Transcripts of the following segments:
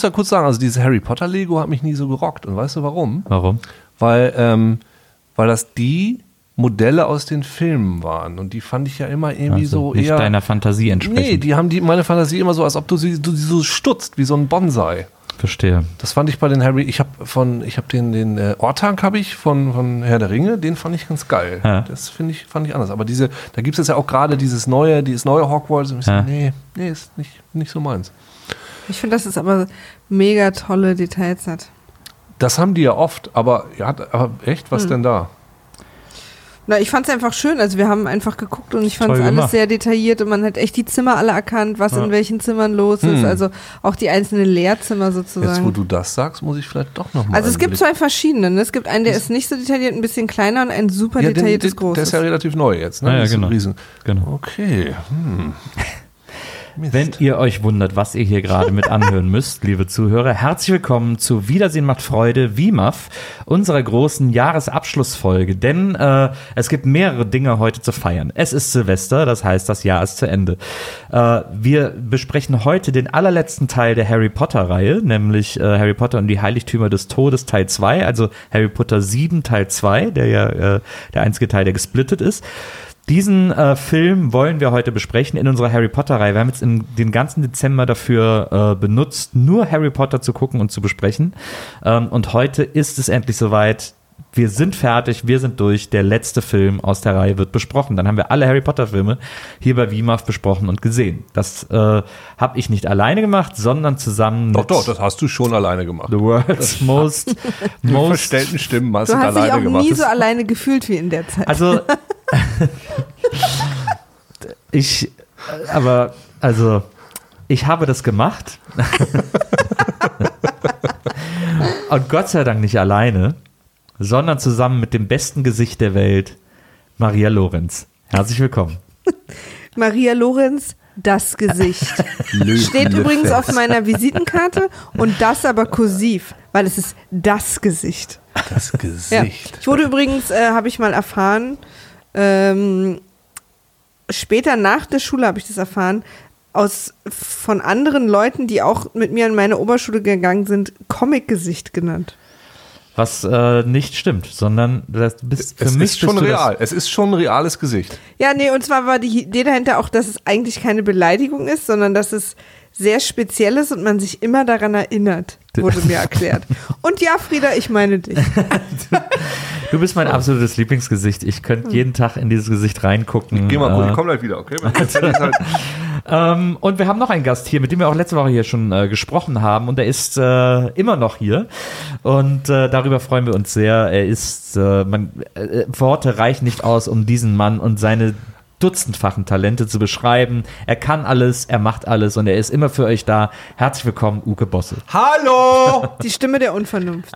muss ja kurz sagen, also dieses Harry Potter Lego hat mich nie so gerockt. Und weißt du warum? Warum? Weil, ähm, weil das die Modelle aus den Filmen waren. Und die fand ich ja immer irgendwie Also so nicht eher. deiner Fantasie entsprechend. nee, die haben die meine Fantasie immer so, als ob du sie, du sie so stutzt, wie so ein Bonsai. Verstehe. Das fand ich bei den Harry, ich habe von, ich habe den, den äh, Ortank habe ich von, von Herr der Ringe, den fand ich ganz geil. Ja. Das finde ich, fand ich anders. Aber diese, da gibt es ja auch gerade dieses neue, dieses neue Hogwarts. Und ich so, Ja. nee, nee, ist nicht, nicht so meins. Ich finde, dass es aber mega tolle Details hat. Das haben die ja oft, aber, ja, aber echt, Hm. was denn da? Na, ich fand es einfach schön. Also wir haben einfach geguckt und ich fand es alles sehr detailliert und man hat echt die Zimmer alle erkannt, was Ja. in welchen Zimmern los ist. Hm. Also auch die einzelnen Lehrzimmer sozusagen. Jetzt, wo du das sagst, muss ich vielleicht doch noch mal also es gibt Blick- zwei verschiedene. ne? Es gibt einen, der ist nicht so detailliert, ein bisschen kleiner und ein super ja, den, detailliertes den, großes. Der ist ja relativ neu jetzt, ne? Ah, ja, ist ein genau. Riesen. Genau. Okay. Hm. Mist. Wenn ihr euch wundert, was ihr hier gerade mit anhören müsst, liebe Zuhörer, herzlich willkommen zu Wiedersehen macht Freude, WIMAF, unserer großen Jahresabschlussfolge. Denn äh, es gibt mehrere Dinge heute zu feiern. Es ist Silvester, das heißt, das Jahr ist zu Ende. Äh, wir besprechen heute den allerletzten Teil der Harry Potter-Reihe, nämlich äh, Harry Potter und die Heiligtümer des Todes Teil 2, also Harry Potter 7 Teil 2, der ja äh, der einzige Teil, der gesplittet ist. Diesen äh, Film wollen wir heute besprechen in unserer Harry Potter-Reihe. Wir haben jetzt in, den ganzen Dezember dafür äh, benutzt, nur Harry Potter zu gucken und zu besprechen. Ähm, und heute ist es endlich soweit. Wir sind fertig, wir sind durch. Der letzte Film aus der Reihe wird besprochen. Dann haben wir alle Harry Potter-Filme hier bei WIMAF besprochen und gesehen. Das äh, habe ich nicht alleine gemacht, sondern zusammen Doch, mit doch, das hast du schon alleine gemacht. The World's Most, most verstellten Stimmen hast du du hast dich alleine auch gemacht. nie so alleine gefühlt wie in der Zeit. Also, ich, aber, also, ich habe das gemacht. Und Gott sei Dank nicht alleine, sondern zusammen mit dem besten Gesicht der Welt, Maria Lorenz. Herzlich willkommen. Maria Lorenz, das Gesicht. Steht übrigens auf meiner Visitenkarte und das aber kursiv, weil es ist das Gesicht. Das Ja. Gesicht. Ich wurde übrigens, äh, habe ich mal erfahren, ähm, später nach der Schule habe ich das erfahren, aus von anderen Leuten, die auch mit mir in meine Oberschule gegangen sind, Comic-Gesicht genannt. Was äh, nicht stimmt, sondern das bist, für Es mich ist schon real. Es ist schon ein reales Gesicht. Ja, nee, und zwar war die Idee dahinter auch, dass es eigentlich keine Beleidigung ist, sondern dass es sehr speziell ist und man sich immer daran erinnert, wurde mir erklärt. Und ja, Frieda, ich meine dich. Du bist mein absolutes Lieblingsgesicht. Ich könnte jeden Tag in dieses Gesicht reingucken. Geh mal, Äh, ich komm gleich wieder, okay? Ähm, und wir haben noch einen Gast hier, mit dem wir auch letzte Woche hier schon äh, gesprochen haben. Und er ist äh, immer noch hier. Und äh, darüber freuen wir uns sehr. Er ist, äh, man, äh, Worte reichen nicht aus, um diesen Mann und seine dutzendfachen Talente zu beschreiben. Er kann alles, er macht alles und er ist immer für euch da. Herzlich willkommen, Uke Bosse. Hallo! Die Stimme der Unvernunft.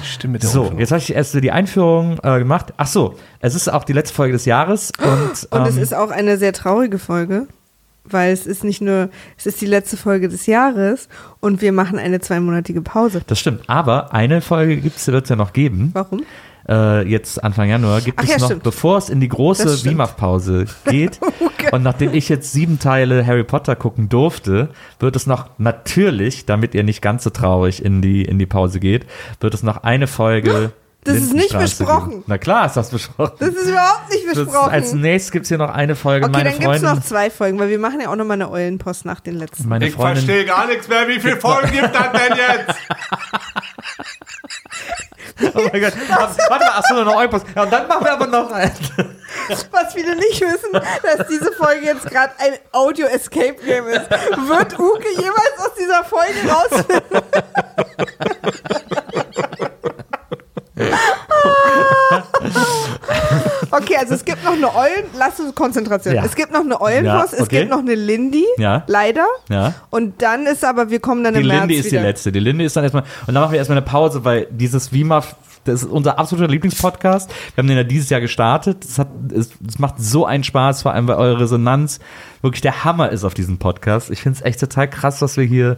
Die Stimme der So, Unvernunft. jetzt habe ich erst so die Einführung äh, gemacht. Ach so, es ist auch die letzte Folge des Jahres. Und, Und es ähm, ist auch eine sehr traurige Folge, weil es ist nicht nur, es ist die letzte Folge des Jahres und wir machen eine zweimonatige Pause. Das stimmt, aber eine Folge wird es ja noch geben. Warum? Äh, jetzt Anfang Januar gibt Ach es ja, noch, stimmt. bevor es in die große. WIMAF-Pause geht. Und nachdem ich jetzt sieben Teile Harry Potter gucken durfte, wird es noch natürlich, damit ihr nicht ganz so traurig in die, in die Pause geht, wird es noch eine Folge. Das ist nicht besprochen. geben. Na klar ist das besprochen. Das ist überhaupt nicht Das- besprochen. als nächstes gibt es hier noch eine Folge. okay, meine dann gibt es noch zwei Folgen, weil wir machen ja auch nochmal eine Eulenpost nach den letzten. meine Ich Freundin verstehe gar nichts mehr. Wie viele Folgen gibt das denn jetzt? Oh mein Gott. Warte mal, achso, noch Eupos. Ja, und dann machen wir aber noch ein. Was viele nicht wissen, dass diese Folge jetzt gerade ein Audio-Escape-Game ist. Wird Uke jemals aus dieser Folge rausfinden? Okay, also es gibt noch eine Eulen, lass uns Konzentration. Ja. Es gibt noch eine Eulenpost, Ja, es okay. gibt noch eine Lindy, Ja. leider. Ja. Und dann ist aber, wir kommen dann Die im März Linde ist die wieder. letzte. Die Linde ist dann erstmal. Und dann machen wir erstmal eine Pause, weil dieses WIMAF, das ist unser absoluter Lieblingspodcast. Wir haben den ja dieses Jahr gestartet. Es, es, es macht so einen Spaß, vor allem weil eure Resonanz wirklich der Hammer ist auf diesem Podcast. Ich finde es echt total krass, was wir hier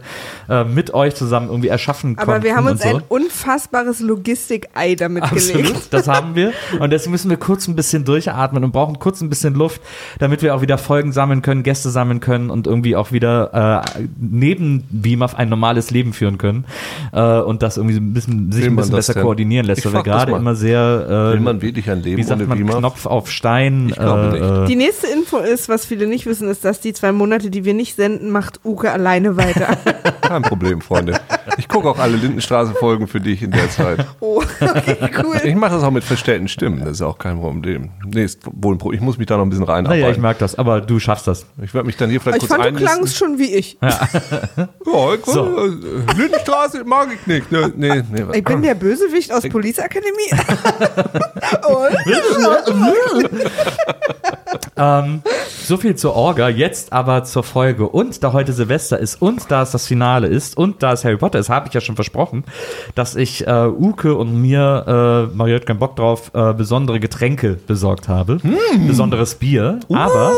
äh, mit euch zusammen irgendwie erschaffen konnten. Aber wir haben uns so. ein unfassbares Logistik-Ei damit gelegt. Absolut, das haben wir. Und deswegen müssen wir kurz ein bisschen durchatmen und brauchen kurz ein bisschen Luft, damit wir auch wieder Folgen sammeln können, Gäste sammeln können und irgendwie auch wieder äh, neben BIMAF ein normales Leben führen können. Äh, und das irgendwie ein bisschen, sich Will ein bisschen besser denn? koordinieren lässt, Ich weil wir gerade immer sehr, Will äh, man wirklich ein Leben wie sagt ohne man? Knopf auf Stein. Ich glaube nicht. äh, Die nächste Info ist, was viele nicht wissen, ist, dass die zwei Monate, die wir nicht senden, macht Uke alleine weiter. Kein Problem, Freunde. Ich gucke auch alle Lindenstraße-Folgen für dich in der Zeit. oh, okay, cool. Ich mache das auch mit verstellten Stimmen, das ist auch kein Problem. Nee, ist wohl ein Pro ich muss mich da noch ein bisschen reinarbeiten. Naja, ich mag das, aber du schaffst das. Ich werde mich dann hier vielleicht Ich kurz fand, du einlisten. klangst schon wie ich. Ja, ich, So. äh, Lindenstraße mag ich nicht. Ne, nee, nee, Ich bin der Bösewicht aus Police Academy. Und? Ähm, so viel zur Orga, jetzt aber zur Folge. Und da heute Silvester ist und da es das Finale ist und da es Harry Potter ist, habe ich ja schon versprochen, dass ich äh, Uke und mir, äh, Mario hat keinen Bock drauf, äh, besondere Getränke besorgt habe. Besonderes Bier. Aber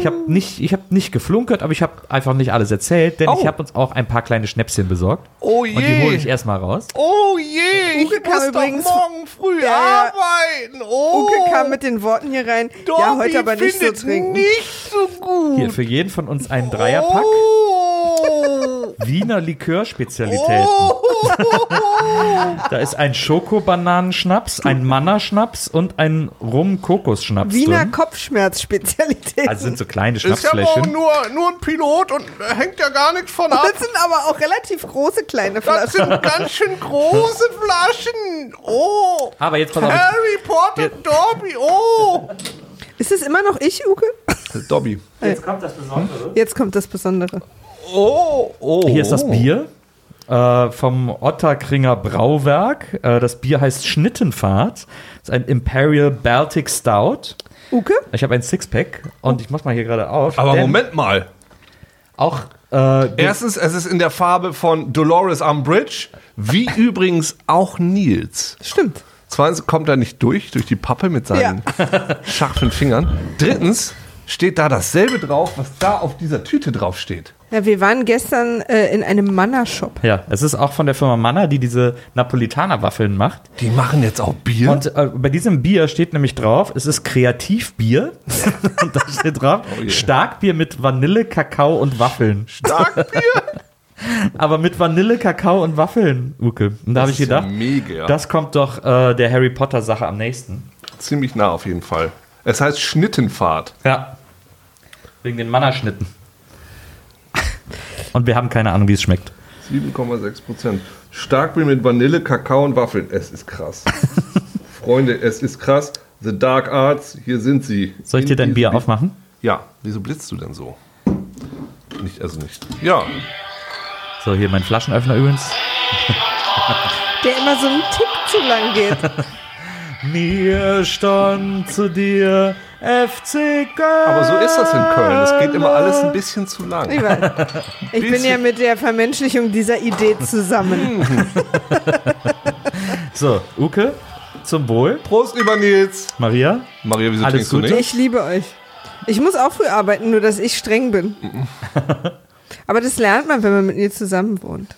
ich habe nicht, ich habe nicht geflunkert, aber ich habe einfach nicht alles erzählt, denn Oh. ich habe uns auch ein paar kleine Schnäpschen besorgt. Oh Und die hole ich je. erstmal raus. Oh je, Uke ich kam muss doch übrigens- morgen früh Ja, arbeiten. Oh. Uke kam mit den Worten hier rein. ja, heute aber nicht so trinken. nicht so gut. Hier für jeden von uns einen Dreierpack. Oh. Wiener Likör-Spezialitäten. Da ist ein Schoko-Bananenschnaps, ein Manna-Schnaps und ein Rum-Kokos-Schnaps Wiener. Kopfschmerzspezialität. Also sind so kleine Ist ja nur, nur ein Pilot und hängt ja gar nichts von ab. das sind aber auch relativ große kleine Das Flaschen. sind ganz schön große Flaschen. Oh. Aber jetzt pass auf. Harry Potter, Dobby, oh. Ist es immer noch ich, Uke? Dobby. Jetzt kommt das Besondere. Jetzt kommt das Besondere. Oh, oh. Hier ist das Bier äh, vom Otterkringer Brauwerk. Äh, das Bier heißt Schnittenfahrt. Das ist ein Imperial Baltic Stout. Uke? Ich habe ein Sixpack und ich mach mal hier gerade auf. Aber Moment mal. Auch äh, Erstens, es ist in der Farbe von Dolores Umbridge, wie übrigens auch Nils. Stimmt. Zweitens kommt er nicht durch, durch die Pappe mit seinen scharfen Fingern. Drittens steht da dasselbe drauf, was da auf dieser Tüte drauf steht. Ja, wir waren gestern äh, in einem Manna-Shop. Ja, es ist auch von der Firma Manna, die diese Napolitaner-Waffeln macht. Die machen jetzt auch Bier. Und äh, bei diesem Bier steht nämlich drauf, es ist Kreativbier. und da steht drauf, Oh je. Starkbier mit Vanille, Kakao und Waffeln. Starkbier. Aber mit Vanille, Kakao und Waffeln, Uke. Und da habe ich ist ja gedacht, mega. das kommt doch äh, der Harry Potter-Sache am nächsten. Ziemlich nah auf jeden Fall. Es heißt Schnittenfahrt. Ja. Wegen den Mannerschnitten. Und wir haben keine Ahnung, wie es schmeckt. 7,6 Prozent. Starkbier mit Vanille, Kakao und Waffeln. Es ist krass. Freunde, es ist krass. The Dark Arts, hier sind sie. Soll ich dir In dein Bier aufmachen? Ja, wieso blitzt du denn so? Nicht, also nicht. Ja, So, hier mein Flaschenöffner übrigens. Der immer so einen Tick zu lang geht. Mir stand zu dir FC Köln. aber so ist das in Köln. Es geht immer alles ein bisschen zu lang. Ich, weiß. ich bin ja mit der Vermenschlichung dieser Idee zusammen. So, Uke, zum Wohl. Prost, lieber Nils. Maria, Maria, wieso Alles trinkst du nicht? Ich liebe euch. Ich muss auch früh arbeiten, nur dass ich streng bin. Aber das lernt man, wenn man mit mir zusammen wohnt.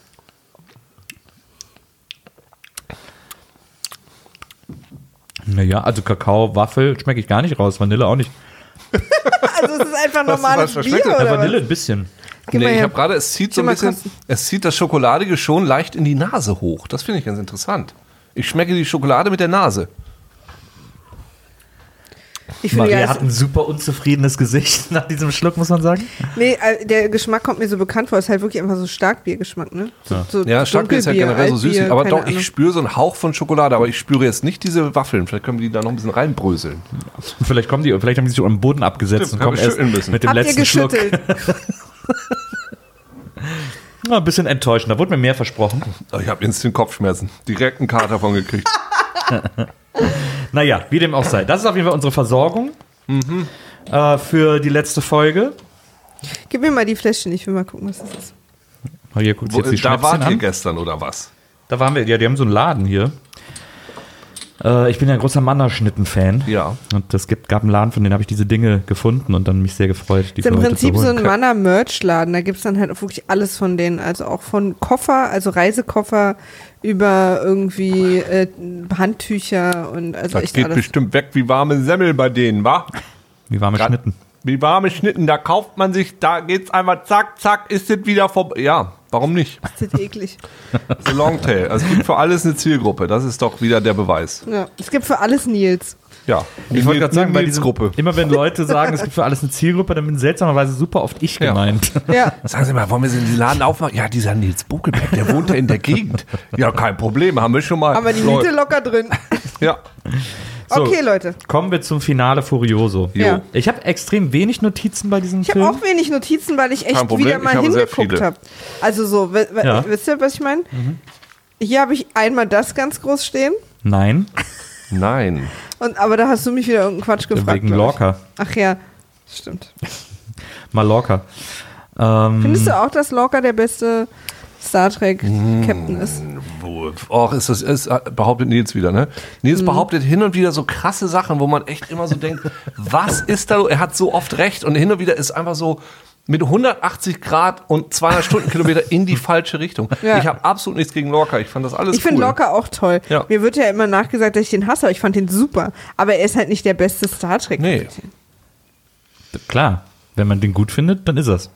Naja, also Kakao, Waffel schmecke ich gar nicht raus, Vanille auch nicht. Also es ist einfach Was- normales was Bier, schmeckt denn? oder Vanille was? ein bisschen. Nee, ich habe gerade, es zieht so ein bisschen, kosten. es zieht das Schokoladige schon leicht in die Nase hoch. Das finde ich ganz interessant. Ich schmecke die Schokolade mit der Nase. Ich finde Maria ja, hat ein super unzufriedenes Gesicht nach diesem Schluck, muss man sagen. nee, äh, der Geschmack kommt mir so bekannt vor. Es ist halt wirklich einfach so Starkbiergeschmack, ne? So, so Ja, Starkbier ist ja Dunkelbier, generell so süß. Aber doch, Ahnung. ich spüre so einen Hauch von Schokolade. Aber ich spüre jetzt nicht diese Waffeln. Vielleicht können wir die da noch ein bisschen reinbröseln. Vielleicht kommen die, vielleicht haben die sich am Boden abgesetzt Stimmt, und kommen erst müssen. mit dem Habt ihr letzten Schluck. geschüttelt? Ja, ein bisschen enttäuschend, da wurde mir mehr versprochen. Ich habe instant Kopfschmerzen. Direkt einen Kater von gekriegt. Naja, wie dem auch sei. Das ist auf jeden Fall unsere Versorgung äh, für die letzte Folge. Gib mir mal die Fläschchen, ich will mal gucken, was das ist. Hier guckt Wo, jetzt die da Schnäpschen wart ihr an. gestern oder was? Da waren wir, ja, die haben so einen Laden hier. Äh, ich bin ja ein großer Mannerschnitten-Fan. Ja. Und es gibt, gab einen Laden, von denen habe ich diese Dinge gefunden und dann mich sehr gefreut, die ist im Prinzip so ein Manner-Merch-Laden. Da gibt es dann halt auch wirklich alles von denen. Also auch von Koffer, also Reisekoffer über irgendwie äh, Handtücher und also Das echt geht alles. bestimmt weg wie warme Semmel bei denen, wa? Wie warme Grad- Schnitten. Wie warme Schnitten, da kauft man sich, da geht's einfach zack, zack, ist es wieder vorbei. Ja, warum nicht? Das ist eklig. The Longtail. Also es gibt für alles eine Zielgruppe. Das ist doch wieder der Beweis. Ja. Es gibt für alles Nils. Ja. Ich wollte gerade sagen, bei Nils diesem, immer wenn Leute sagen, es gibt für alles eine Zielgruppe, dann bin seltsamerweise super oft ich Ja. gemeint. Ja. Sagen Sie mal, wollen wir den Laden aufmachen? Ja, dieser Nils Buckelberg, der wohnt ja in der Gegend. Ja, kein Problem, haben wir schon mal. Aber die Miete locker drin. Ja. So. Okay, Leute. Kommen wir zum Finale Furioso. Ja. Ich habe extrem wenig Notizen bei diesem Ich habe Film. auch wenig Notizen, weil ich echt wieder ich mal habe hingeguckt habe. Also so, Ja. Mhm. wisst ihr, was ich meine? Hier habe ich einmal das ganz groß stehen. Nein, Nein. Und, aber da hast du mich wieder irgendeinen Quatsch gefragt. wegen ich. Lorca. Ach ja, stimmt. Mallorca. Ähm, Findest du auch, dass Lorca der beste Star Trek. Captain ist? Och, ist das, ist, behauptet Nils wieder, ne? Nils behauptet hin und wieder so krasse Sachen, wo man echt immer so denkt, was ist da? Er hat so oft recht und hin und wieder ist einfach so mit 180 Grad und 200 Stundenkilometer in die falsche Richtung. Ja. Ich habe absolut nichts gegen Lorca. Ich fand das alles Ich finde cool. Lorca auch toll. Ja. Mir wird ja immer nachgesagt, dass ich den hasse, aber ich fand den super. Aber er ist halt nicht der beste Star Trek. Nee. Klar, wenn man den gut findet, dann ist das.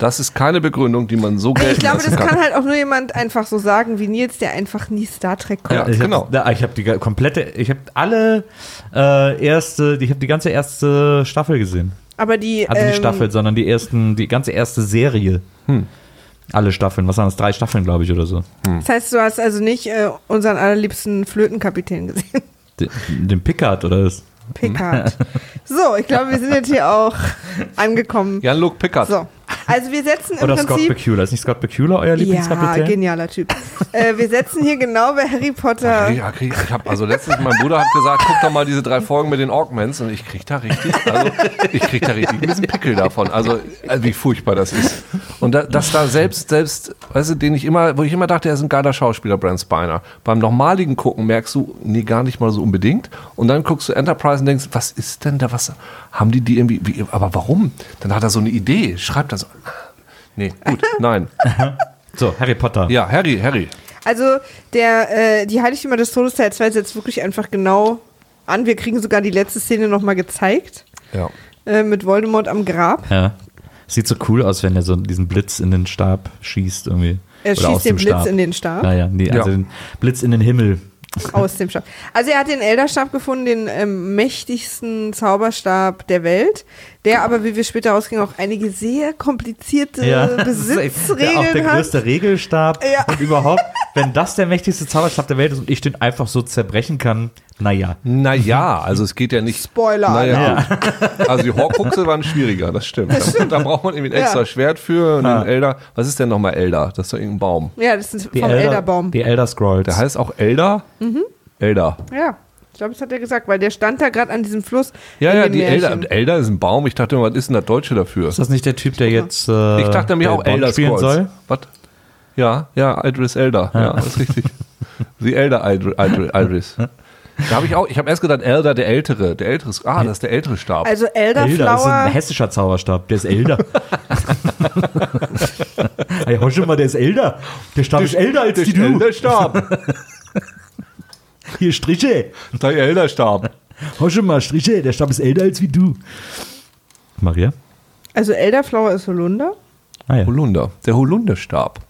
Das ist keine Begründung, die man so gelten Ich glaube, das kann. kann halt auch nur jemand einfach so sagen wie Nils, der einfach nie Star Trek guckt. Ja, ich genau. Hab, ich habe die komplette, ich habe alle äh, erste, ich habe die ganze erste Staffel gesehen. Aber die. Also nicht ähm, Staffel, sondern die ersten, die ganze erste Serie. Hm. Alle Staffeln, was waren das? Drei Staffeln, glaube ich, oder so. Das heißt, du hast also nicht äh, unseren allerliebsten Flötenkapitän gesehen. Den, den Pickard oder das? Picard. so, ich glaube, wir sind jetzt hier auch angekommen. Jan-Luc Pickard. So. Also wir setzen im Oder Scott Prinzip. Bakula. Ist nicht Scott Bakula euer Ja, Lieblingskapitän? genialer Typ. äh, wir setzen hier genau bei Harry Potter. Ja, krieg, ich hab, also letztens, mein Bruder hat gesagt, guck doch mal diese drei Folgen mit den Augments und ich krieg da richtig, also ich krieg da richtig ein bisschen Pickel davon. Also, also wie furchtbar das ist. Und da, dass da selbst, selbst, weißt du, den ich immer, wo ich immer dachte, er ist ein geiler Schauspieler, Brent Spiner. Beim normaligen Gucken merkst du, nee, gar nicht mal so unbedingt. Und dann guckst du Enterprise und denkst, was ist denn da, was, haben die die irgendwie, wie, aber warum? Dann hat er so eine Idee, schreibt das. Nee, gut, nein. So, Harry Potter. Ja, Harry, Harry. Also der, äh, die Heiligtümer des Todes Teil 2 setzt wirklich einfach genau an. Wir kriegen sogar die letzte Szene nochmal gezeigt. Ja. Äh, mit Voldemort am Grab. Ja. Sieht so cool aus, wenn er so diesen Blitz in den Stab schießt irgendwie. Er Oder schießt den Blitz Stab. in den Stab. Naja, nee, also Ja. den Blitz in den Himmel. Aus dem Stab. Also er hat den Elderstab gefunden, den ähm, mächtigsten Zauberstab der Welt, der aber, wie wir später rausgingen, auch einige sehr komplizierte das ist echt- Besitzregeln auch der hat. größte Regelstab Ja. und überhaupt, wenn das der mächtigste Zauberstab der Welt ist und ich den einfach so zerbrechen kann, naja. Naja, also es geht ja nicht. Spoiler. Naja, gut. Also die Horcruxe waren schwieriger, das stimmt. Da, da braucht man irgendwie ein extra Ja. Schwert für. Und den Elder, was ist denn nochmal Elder? Das ist doch irgendein Baum. Ja, das ist Die vom Elder, Elderbaum. Die Elder Scrolls. Der heißt auch Elder? Mhm. Elder. Ja, glaube, das hat er gesagt, weil der stand da gerade an diesem Fluss. Ja, ja, die. Elder. Elder ist ein Baum. Ich dachte, was ist denn das Deutsche dafür? ist das nicht der Typ, der jetzt äh, Ich dachte nämlich der auch Bond Elder spielen soll? Was? Ja, ja, Idris Elder. Ja, das ist richtig. The Elder Idri- Idri- Idris. Da habe ich auch, ich habe erst gedacht, Elder, der Ältere. Der Ältere, ah, das ist der ältere Stab. Also Elder ist ein Elderflower. hessischer Zauberstab, der ist Elder. hey, hör schon mal, der ist Elder. Der Stab ist älter als die du. Elderstab. Hier Striche. Der Elderstab. Hör schon mal, Striche, der Stab ist älter als wie du. Maria? Also Elderflower ist Holunder. Ah ja. Holunder. Der Holunderstab.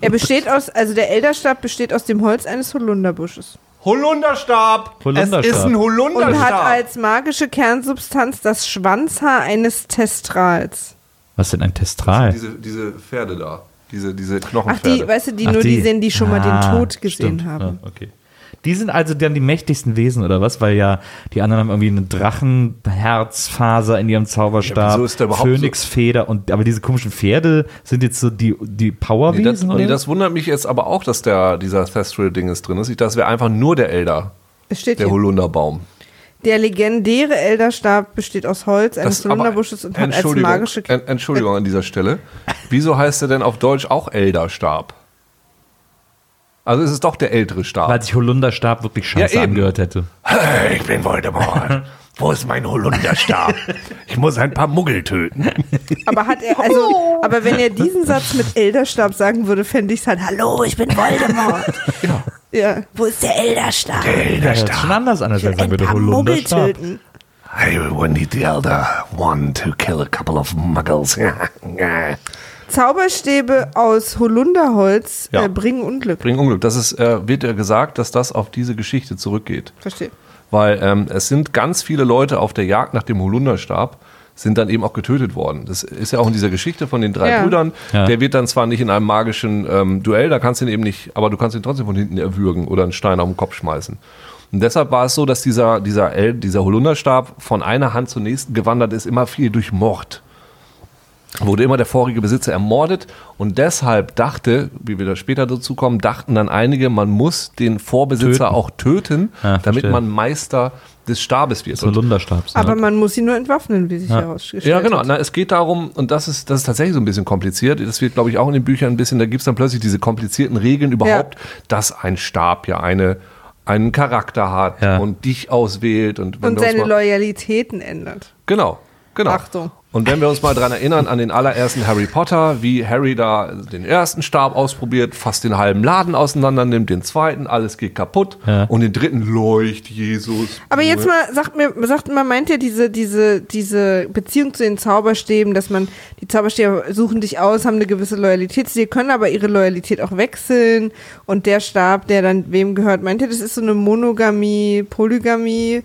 Er besteht aus, also der Elderstab besteht aus dem Holz eines Holunderbusches. Holunderstab. Holunderstab. Es ist ein Und Holunderstab. hat als magische Kernsubstanz das Schwanzhaar eines Testrals. Was denn ein Testral? Diese, diese Pferde da. Diese, diese Ach, Knochenpferde. die, weißt du, die Ach, nur die sehen, die schon mal den Ah, Tod gesehen stimmt. haben. Ah, okay. Die sind also dann die mächtigsten Wesen, oder was? Weil ja die anderen haben irgendwie eine Drachenherzfaser in ihrem Zauberstab, Ja, wieso ist der überhaupt Phönixfeder und aber diese komischen Pferde sind jetzt so die, die Nee, das, Powerwesen, nee, das wundert mich jetzt aber auch, dass der, dieser Thestral-Ding ist drin ist. Ich dachte, das wäre einfach nur der Elder, Es steht der hier. Holunderbaum. Der legendäre Elderstab besteht aus Holz eines Holunderbusches und hat als magische en, Entschuldigung an dieser Stelle. Wieso heißt er denn auf Deutsch auch Elderstab? Also es ist doch der ältere Stab. Weil sich Holunderstab wirklich scheiße Ja, eben. angehört hätte. Ich bin Voldemort. Wo ist mein Holunderstab? Ich muss ein paar Muggel töten. Aber hat er, also, aber wenn er diesen Satz mit Elderstab sagen würde, fände ich es halt, hallo, ich bin Voldemort. ja. Wo ist der Elderstab? Ja, das ist schon anders an, als wenn er würde paar Muggel Holunderstab. töten. I will need the elder one to kill a couple of muggles. Zauberstäbe aus Holunderholz Ja. äh, bringen Unglück. Bring Unglück. Das ist, äh, wird ja gesagt, dass das auf diese Geschichte zurückgeht. Verstehe. Weil ähm, es sind ganz viele Leute auf der Jagd nach dem Holunderstab, sind dann eben auch getötet worden. Das ist ja auch in dieser Geschichte von den drei Ja. Brüdern. Ja. Der wird dann zwar nicht in einem magischen ähm, Duell, da kannst du ihn eben nicht, aber du kannst ihn trotzdem von hinten erwürgen oder einen Stein auf den Kopf schmeißen. Und deshalb war es so, dass dieser, dieser, El, dieser Holunderstab von einer Hand zur nächsten gewandert ist, immer viel durch Mord. Wurde immer der vorige Besitzer ermordet und deshalb dachte, wie wir da später dazu kommen, dachten dann einige, man muss den Vorbesitzer Töten. auch töten, Ja, damit verstehe. man Meister des Stabes wird. So Holunderstab. Aber man muss ihn nur entwaffnen, wie sich herausgestellt Ja, genau. hat. Na, es geht darum, und das ist, das ist tatsächlich so ein bisschen kompliziert. Das wird, glaube ich, auch in den Büchern ein bisschen, da gibt es dann plötzlich diese komplizierten Regeln überhaupt, dass ein Stab ja eine, einen Charakter hat Ja. und dich auswählt. Und, wenn Und seine mal, Loyalitäten ändert. Genau, genau. Achtung. Und wenn wir uns mal dran erinnern an den allerersten Harry Potter, wie Harry da den ersten Stab ausprobiert, fast den halben Laden auseinander nimmt, den zweiten, alles geht kaputt Ja. und den dritten leucht Jesus. Aber jetzt mal, sagt mir, sagt mal, meint ihr diese, diese, diese Beziehung zu den Zauberstäben, dass man, die Zauberstäbe suchen dich aus, haben eine gewisse Loyalität zu dir, können aber ihre Loyalität auch wechseln und der Stab, der dann wem gehört, meint ihr, das ist so eine Monogamie, Polygamie,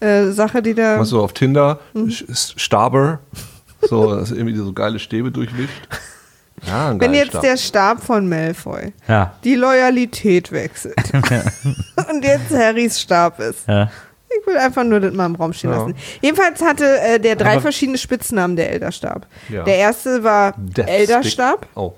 äh, Sache, die da. Was so auf Tinder, Mhm. Sch- Staber, so, dass irgendwie so geile Stäbe durchwischt. Ja, ein Wenn jetzt Stab. der Stab von Malfoy Ja. die Loyalität wechselt und jetzt Harrys Stab ist. ja. Ich will einfach nur das mal im Raum stehen Ja. lassen. Jedenfalls hatte äh, der drei Aber- verschiedene Spitznamen, der Elderstab. Ja. Der erste war Death Elderstab. Oh.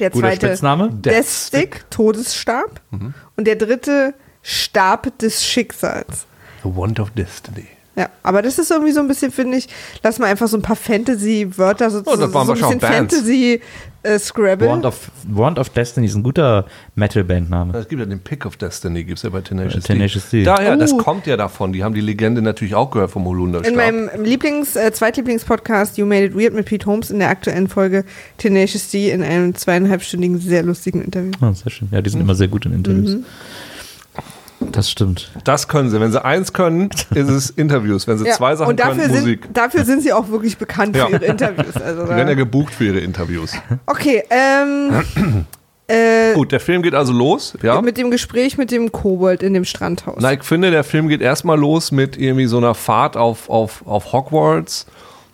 der zweite Spitzname. Deathstick, Todesstab Mhm. und der dritte Stab des Schicksals. The Wand of Destiny. Ja, aber das ist irgendwie so ein bisschen, finde ich, lass mal einfach so ein paar Fantasy-Wörter, so, Oh, das waren so ein bisschen. Fantasy-Scrabble. Wand, of, Wand of Destiny ist ein guter Metal-Bandname. Es gibt ja den Pick of Destiny, gibt es ja bei Tenacious, Äh, Tenacious D. Daher, das Uh. kommt ja davon. Die haben die Legende natürlich auch gehört vom Holunderstab. In meinem Lieblings-, äh, Zweitlieblings-Podcast You Made It Weird mit Pete Holmes in der aktuellen Folge Tenacious D in einem zweieinhalbstündigen, sehr lustigen Interview. Ah, sehr schön. Ja, die sind immer sehr gut in Interviews. Mhm. Das stimmt. Das können sie. Wenn sie eins können, ist es Interviews. Wenn sie Ja, zwei Sachen und dafür können, sind, Musik. dafür sind sie auch wirklich bekannt Ja. für ihre Interviews. Also Die werden ja gebucht für ihre Interviews. okay, ähm, äh, Gut, der Film geht also los. Ja. mit dem Gespräch mit dem Kobold in dem Strandhaus. Na, ich finde, der Film geht erstmal los mit irgendwie so einer Fahrt auf, auf, auf Hogwarts.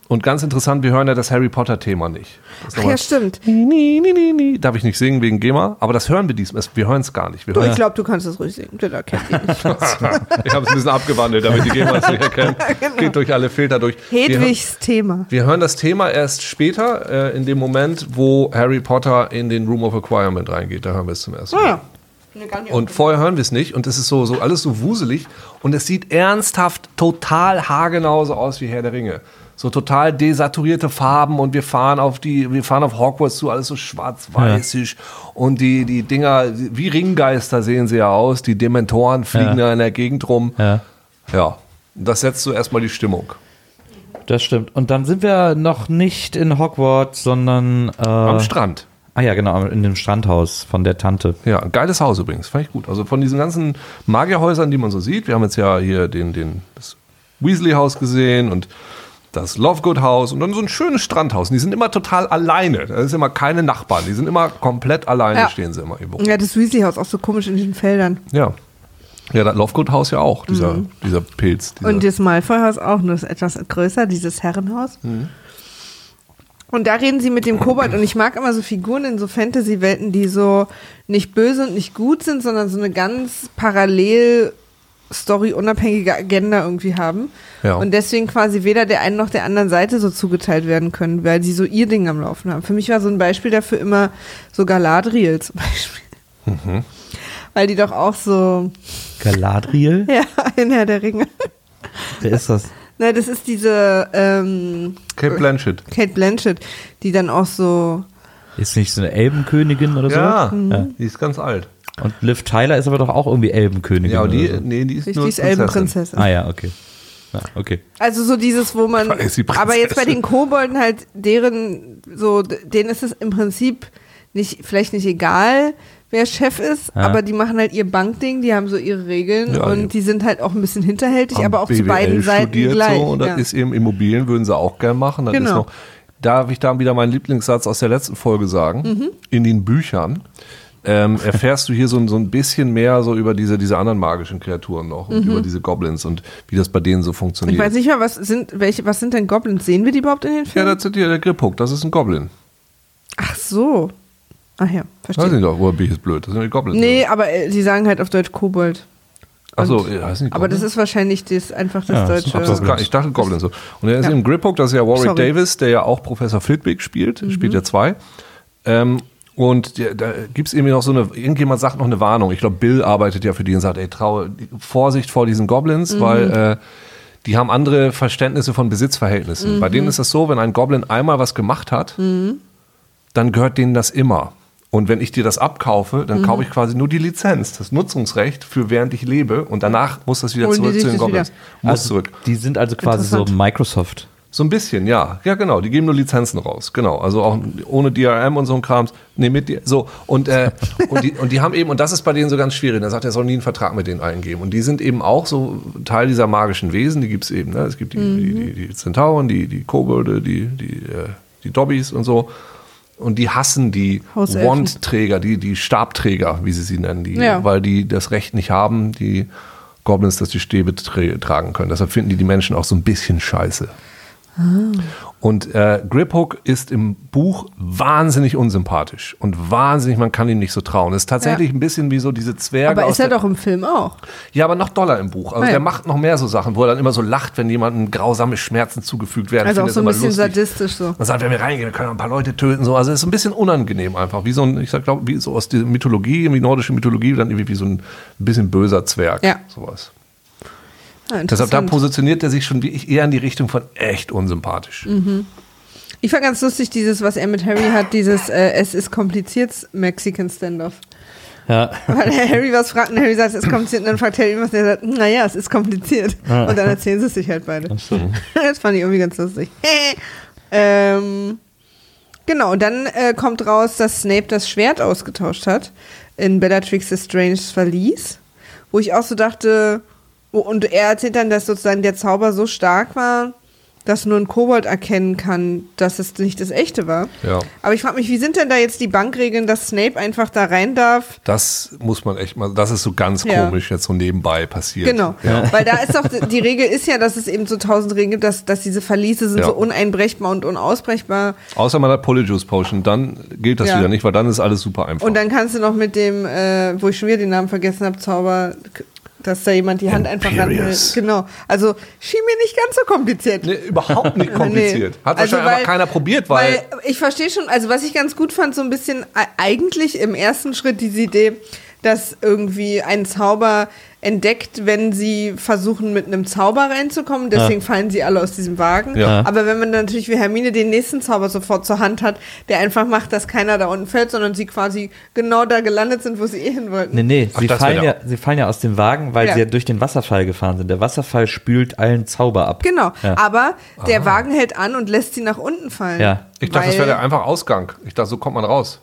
Und ganz interessant, wir hören ja das Harry Potter-Thema nicht. Ach ja, stimmt. Ni, ni, ni, ni. Darf ich nicht singen wegen GEMA? Aber das hören wir diesmal. Wir hören es gar nicht. Wir Du, hören ich glaube, du kannst das ruhig singen. Du, da kennt nicht. Ich habe es ein bisschen abgewandelt, damit die GEMA es nicht erkennen. Geht durch alle Filter durch. Wir, Hedwigs Thema. wir hören das Thema erst später, äh, in dem Moment, wo Harry Potter in den Room of Acquirement reingeht. Da hören wir es zum ersten Mal. Ah, ja. Nee, gar nicht Und vorher hören wir es nicht und es ist so, so alles so wuselig und es sieht ernsthaft total haargenau so aus wie Herr der Ringe. So total desaturierte Farben und wir fahren auf die, wir fahren auf Hogwarts zu, alles so schwarz-weißig und die, die Dinger, wie Ringgeister sehen sie ja aus, die Dementoren fliegen Ja. da in der Gegend rum. Ja. Ja, das setzt so erstmal die Stimmung. Das stimmt. Und dann sind wir noch nicht in Hogwarts, sondern äh, Am Strand. Ah ja, genau, in dem Strandhaus von der Tante. Ja, ein geiles Haus übrigens, fand ich gut. Also von diesen ganzen Magierhäusern, die man so sieht, wir haben jetzt ja hier den, den, das Weasley-Haus gesehen und das Lovegood-Haus und dann so ein schönes Strandhaus. Und die sind immer total alleine. Da ist immer keine Nachbarn. Die sind immer komplett alleine, Ja. stehen sie immer irgendwo. Ja, das Weasley-Haus auch so komisch in den Feldern. Ja. Ja, das Lovegood-Haus ja auch, dieser, dieser Pilz. Dieser, Mhm. Und das Malfoy-Haus auch, nur ist etwas größer, dieses Herrenhaus. Und da reden sie mit dem Kobold und ich mag immer so Figuren in so Fantasy-Welten, die so nicht böse und nicht gut sind, sondern so eine ganz parallel Story-unabhängige Agenda irgendwie haben. Ja. Und deswegen quasi weder der einen noch der anderen Seite so zugeteilt werden können, weil sie so ihr Ding am Laufen haben. Für mich war so ein Beispiel dafür immer so Galadriel zum Beispiel. Mhm. Weil die doch auch so, Galadriel? ja, in Herr der Ringe. Wer ist das? Na, das ist diese ähm, Kate Blanchett. Kate Blanchett, die dann auch so. Ist nicht so eine Elbenkönigin oder so? Ja, Mhm. die ist ganz alt. Und Liv Tyler ist aber doch auch irgendwie Elbenkönigin. Ja, die, so. nee, die ist Richtig, nur die ist Elbenprinzessin. Ah ja, okay. Ja, okay. Also so dieses, wo man, aber jetzt bei den Kobolden halt, deren, so, denen ist es im Prinzip nicht, vielleicht nicht egal, wer Chef ist, Ja. aber die machen halt ihr Bankding, die haben so ihre Regeln Ja, und die- die sind halt auch ein bisschen hinterhältig, aber auch zu BWL beiden Seiten studiert gleich. So, und das ja. ist eben Immobilien, würden sie auch gern machen. Das ist Genau. noch, darf ich da wieder meinen Lieblingssatz aus der letzten Folge sagen? Mhm. In den Büchern ähm, erfährst du hier so, ein- so ein bisschen mehr so über diese, diese anderen magischen Kreaturen noch und über diese Goblins und wie das bei denen so Mhm. ich funktioniert. weiß nicht mal, was sind, welche, was sind denn Goblins? Sehen wir die überhaupt in den ja, Filmen? das sind hier der Griphook, das ist ein Goblin. Ach so. Ach ja, Weiß verstehe. ich doch, oder bin ich jetzt blöd? Das sind die Goblins. Nee, aber äh, sie sagen halt auf Deutsch Kobold. Achso, Und- ja, heißt nicht Aber das ist wahrscheinlich das, einfach das Ja, das ist deutsche. Das gar, ich dachte Goblin so. Und er ist Ja. im Griphook, das ist ja Warwick Sorry. Davis, der ja auch Professor Flitwick spielt, Mhm. spielt ja zwei. Ähm, und da gibt es irgendwie noch so eine, irgendjemand sagt noch eine Warnung. Ich glaube, Bill arbeitet ja für die und sagt, ey, traue, Vorsicht vor diesen Goblins, Mhm. weil äh, die haben andere Verständnisse von Besitzverhältnissen. Mhm. Bei denen ist es so, wenn ein Goblin einmal was gemacht hat, dann gehört denen das immer. Und wenn ich dir das abkaufe, Mhm. dann kaufe ich quasi nur die Lizenz, das Nutzungsrecht für während ich lebe und danach muss das wieder Holen die zurück zu den das wieder. Goblins. Muss Also, zurück. Die sind also quasi so. Microsoft. So ein bisschen, ja. Ja, genau. Die geben nur Lizenzen raus. Genau. Also auch ohne DRM und so ein Krams. Nee, mit dir. So. Und, äh, und, die, und die haben eben, und das ist bei denen so ganz schwierig. Da sagt er, er soll nie einen Vertrag mit denen eingeben. Und die sind eben auch so Teil dieser magischen Wesen. Die gibt es eben. Ne? Es gibt die, die, die, die Zentauren, die, die Kobolde, die, die, äh, die Dobbys und so. Und die hassen die. Wandträger, die, die Stabträger, wie sie sie nennen, die, Ja. weil die das Recht nicht haben, die Goblins, dass die Stäbe tra tragen können. Deshalb finden die die Menschen auch so ein bisschen scheiße. Und äh, Griphook ist im Buch wahnsinnig unsympathisch und wahnsinnig, man kann ihm nicht so trauen. Es ist tatsächlich Ja. ein bisschen wie so diese Zwerge. Aber ist er doch im Film auch. ja, aber noch doller im Buch. Also Ah, ja. der macht noch mehr so Sachen, wo er dann immer so lacht, wenn jemandem grausame Schmerzen zugefügt werden. Also auch so ein bisschen lustig. sadistisch so. Man sagt, wenn wir reingehen, wir können ein paar Leute töten. So. Also es ist ein bisschen unangenehm einfach. Wie so ein, ich glaube, wie so aus der Mythologie, wie nordische Mythologie, dann irgendwie wie so ein bisschen böser Zwerg. Ja. Sowas. Ja, Deshalb da positioniert er sich schon wie ich eher in die Richtung von echt unsympathisch. Mhm. Ich fand ganz lustig, dieses, was er mit Harry hat, dieses äh, Es ist kompliziert Mexican Standoff. Ja. Weil Harry was fragt und Harry sagt, es ist kompliziert und dann fragt Harry was und er sagt, naja, es ist kompliziert. Und dann erzählen sie es sich halt beide. Das fand ich irgendwie ganz lustig. ähm, genau, und dann äh, kommt raus, dass Snape das Schwert ausgetauscht hat in Bellatrix Strange's Verlies, wo ich auch so dachte, und er erzählt dann, dass sozusagen der Zauber so stark war, dass nur ein Kobold erkennen kann, dass es nicht das echte war. Ja. Aber ich frage mich, wie sind denn da jetzt die Bankregeln, dass Snape einfach da rein darf? Das muss man echt mal, das ist so ganz Ja. komisch jetzt so nebenbei passiert. Genau, weil da ist doch, die Regel ist ja, dass es eben so tausend Regeln gibt, dass, dass diese Verliese sind Ja. so uneinbrechbar und unausbrechbar. Außer man hat Polyjuice Potion, dann gilt das Ja. wieder nicht, weil dann ist alles super einfach. Und dann kannst du noch mit dem, äh, wo ich schon wieder den Namen vergessen habe, Zauber, dass da jemand die Hand einfach ran Imperius. Genau. Also schien mir nicht ganz so kompliziert. nee, überhaupt nicht kompliziert. Nee. Hat Also, wahrscheinlich einfach keiner probiert, weil, ich verstehe schon, also was ich ganz gut fand, so ein bisschen e- eigentlich im ersten Schritt diese Idee, dass irgendwie ein Zauber entdeckt, wenn sie versuchen, mit einem Zauber reinzukommen. Deswegen fallen sie alle aus diesem Wagen. Ja. Aber wenn man dann natürlich wie Hermine den nächsten Zauber sofort zur Hand hat, der einfach macht, dass keiner da unten fällt, sondern sie quasi genau da gelandet sind, wo sie eh hin wollten. Nee, nee, Ach, sie, fallen ja, sie fallen ja aus dem Wagen, weil Ja. sie ja durch den Wasserfall gefahren sind. Der Wasserfall spült allen Zauber ab. Genau. Ja. Aber der Wagen hält an und lässt sie nach unten fallen. Ja. ich dachte, das wäre der einfach Ausgang. Ich dachte, so kommt man raus.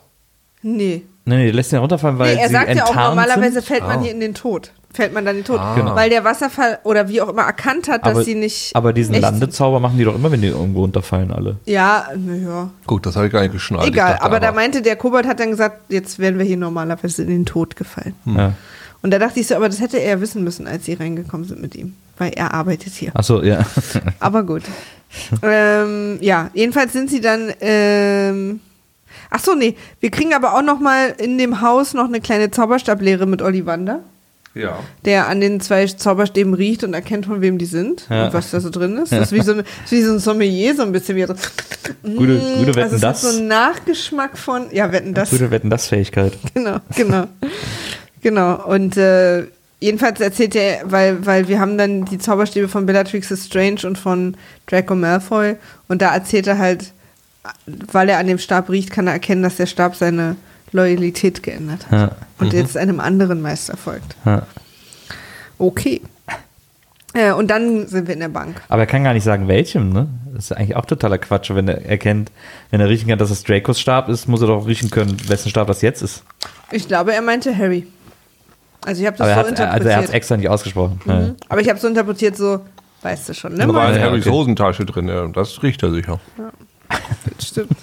Nee. Nee, nee, lässt ihn runterfallen, weil Nee, er sie sagt ja auch, enttarnt normalerweise sind. fällt man Ah. hier in den Tod. Fällt man dann in den Tod. Genau. Weil der Wasserfall oder wie auch immer erkannt hat, dass aber, sie nicht. aber diesen Landezauber machen die doch immer, wenn die irgendwo runterfallen, alle. Ja, naja. Gut, das habe ich gar nicht geschnallt. Egal, dachte aber da meinte der Kobold hat dann gesagt, jetzt wären wir hier normalerweise in den Tod gefallen. Ja. Und da dachte ich so, aber das hätte er ja wissen müssen, als sie reingekommen sind mit ihm. Weil er arbeitet hier. Achso, ja. Aber gut. ähm, ja, jedenfalls sind sie dann. Ähm, ach so, nee. Wir kriegen aber auch noch mal in dem Haus noch eine kleine Zauberstablehre mit Ollivander, Ja. der an den zwei Zauberstäben riecht und erkennt, von wem die sind Ja. und was da so drin ist. Das ist wie so, eine, wie so ein Sommelier, so ein bisschen wie so. Gute, gute Wetten, also es das. hat so einen Nachgeschmack von. Ja, wetten das. Gute Wetten, das Fähigkeit. Genau, genau. genau. Und äh, jedenfalls erzählt er, weil, weil wir haben dann die Zauberstäbe von Bellatrix Strange und von Draco Malfoy und da erzählt er halt, weil er an dem Stab riecht, kann er erkennen, dass der Stab seine Loyalität geändert hat. Ja. Und jetzt einem anderen Meister folgt. Ja. Okay. Äh, und dann sind wir in der Bank. Aber er kann gar nicht sagen, welchem, ne? Das ist eigentlich auch totaler Quatsch. Wenn er erkennt, wenn er riechen kann, dass es Dracos Stab ist, muss er doch riechen können, wessen Stab das jetzt ist. Ich glaube, er meinte Harry. Also ich habe das Aber er so hat also er hat es interpretiert. extra nicht ausgesprochen. Ja. Aber ich habe so interpretiert, so, weißt du schon, ne? Da war in Ja, Harrys okay. Hosentasche drin, ja, das riecht er sicher. stimmt.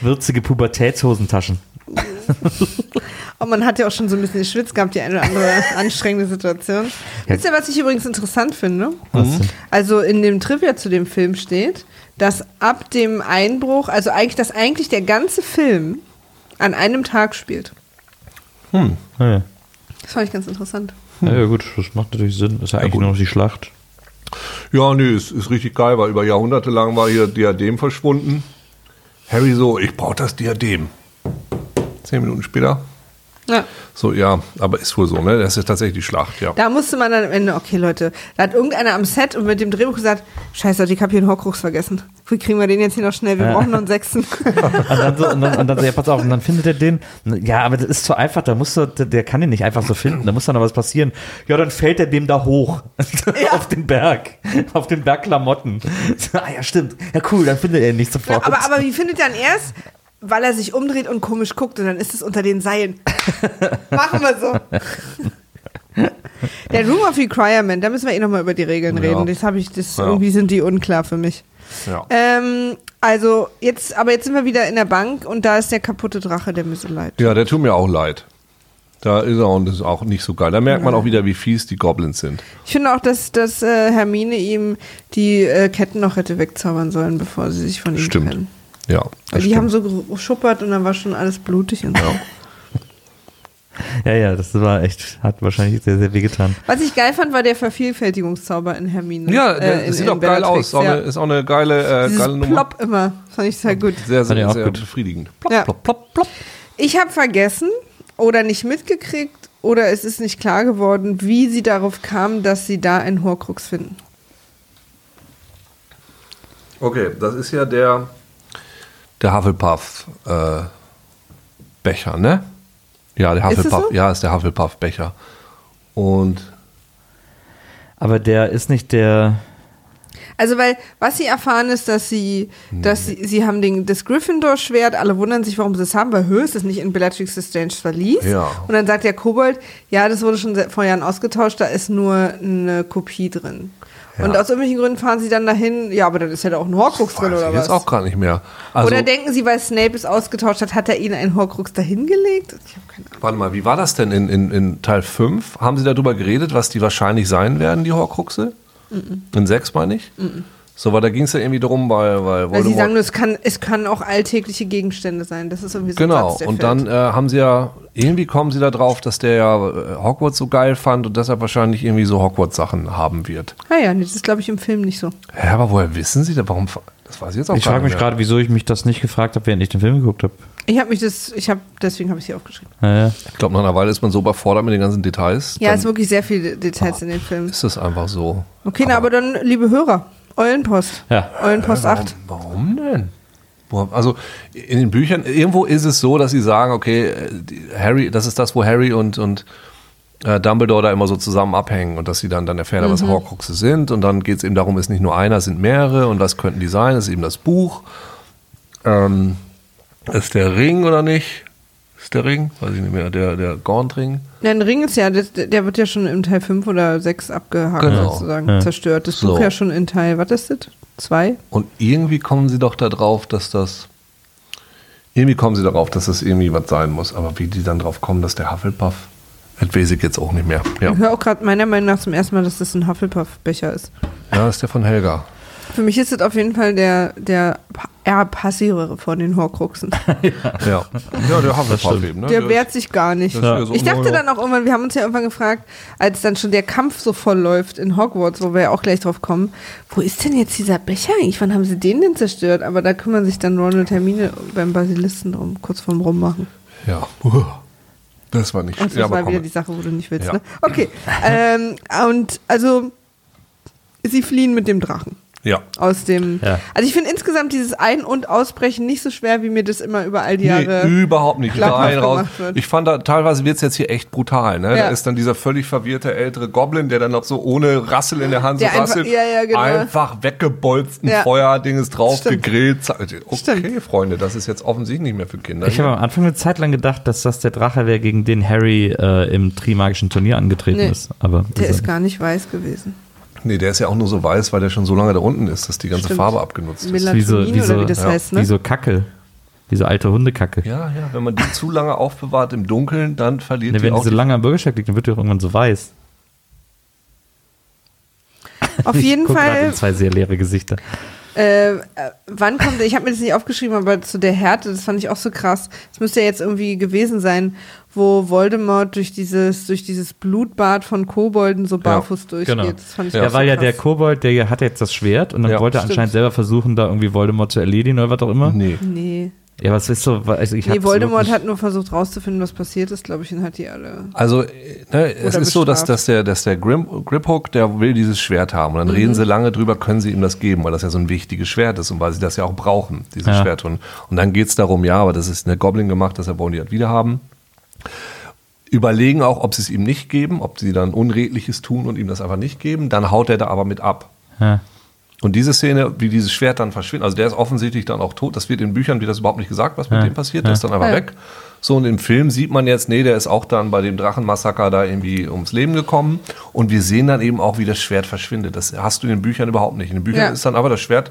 Würzige Pubertätshosentaschen. Und man hat ja auch schon so ein bisschen geschwitzt gehabt, die eine oder andere anstrengende Situation. Wisst ihr, was ich übrigens interessant finde? Was denn? Also in dem Trivia zu dem Film steht, dass ab dem Einbruch, also eigentlich, dass eigentlich der ganze Film an einem Tag spielt. Ah, ja. Das fand ich ganz interessant. Ja, ja, gut, das macht natürlich Sinn. Das ist ja eigentlich nur noch die Schlacht. Ja, nee, ist, ist richtig geil, weil über Jahrhunderte lang war hier Diadem verschwunden. Harry so, ich brauche das Diadem. Zehn Minuten später. Ja. So, ja, aber ist wohl so, ne? Das ist tatsächlich die Schlacht, ja. Da musste man dann am Ende, okay Leute, da hat irgendeiner am Set und mit dem Drehbuch gesagt, scheiße, ich habe hier einen Horcrux vergessen. Wie kriegen wir den jetzt hier noch schnell? Wir brauchen noch einen Sechsten. Und dann, so, und, dann, und dann so, ja, pass auf, und dann findet er den. Ja, aber das ist zu einfach, da musst du, der, der kann den nicht einfach so finden, da muss dann noch was passieren. Ja, dann fällt er dem da hoch. auf den Berg. Auf den Berg Klamotten. ah ja, stimmt. Ja, cool, dann findet er ihn nicht sofort. aber, aber wie findet er dann erst? Weil er sich umdreht und komisch guckt und dann ist es unter den Seilen. Machen wir so. Der Room of Requirement, da müssen wir eh nochmal über die Regeln Ja. reden. Das habe ich, das Ja. irgendwie sind die unklar für mich. ja. Ähm, also jetzt, aber jetzt sind wir wieder in der Bank und da ist der kaputte Drache, der mir so leid. Ja, der tut mir auch leid. Da ist er und das ist auch nicht so geil. Da merkt man auch wieder, wie fies die Goblins sind. Ich finde auch, dass, dass äh, Hermine ihm die äh, Ketten noch hätte wegzaubern sollen, bevor sie sich von ihm Stimmt. trennen. Ja, das die stimmt. haben so geschuppert und dann war schon alles blutig und so. ja, ja, das war echt, hat wahrscheinlich sehr, sehr wehgetan. Was ich geil fand, war der Vervielfältigungszauber in Hermine. ja, äh, der in- sieht in auch geil Bellatrix, aus. Auch ja. ist auch eine geile, äh, Dieses geile Nummer. Plop immer. Fand ich sehr gut. Sehr, sehr, auch sehr gut. befriedigend. Ja. Plop, plop, plop. Ich habe vergessen oder nicht mitgekriegt oder es ist nicht klar geworden, wie sie darauf kamen, dass sie da einen Horcrux finden. Okay, das ist ja der, der Hufflepuff äh, Becher, ne? Ja, der Ist Hufflepuff, so? ja, ist der Hufflepuff Becher. Und Aber der ist nicht der. Also, weil, was sie erfahren ist, dass sie, dass sie, sie haben den, das Gryffindor-Schwert, alle wundern sich, warum sie es haben, weil Höhe ist es nicht in Bellatrix Strange Verlies. Ja. Und dann sagt der Kobold, ja, das wurde schon vor Jahren ausgetauscht, da ist nur eine Kopie drin. Und aus irgendwelchen Gründen fahren sie dann dahin, ja, aber dann ist ja da auch ein Horcrux drin, oder ich jetzt was? auch gar nicht mehr. Also, oder denken sie, weil Snape es ausgetauscht hat, hat er ihnen einen Horcrux dahingelegt? Ich habe keine Ahnung. warte mal, wie war das denn in, in, in Teil 5? Haben Sie darüber geredet, was die wahrscheinlich sein werden, die Horcruxe? In 6 meine ich? So, weil da ging es ja irgendwie darum, weil, weil Weil sie sagen, nur, es kann, es kann auch alltägliche Gegenstände sein. Das ist irgendwie so ein Genau, Satz, der und fällt. dann äh, haben sie ja, irgendwie kommen sie da drauf, dass der ja äh, Hogwarts so geil fand und deshalb wahrscheinlich irgendwie so Hogwarts-Sachen haben wird. Ah ja, nee, das ist, glaube ich, im Film nicht so. Hä, aber woher wissen sie das? Warum? Das weiß ich jetzt auch Ich frage mich gerade, wieso ich mich das nicht gefragt habe, während ich den Film geguckt habe. Ich habe mich das, ich habe, deswegen habe ich hier aufgeschrieben. Ja, ja. Ich glaube, nach einer Weile ist man so überfordert mit den ganzen Details. Ja, es sind wirklich sehr viele Details in den Filmen. ist es einfach so. Okay, na, aber dann, liebe Hörer, Eulenpost. Ja. Eulenpost 8. Warum denn? Wo- Also in den Büchern, irgendwo ist es so, dass sie sagen, okay, Harry, das ist das, wo Harry und, und äh, Dumbledore da immer so zusammen abhängen und dass sie dann, dann erfahren, was Horcruxe sind und dann geht es eben darum, es ist nicht nur einer, es sind mehrere und was könnten die sein, das ist eben das Buch. Ähm, ist der Ring oder nicht? Ist der Ring? Weiß ich nicht mehr, der, der Gaunt-Ring. Ja, ein Ring ist ja, das, der wird ja schon im Teil 5 oder 6 abgehakt, Genau. sozusagen, Ja. zerstört. Das So. Buch ja schon in Teil, was ist das? 2? Und irgendwie kommen sie doch da drauf, dass das. Irgendwie kommen sie darauf, dass das irgendwie was sein muss. Aber wie die dann drauf kommen, dass der Hufflepuff. Das weiß ich jetzt auch nicht mehr. Ja, Ich höre auch gerade meiner Meinung nach zum ersten Mal, dass das ein Hufflepuff-Becher ist. ja das ist der von Helga. Für mich ist das auf jeden Fall der, der eher passivere von den Horcruxen. Ja, ja der Hufflepuff stimmt. eben. Ne? Der wehrt sich gar nicht. das ja so- Ich dachte dann auch irgendwann, wir haben uns ja irgendwann gefragt, als dann schon der Kampf so voll läuft in Hogwarts, wo wir ja auch gleich drauf kommen, wo ist denn jetzt dieser Becher eigentlich? Wann haben sie den denn zerstört? Aber da kümmern sich dann Ron und Hermine beim Basilisten drum, kurz vorm Rummachen. Ja. Das war nicht Und das ja, aber war wieder die Sache, wo du nicht willst, Ja. ne? Okay. ähm, und also, sie fliehen mit dem Drachen. Ja. Aus dem. Ja. Also ich finde insgesamt dieses Ein- und Ausbrechen nicht so schwer, wie mir das immer über all die Jahre. Nee, überhaupt nicht. Rein, raus. wird. Ich fand da, teilweise wird es jetzt hier echt brutal. Ne? Da Ja. ist dann dieser völlig verwirrte ältere Goblin, der dann noch so ohne Rassel in der Hand so Der einfach- rasselt. ja, ja, genau. Einfach weggebolzt, ein Ja. Feuerding ist drauf, Stimmt. gegrillt. Okay, Stimmt. Freunde, das ist jetzt offensichtlich nicht mehr für Kinder. Ich habe am Anfang eine Zeit lang gedacht, dass das der Drache wäre, gegen den Harry äh, im Trimagischen Turnier angetreten Nee. ist. Aber Der ist gar nicht weiß gewesen. Nee, der ist ja auch nur so weiß, weil der schon so lange da unten ist, dass die ganze Stimmt. Farbe abgenutzt ist. Wie so, wie so, oder wie das ja, heißt, ne? wie so Kacke. Wie so alte Hundekacke. Ja, ja, wenn man die zu lange aufbewahrt im Dunkeln, dann verliert Ne, die wenn die auch so die lange am Bürgersteig liegt, dann wird die auch irgendwann so weiß. Auf jeden ich grad Fall in zwei sehr leere Gesichter. Äh, wann kommt, ich habe mir das nicht aufgeschrieben, aber zu der Härte, das fand ich auch so krass. Es müsste ja jetzt irgendwie gewesen sein, wo Voldemort durch dieses, durch dieses Blutbad von Kobolden so barfuß durchgeht. genau. Das fand ich Ja, Ja, weil so ja der Kobold, der hat jetzt das Schwert und dann Ja, wollte er anscheinend selber versuchen, da irgendwie Voldemort zu erledigen oder was auch immer. Nee. Nee. Ja, was ist so, also ich Nee, Voldemort hat nur versucht rauszufinden, was passiert ist, glaube ich, und hat die alle. Also, äh, ne, es ist so, dass, bestraft. dass der, dass der Grim, Griphook, der will dieses Schwert haben. Und dann Mhm. reden sie lange drüber, können sie ihm das geben, weil das ja so ein wichtiges Schwert ist und weil sie das ja auch brauchen, dieses Ja. Schwert. Und, und dann geht's darum, ja, aber das ist eine Goblin gemacht, deshalb wollen die das wieder haben. Überlegen auch, ob sie es ihm nicht geben, ob sie dann Unredliches tun und ihm das einfach nicht geben. Dann haut er da aber mit ab. Ja. Und diese Szene, wie dieses Schwert dann verschwindet, also der ist offensichtlich dann auch tot. Das wird in Büchern wird das überhaupt nicht gesagt, was mit Ja. dem passiert. Der Ja. ist dann einfach Ja. weg. So, und im Film sieht man jetzt, nee, der ist auch dann bei dem Drachenmassaker da irgendwie ums Leben gekommen. Und wir sehen dann eben auch, wie das Schwert verschwindet. Das hast du in den Büchern überhaupt nicht. In den Büchern Ja. ist dann aber das Schwert,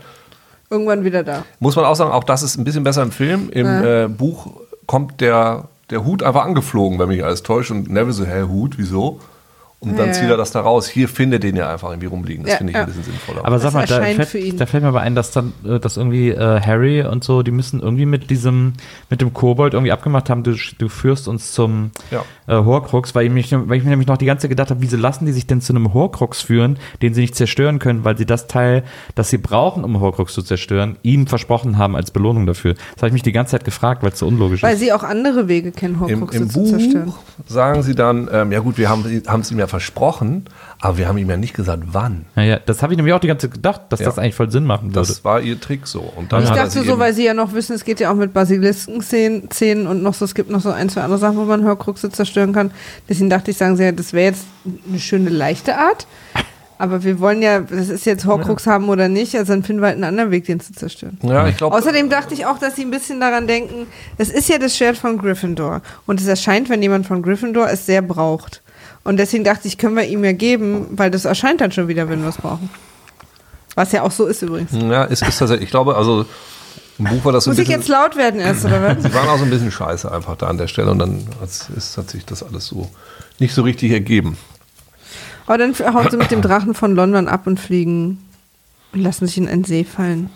Irgendwann wieder da. muss man auch sagen, auch das ist ein bisschen besser im Film. Im äh, Buch kommt der, der Hut einfach angeflogen, wenn mich alles täuscht. Und Neville so, hä, Hut, wieso? Und dann Ja, zieht er das da raus. Hier findet den ja einfach irgendwie rumliegen. Das Ja, finde ich ja. ein bisschen sinnvoller. Aber sag mal, da fällt, da fällt mir aber ein, dass dann, äh, dass irgendwie äh, Harry und so, die müssen irgendwie mit diesem, mit dem Kobold irgendwie abgemacht haben, du, du führst uns zum Ja. äh, Horcrux, weil ich, mich, weil ich mir nämlich noch die ganze Zeit gedacht habe, wieso lassen die sich denn zu einem Horcrux führen, den sie nicht zerstören können, weil sie das Teil, das sie brauchen, um Horcrux zu zerstören, ihm versprochen haben als Belohnung dafür. Das habe ich mich die ganze Zeit gefragt, weil es so unlogisch Weil ist. sie auch andere Wege kennen, Im, Horcruxe Im zu zerstören. Buch sagen sie dann, ähm, ja gut, wir haben es ihm ja versprochen, aber wir haben ihm ja nicht gesagt, wann. Naja, das habe ich nämlich auch die ganze Zeit gedacht, dass Ja. das eigentlich voll Sinn machen würde. Das war ihr Trick so. Und dann Ich hat dachte so, weil sie ja noch wissen, es geht ja auch mit Basilisken-Szenen Szenen und noch so, es gibt noch so ein, zwei andere Sachen, wo man Horcruxe zerstören kann. Deswegen dachte ich, sagen sie ja, das wäre jetzt eine schöne, leichte Art. Aber wir wollen ja, das ist jetzt Horcrux haben oder nicht, also dann finden wir halt einen anderen Weg, den zu zerstören. Ja, ich glaube. Außerdem dachte ich auch, dass sie ein bisschen daran denken, es ist ja das Schwert von Gryffindor. Und es erscheint, wenn jemand von Gryffindor es sehr braucht. Und deswegen dachte ich, können wir ihm ja geben, weil das erscheint dann schon wieder, wenn wir es brauchen. Was ja auch so ist übrigens. Ja, es ist tatsächlich, ich glaube, also im Buch war das so ein Muss ich bisschen. jetzt laut werden erst, oder was? Sie waren auch so ein bisschen scheiße einfach da an der Stelle und dann ist, hat sich das alles so nicht so richtig ergeben. Aber dann hauen sie mit dem Drachen von London ab und fliegen und lassen sich in einen See fallen.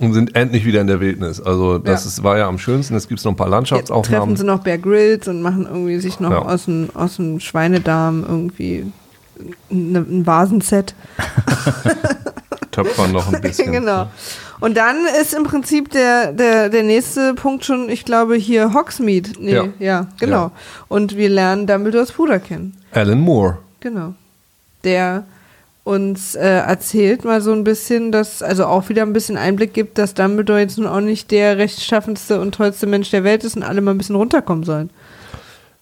Und sind endlich wieder in der Wildnis. Also, das Ja. ist, war ja am schönsten. Es gibt noch ein paar Jetzt treffen Landschaftsaufnahmen. sie noch Bear Grylls und machen irgendwie sich noch Ja. aus, dem, aus dem Schweinedarm irgendwie eine, ein Vasenset. Töpfern noch ein bisschen. genau. Und dann ist im Prinzip der, der, der nächste Punkt schon, ich glaube, hier Hogsmeade. Nee, ja, Ja. genau. Ja. Und wir lernen Dumbledores Bruder kennen. Alan Moore. Genau. Der uns äh, erzählt mal so ein bisschen, dass, also auch wieder ein bisschen Einblick gibt, dass Dumbledore jetzt nun auch nicht der rechtschaffendste und tollste Mensch der Welt ist und alle mal ein bisschen runterkommen sollen.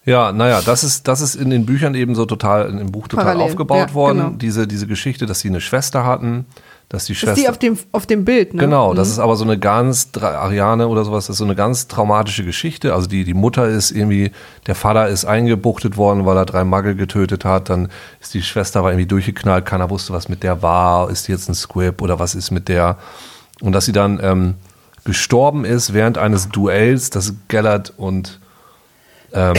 Ja, naja, das ist, das ist in den Büchern eben so total, im Buch total Parallel, aufgebaut ja, worden. genau. Diese, diese Geschichte, dass sie eine Schwester hatten, dass die Das Schwester. ist die auf dem, auf dem Bild, ne? Genau, das Mhm. ist aber so eine ganz, Ariane oder sowas, das ist so eine ganz traumatische Geschichte. Also die, die Mutter ist irgendwie, der Vater ist eingebuchtet worden, weil er drei Magel getötet hat. Dann ist die Schwester war irgendwie durchgeknallt, keiner wusste, was mit der war. Ist die jetzt ein Squib oder was ist mit der? Und dass sie dann ähm, gestorben ist während eines Duells, das Gellert und ähm,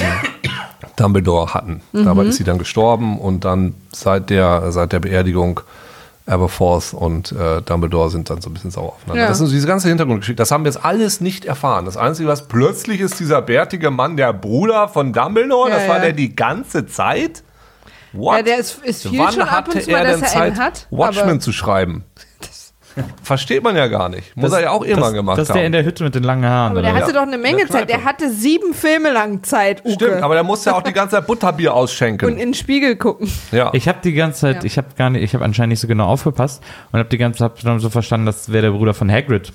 Dumbledore hatten. Dabei ist sie dann gestorben und dann seit der, seit der Beerdigung Aberforth und äh, Dumbledore sind dann so ein bisschen sauer aufeinander. Ja. Das ist so diese ganze Hintergrundgeschichte. Das haben wir jetzt alles nicht erfahren. Das Einzige, was plötzlich ist, dieser bärtige Mann der Bruder von Dumbledore. Ja, das war der die ganze Zeit. What? Ja, der ist, ist viel Wann schon ab hatte und zu er denn er Zeit, hat. Watchmen zu schreiben? Versteht man ja gar nicht. Muss Das- er ja auch irgendwann das, gemacht Das ist der in haben. der Hütte mit den langen Haaren. Aber der hatte was? doch eine Menge Zeit. Der hatte sieben Filme lang Zeit, Uke. Stimmt, aber der muss ja auch die ganze Zeit Butterbier und ausschenken. in den Spiegel gucken. Ja. Ich habe die ganze Zeit, Ja. ich habe gar nicht, ich habe anscheinend nicht so genau aufgepasst und habe die ganze Zeit dann so verstanden, das wäre der Bruder von Hagrid.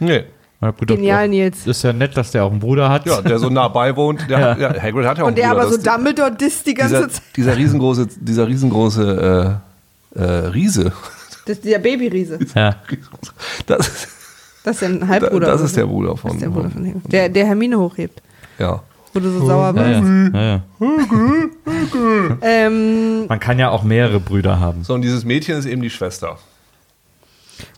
nee. Und gedacht, Genial, oh, Nils. Ist ja nett, dass der auch einen Bruder hat. Ja, der so nah bei wohnt. Der hat, ja, Hagrid hat ja auch Und der Bruder, aber so Dumbledore disst die ganze dieser, Zeit. dieser riesengroße, dieser riesengroße äh, äh, Riese. Das ist der Babyriese. Ja. Das, ist- Das ist ja ein Halbbruder. das ist so. der Bruder von. Das ist der Bruder von. Der, der Hermine hochhebt. Ja. Wo du so sauer Ja, bist. ja. Ja, ja. Ähm, Man kann ja auch mehrere Brüder haben. So, und dieses Mädchen ist eben die Schwester.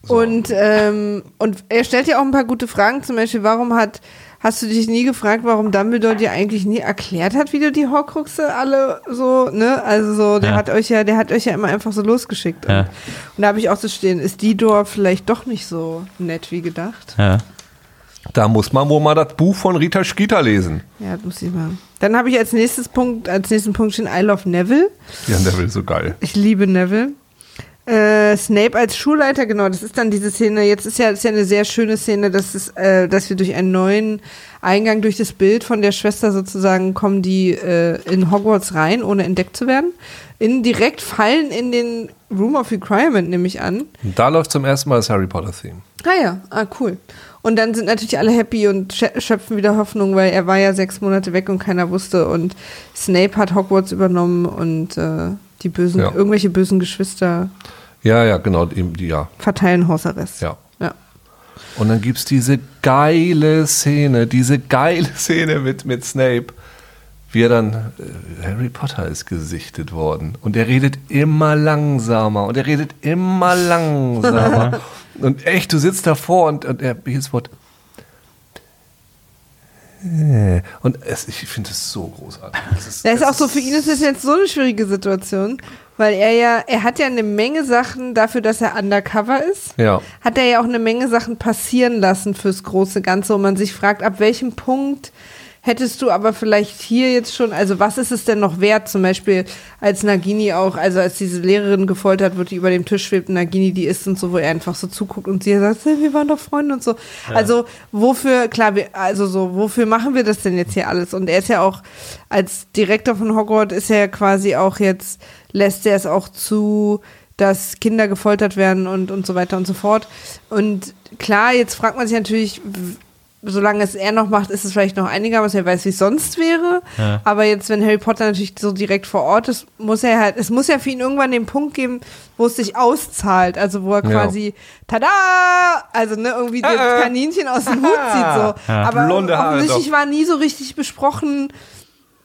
Und, ähm, und er stellt ja auch ein paar gute Fragen, zum Beispiel, warum hat, hast du dich nie gefragt, warum Dumbledore dir eigentlich nie erklärt hat, wie du die Horcruxe alle so, ne, also so, der Ja. hat euch ja, der hat euch ja immer einfach so losgeschickt. Ja. Und, und da habe ich auch so stehen, ist die Dor vielleicht doch nicht so nett wie gedacht? Ja. Da muss man wohl mal das Buch von Rita Skeeter lesen. Ja, das muss ich mal. Dann habe ich als nächstes Punkt, als nächsten Punkt stehen I Love Neville. Ja, der will so geil. Ich liebe Neville. Äh, Snape als Schulleiter, genau, das ist dann diese Szene. Jetzt ist ja, ist ja eine sehr schöne Szene, dass, es, äh, dass wir durch einen neuen Eingang, durch das Bild von der Schwester sozusagen, kommen die äh, in Hogwarts rein, ohne entdeckt zu werden. In, direkt fallen in den Room of Requirement, nehme ich an. Und da läuft zum ersten Mal das Harry Potter Theme. Ah ja, ah cool. Und dann sind natürlich alle happy und schö- schöpfen wieder Hoffnung, weil er war ja sechs Monate weg und keiner wusste. Und Snape hat Hogwarts übernommen und äh, die bösen, Ja. irgendwelche bösen Geschwister Ja, ja, genau, eben die, ja. verteilen Hausarrest. ja. ja. Und dann gibt es diese geile Szene, diese geile Szene mit, mit Snape, wie er dann, äh, Harry Potter ist gesichtet worden. Und er redet immer langsamer und er redet immer langsamer. und echt, du sitzt davor und, und er, jedes Wort. Äh, Und es, ich finde es so großartig. Es ist, Das ist es auch so, für ihn ist das jetzt so eine schwierige Situation, weil er ja, er hat ja eine Menge Sachen dafür, dass er undercover ist. Ja. Hat er ja auch eine Menge Sachen passieren lassen fürs große Ganze, wo man sich fragt, ab welchem Punkt hättest du aber vielleicht hier jetzt schon, also was ist es denn noch wert? Zum Beispiel als Nagini auch, also als diese Lehrerin gefoltert wird, die über dem Tisch schwebt, Nagini die ist und so, wo er einfach so zuguckt und sie sagt, "Hey, wir waren doch Freunde und so. Also wofür, klar, wir, also so, wofür machen wir das denn jetzt hier alles? Und er ist ja auch als Direktor von Hogwarts ist er ja quasi auch jetzt, lässt er es auch zu, dass Kinder gefoltert werden und, und so weiter und so fort. Und klar, jetzt fragt man sich natürlich, solange es er noch macht, ist es vielleicht noch einigermaßen, er weiß, wie es sonst wäre. Ja. Aber jetzt, wenn Harry Potter natürlich so direkt vor Ort ist, muss er halt, es muss ja für ihn irgendwann den Punkt geben, wo es sich auszahlt. Also wo er Ja. quasi, tada! Also ne, irgendwie das Äh, äh. Kaninchen aus dem Hut zieht so. Ja. Aber Blonde offensichtlich war nie so richtig besprochen,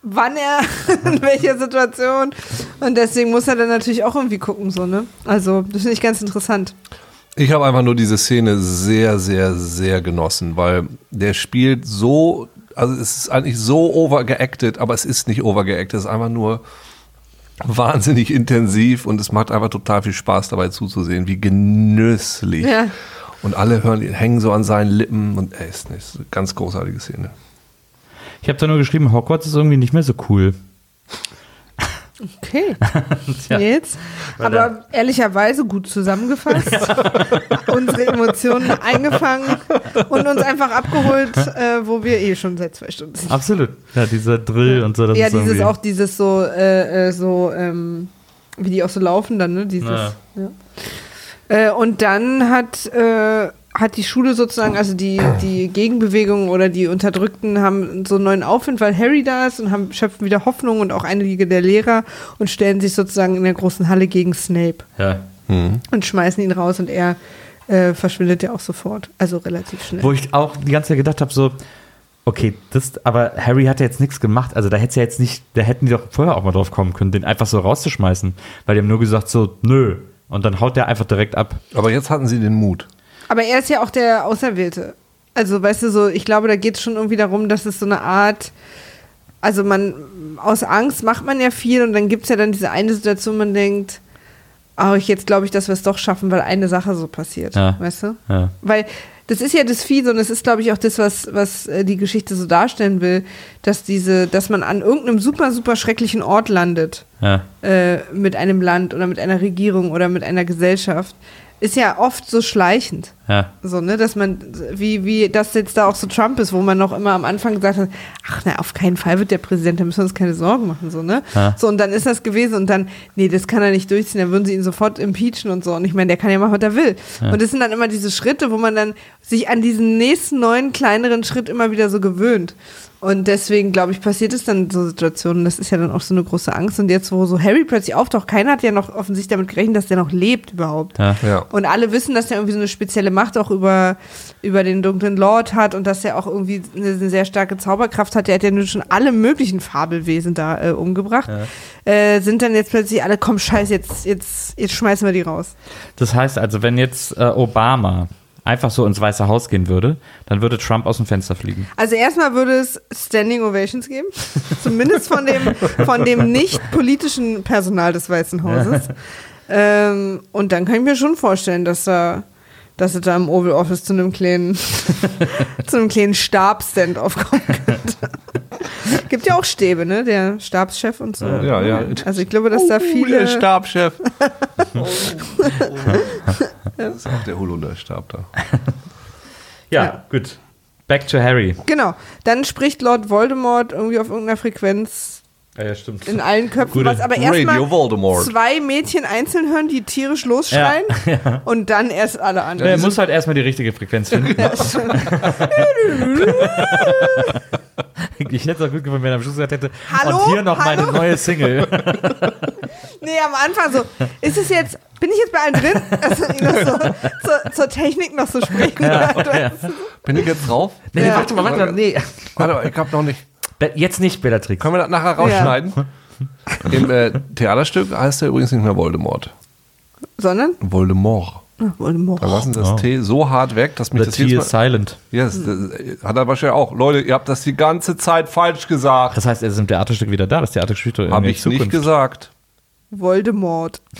wann er, in welcher Situation. Und deswegen muss er dann natürlich auch irgendwie gucken, so, ne? Also, das finde ich ganz interessant. Ich habe einfach nur diese Szene sehr, sehr, sehr genossen, weil der spielt so, also es ist eigentlich so overgeacted, aber es ist nicht overgeacted, es ist einfach nur wahnsinnig intensiv und es macht einfach total viel Spaß dabei zuzusehen, wie genüsslich. Ja. Und alle hören, hängen so an seinen Lippen und ey, ist eine ganz großartige Szene. Ich habe da nur geschrieben, Hogwarts ist irgendwie nicht mehr so cool. Okay. Tja. Jetzt. Aber ehrlicherweise gut zusammengefasst. Unsere Emotionen eingefangen und uns einfach abgeholt, äh, wo wir eh schon seit zwei Stunden sind. Absolut. Ja, dieser Drill und so. Das ja, ist dieses auch dieses so, äh, äh, so, ähm, wie die auch so laufen dann, ne? Dieses. Ja. Ja. Äh, und dann hat, äh, hat die Schule sozusagen, also die, die Gegenbewegungen oder die Unterdrückten haben so einen neuen Aufwind, weil Harry da ist und haben, schöpfen wieder Hoffnung und auch einige der Lehrer und stellen sich sozusagen in der großen Halle gegen Snape Ja. und schmeißen ihn raus und er äh, verschwindet ja auch sofort. Also relativ schnell. Wo ich auch die ganze Zeit gedacht habe, so, okay, das, aber Harry hat ja jetzt nichts gemacht. Also da hätte ja jetzt nicht, da hätten die doch vorher auch mal drauf kommen können, den einfach so rauszuschmeißen. Weil die haben nur gesagt, so, nö. Und dann haut der einfach direkt ab. Aber jetzt hatten sie den Mut. Aber er ist ja auch der Auserwählte. Also, weißt du, so, ich glaube, da geht es schon irgendwie darum, dass es so eine Art, also man, aus Angst macht man ja viel und dann gibt es ja dann diese eine Situation, man denkt, oh, ich jetzt glaube ich, dass wir es doch schaffen, weil eine Sache so passiert. Ja. Weißt du? Ja. Weil das ist ja das Fiese und das ist, glaube ich, auch das, was, was äh, die Geschichte so darstellen will, dass diese, dass man an irgendeinem super, super schrecklichen Ort landet Ja. äh, mit einem Land oder mit einer Regierung oder mit einer Gesellschaft, ist ja oft so schleichend. Ja. So, ne, dass man, wie, wie das jetzt da auch so Trump ist, wo man noch immer am Anfang gesagt hat, ach, na, auf keinen Fall wird der Präsident, da müssen wir uns keine Sorgen machen, so, ne? Ja. So, und dann ist das gewesen und dann, nee, das kann er nicht durchziehen, dann würden sie ihn sofort impeachen und so. Und ich meine, der kann ja machen, was er will. Und das sind dann immer diese Schritte, wo man dann sich an diesen nächsten neuen, kleineren Schritt immer wieder so gewöhnt. Und deswegen, glaube ich, passiert es dann in so Situationen. Das ist ja dann auch so eine große Angst. Und jetzt, wo so Harry plötzlich auftaucht, keiner hat ja noch offensichtlich damit gerechnet, dass der noch lebt überhaupt. Ja. Ja. Und alle wissen, dass er irgendwie so eine spezielle Macht auch über, über den dunklen Lord hat und dass er auch irgendwie eine, eine sehr starke Zauberkraft hat. Der hat ja nun schon alle möglichen Fabelwesen da äh, umgebracht. Äh, sind dann jetzt plötzlich alle, komm, scheiß, jetzt, jetzt, jetzt schmeißen wir die raus. Das heißt also, wenn jetzt äh, Obama einfach so ins Weiße Haus gehen würde, dann würde Trump aus dem Fenster fliegen. Also erstmal würde es Standing Ovations geben, zumindest von dem, von dem nicht politischen Personal des Weißen Hauses. Ähm, und dann kann ich mir schon vorstellen, dass da, dass es da im Oval Office zu einem kleinen, zu einem kleinen Stabstand aufkommen könnte. Gibt ja auch Stäbe, ne? Der Stabschef und so. Ja, ja. Also ich glaube, dass da Uh, der viele. Stabschef. Das ist auch der Holunder-Stab da. Ja, Ja. gut. Back to Harry. Genau. Dann spricht Lord Voldemort irgendwie auf irgendeiner Frequenz Ja, ja stimmt. in allen Köpfen, Gute was aber erstmal zwei Mädchen einzeln hören, die tierisch losschreien und dann erst alle anderen. Er muss halt erstmal die richtige Frequenz finden. ich hätte es auch gut gefunden, wenn er am Schluss gesagt hätte, Hallo? und hier noch meine Hallo? neue Single. Nee, am Anfang so, ist es jetzt, bin ich jetzt bei allen drin? Also, ihn noch so, zur, zur Technik noch so sprechen. ja. Bin ich jetzt drauf? Nee, Ja. warte mal, warte mal. Nee. Warte mal, ich hab noch nicht. Jetzt nicht, Bellatrix. Können wir das nachher rausschneiden? Im äh, Theaterstück heißt er übrigens nicht mehr Voldemort. Sondern? Voldemort. Ach, Voldemort. Da lassen das Oh. T so hart weg, dass mich The das T jedes is Mal... silent. Yes, das hat er wahrscheinlich auch. Leute, ihr habt das die ganze Zeit falsch gesagt. Das heißt, er ist im Theaterstück wieder da. Das Theaterstück Habe ich nicht Zukunft. gesagt. Voldemort.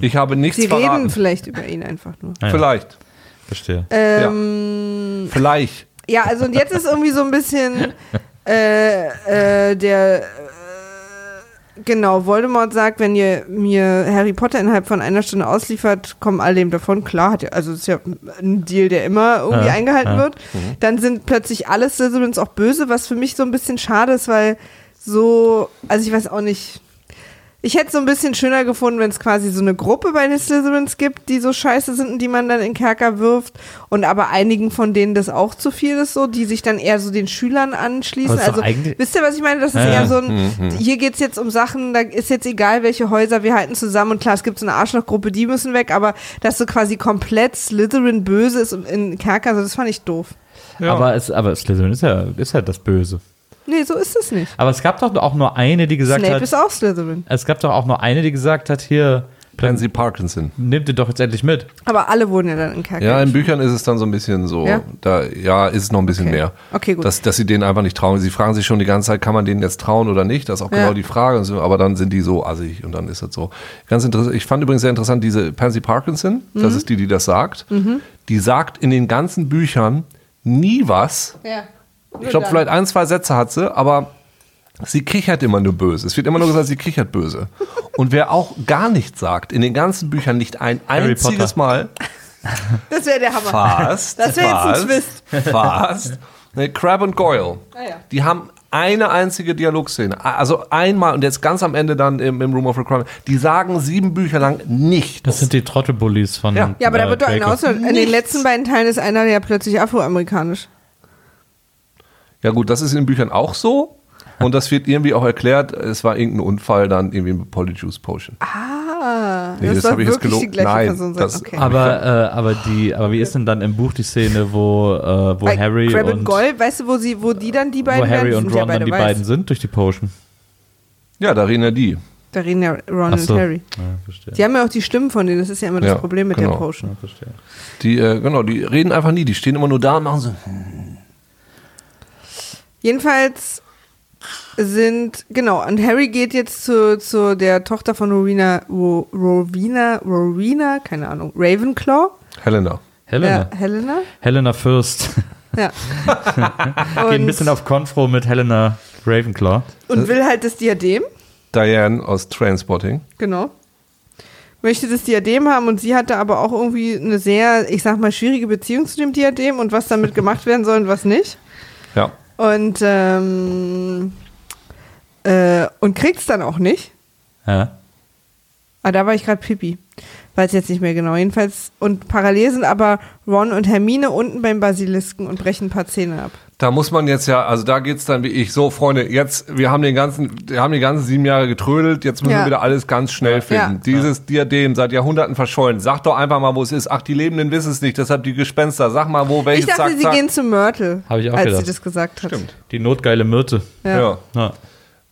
Ich habe nichts Sie reden verraten. vielleicht über ihn einfach nur. Ah, ja. Vielleicht. Verstehe. Ähm, Vielleicht. ja. also und jetzt ist irgendwie so ein bisschen äh, äh, der äh, genau, Voldemort sagt, wenn ihr mir Harry Potter innerhalb von einer Stunde ausliefert, kommen all dem davon. Klar, hat ja, also es ist ja ein Deal, der immer irgendwie Ja, eingehalten ja. wird. Dann sind plötzlich alle Slytherins auch böse, was für mich so ein bisschen schade ist, weil so, also ich weiß auch nicht. Ich hätte es so ein bisschen schöner gefunden, wenn es quasi so eine Gruppe bei den Slytherins gibt, die so scheiße sind und die man dann in den Kerker wirft. Und aber einigen von denen das auch zu viel ist, so, die sich dann eher so den Schülern anschließen. Also, wisst ihr, was ich meine? Das ist Ja, eher ja. so ein, hier geht's jetzt um Sachen, da ist jetzt egal, welche Häuser, wir halten zusammen. Und klar, es gibt so eine Arschlochgruppe, die müssen weg, aber dass so quasi komplett Slytherin böse ist in den Kerker, also das fand ich doof. Aber, es, aber Slytherin ist ja, ist ja das Böse. Nee, so ist es nicht. Aber es gab doch auch nur eine, die gesagt Snape hat. ist auch Slytherin. Es gab doch auch nur eine, die gesagt hat, hier, Pansy Parkinson. nehmt ihr doch jetzt endlich mit. Aber alle wurden ja dann in Kerker. Ja, in Büchern ist es dann so ein bisschen so, Ja? da ja, ist es noch ein bisschen Okay. mehr. Okay, gut. Dass, dass sie denen einfach nicht trauen. Sie fragen sich schon die ganze Zeit, kann man denen jetzt trauen oder nicht? Das ist auch Ja. genau die Frage. Aber dann sind die so assig und dann ist das so. Ganz interessant. Ich fand übrigens sehr interessant, diese Pansy Parkinson, Mhm. das ist die, die das sagt. Die sagt in den ganzen Büchern nie was. Ja. Ich glaube, vielleicht ein, zwei Sätze hat sie, aber sie kichert immer nur böse. Es wird immer nur gesagt, sie kichert böse. Und wer auch gar nichts sagt, in den ganzen Büchern nicht ein Harry einziges Potter. Mal, Das wäre der Hammer. Fast. Das wär jetzt ein fast, Twist. Fast. Ne, Crab und Goyle. Ah, ja. Die haben eine einzige Dialogszene. Also einmal und jetzt ganz am Ende dann im, im Room of Requirement. Die sagen sieben Bücher lang nichts. Das sind die Trottelbullies von. Ja. Ja, aber da äh, wird doch ein Draco. Auswahl. In den letzten beiden Teilen ist einer ja plötzlich afroamerikanisch. Ja gut, das ist in den Büchern auch so. Und das wird irgendwie auch erklärt, es war irgendein Unfall dann irgendwie mit Polyjuice Potion. Ah, Nee, das soll habe ich jetzt gelogen. die gleiche Nein, Person sein. das- okay. Aber, äh, aber, die, aber wie ist denn dann im Buch die Szene, wo, äh, wo Bei Harry Crab und, und Goyle, weißt du, wo, sie, wo die dann die beiden wo Harry und sind ja Ron dann die weiß. beiden sind durch die Potion? Ja, da reden ja die. Da reden ja Ron Ach so. und Harry. Ja. Die haben ja auch die Stimmen von denen, das ist ja immer das Ja, Problem mit genau. der Potion. Ja, verstehe. Die, äh, genau, die reden einfach nie. Die stehen immer nur da und machen so. Jedenfalls sind, genau, und Harry geht jetzt zu, zu der Tochter von Rowena, Ro, Rowena, Rowena, keine Ahnung, Ravenclaw. Helena. Helena. Ja, Helena. Helena Fürst. Ja. Geht ein bisschen auf Konfro mit Helena Ravenclaw. und will halt das Diadem. Diane aus Trainspotting. Genau. möchte das Diadem haben und sie hatte aber auch irgendwie eine sehr, ich sag mal, schwierige Beziehung zu dem Diadem und was damit gemacht werden soll und was nicht. Ja. Und, ähm, äh, und kriegt's dann auch nicht. Ja. Ah, da war ich gerade Pipi. Weiß jetzt nicht mehr genau. Jedenfalls, und parallel sind aber Ron und Hermine unten beim Basilisken und brechen ein paar Zähne ab. Da muss man jetzt ja, also da geht's dann wie ich, so Freunde, jetzt, wir haben den ganzen, wir haben die ganzen sieben Jahre getrödelt, jetzt müssen Ja. wir wieder alles ganz schnell finden. Ja. Dieses Diadem seit Jahrhunderten verschollen. Sag doch einfach mal, wo es ist. Ach, die Lebenden wissen es nicht, deshalb die Gespenster. Sag mal, wo, welche, Ich dachte, zack, sie zack. gehen zu Myrtle, Hab ich auch als gedacht. sie das gesagt hat. Stimmt. Die notgeile Myrte. Ja. ja. Ja.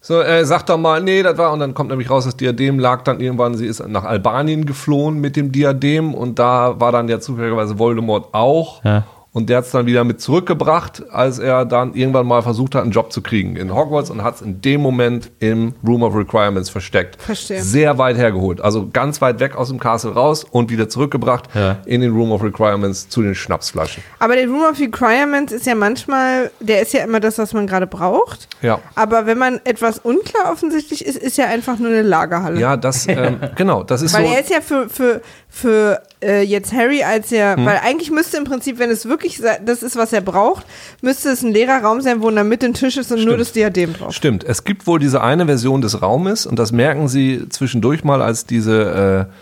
So, äh, sag doch mal, nee, das war, und dann kommt nämlich raus, das Diadem lag dann irgendwann, sie ist nach Albanien geflohen mit dem Diadem und da war dann ja zufälligerweise Voldemort auch. Ja. Und der hat es dann wieder mit zurückgebracht, als er dann irgendwann mal versucht hat, einen Job zu kriegen in Hogwarts und hat es in dem Moment im Room of Requirements versteckt. Verstehe. Sehr weit hergeholt. Also ganz weit weg aus dem Castle raus und wieder zurückgebracht Ja. in den Room of Requirements zu den Schnapsflaschen. Aber der Room of Requirements ist ja manchmal, der ist ja immer das, was man gerade braucht. Ja. Aber wenn man etwas unklar offensichtlich ist, ist ja einfach nur eine Lagerhalle. Ja, das, ähm, genau, das ist Weil so. er ist ja für, für, für äh, jetzt Harry als er, Hm. weil eigentlich müsste im Prinzip, wenn es wirklich se- das ist, was er braucht, müsste es ein leerer Raum sein, wo in der Mitte ein Tisch ist und nur Stimmt. das Diadem drauf. Stimmt, es gibt wohl diese eine Version des Raumes und das merken sie zwischendurch mal als diese, äh,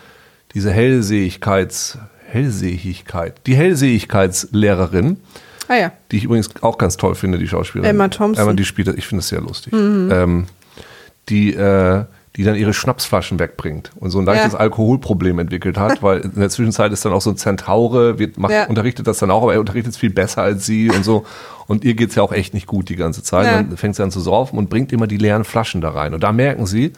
diese Hellsehigkeits, Hellsehigkeit, die Hellsehigkeitslehrerin, Ah ja. die ich übrigens auch ganz toll finde, die Schauspielerin. Emma Thompson. Emma, die spielt, ich finde das sehr lustig. Ähm, die, äh, die dann ihre Schnapsflaschen wegbringt und so ein leichtes Ja. Alkoholproblem entwickelt hat, weil in der Zwischenzeit ist dann auch so ein Zentaure, wird, macht, Ja. unterrichtet das dann auch, aber er unterrichtet es viel besser als sie und so. Und ihr geht's ja auch echt nicht gut die ganze Zeit. Ja. Dann fängt sie an zu saufen und bringt immer die leeren Flaschen da rein. Und da merken sie,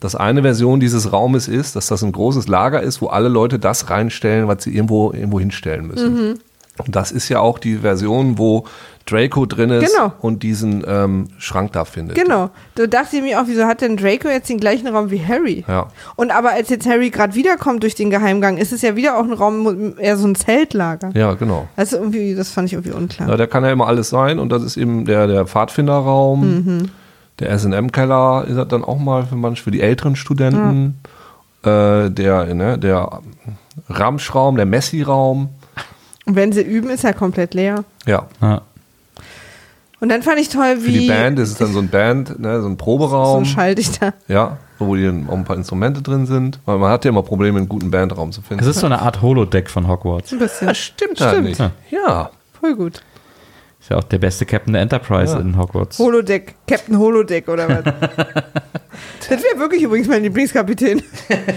dass eine Version dieses Raumes ist, dass das ein großes Lager ist, wo alle Leute das reinstellen, was sie irgendwo, irgendwo hinstellen müssen. Mhm. Das ist ja auch die Version, wo Draco drin ist Genau. und diesen ähm, Schrank da findet. Genau. Da dachte ich mir auch, wieso hat denn Draco jetzt den gleichen Raum wie Harry? Ja. Und aber als jetzt Harry gerade wiederkommt durch den Geheimgang, ist es ja wieder auch ein Raum, eher so ein Zeltlager. Ja, genau. Also irgendwie, das fand ich irgendwie unklar. Ja, der kann ja immer alles sein und das ist eben der, der Pfadfinderraum, Mhm. der S&M-Keller ist das dann auch mal für manche, für die älteren Studenten, äh, der, ne, der Ramschraum, der Messi-Raum, Und wenn sie üben, ist er komplett leer. ja. Ja. Und dann fand ich toll, Für wie die Band ist es dann so ein Band, ne, so ein so Proberaum, ein Schalldichter. ja, wo die auch ein paar Instrumente drin sind, weil man hat ja immer Probleme, einen guten Bandraum zu finden. Es ist so eine Art Holodeck von Hogwarts. Ein bisschen. das stimmt halt nicht. Ja. Ja. Voll gut. Ist ja auch der beste Captain der Enterprise Ja. in Hogwarts. Holodeck, Captain Holodeck oder was? das wäre wirklich übrigens mein Lieblingskapitän.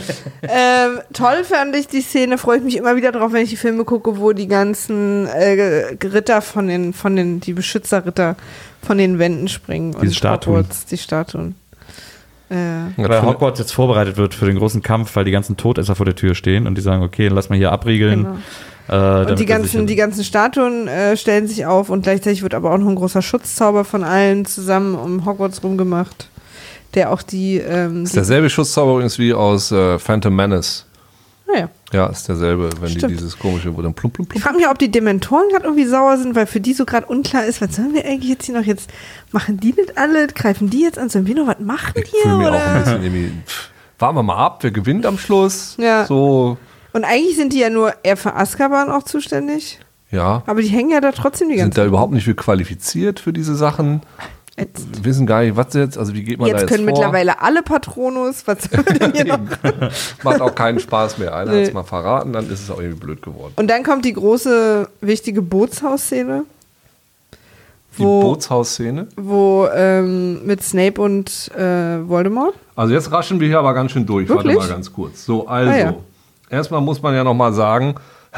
ähm, toll fand ich die Szene, freue ich mich immer wieder drauf, wenn ich die Filme gucke, wo die ganzen äh, Ritter von den, von den, die Beschützerritter von den Wänden springen. Diese Statuen. Hogwarts, die Statuen. Äh, Weil Hogwarts jetzt vorbereitet wird für den großen Kampf, weil die ganzen Todesser vor der Tür stehen und die sagen, okay, lass mal hier abriegeln. Genau. Äh, und die ganzen, die ganzen Statuen äh, stellen sich auf und gleichzeitig wird aber auch noch ein großer Schutzzauber von allen zusammen um Hogwarts rumgemacht, der auch die, ähm, Ist die derselbe Schutzzauber übrigens wie aus äh, Phantom Menace. naja. Ja, ist derselbe, wenn die Stimmt. dieses komische, wo dann plump, plump, Ich plump. frage mich, ob die Dementoren gerade irgendwie sauer sind, weil für die so gerade unklar ist, was sollen wir eigentlich jetzt hier noch jetzt, machen die nicht alle, greifen die jetzt an, sollen wir noch was machen Ich hier? fühle mich auch ein Oder? bisschen irgendwie. pff, Warten wir mal ab, wer gewinnt am Schluss? Ja. So, Und eigentlich sind die ja nur eher für Azkaban auch zuständig, ja. aber die hängen ja da trotzdem die Sind ganze da überhaupt nicht für qualifiziert für diese Sachen? Jetzt, Wissen gar nicht, was jetzt, also wie geht man da jetzt jetzt können vor? mittlerweile alle Patronus, was wir denn hier noch? Macht auch keinen Spaß mehr. Einer Nee. hat es mal verraten, dann ist es auch irgendwie blöd geworden. Und dann kommt die große, wichtige Bootshausszene. Die Bootshausszene. wo ähm, mit Snape und äh, Voldemort. Also jetzt raschen wir hier aber ganz schön durch. Wirklich? Warte mal ganz kurz. So, also. Ah, ja. Erstmal muss man ja noch mal sagen,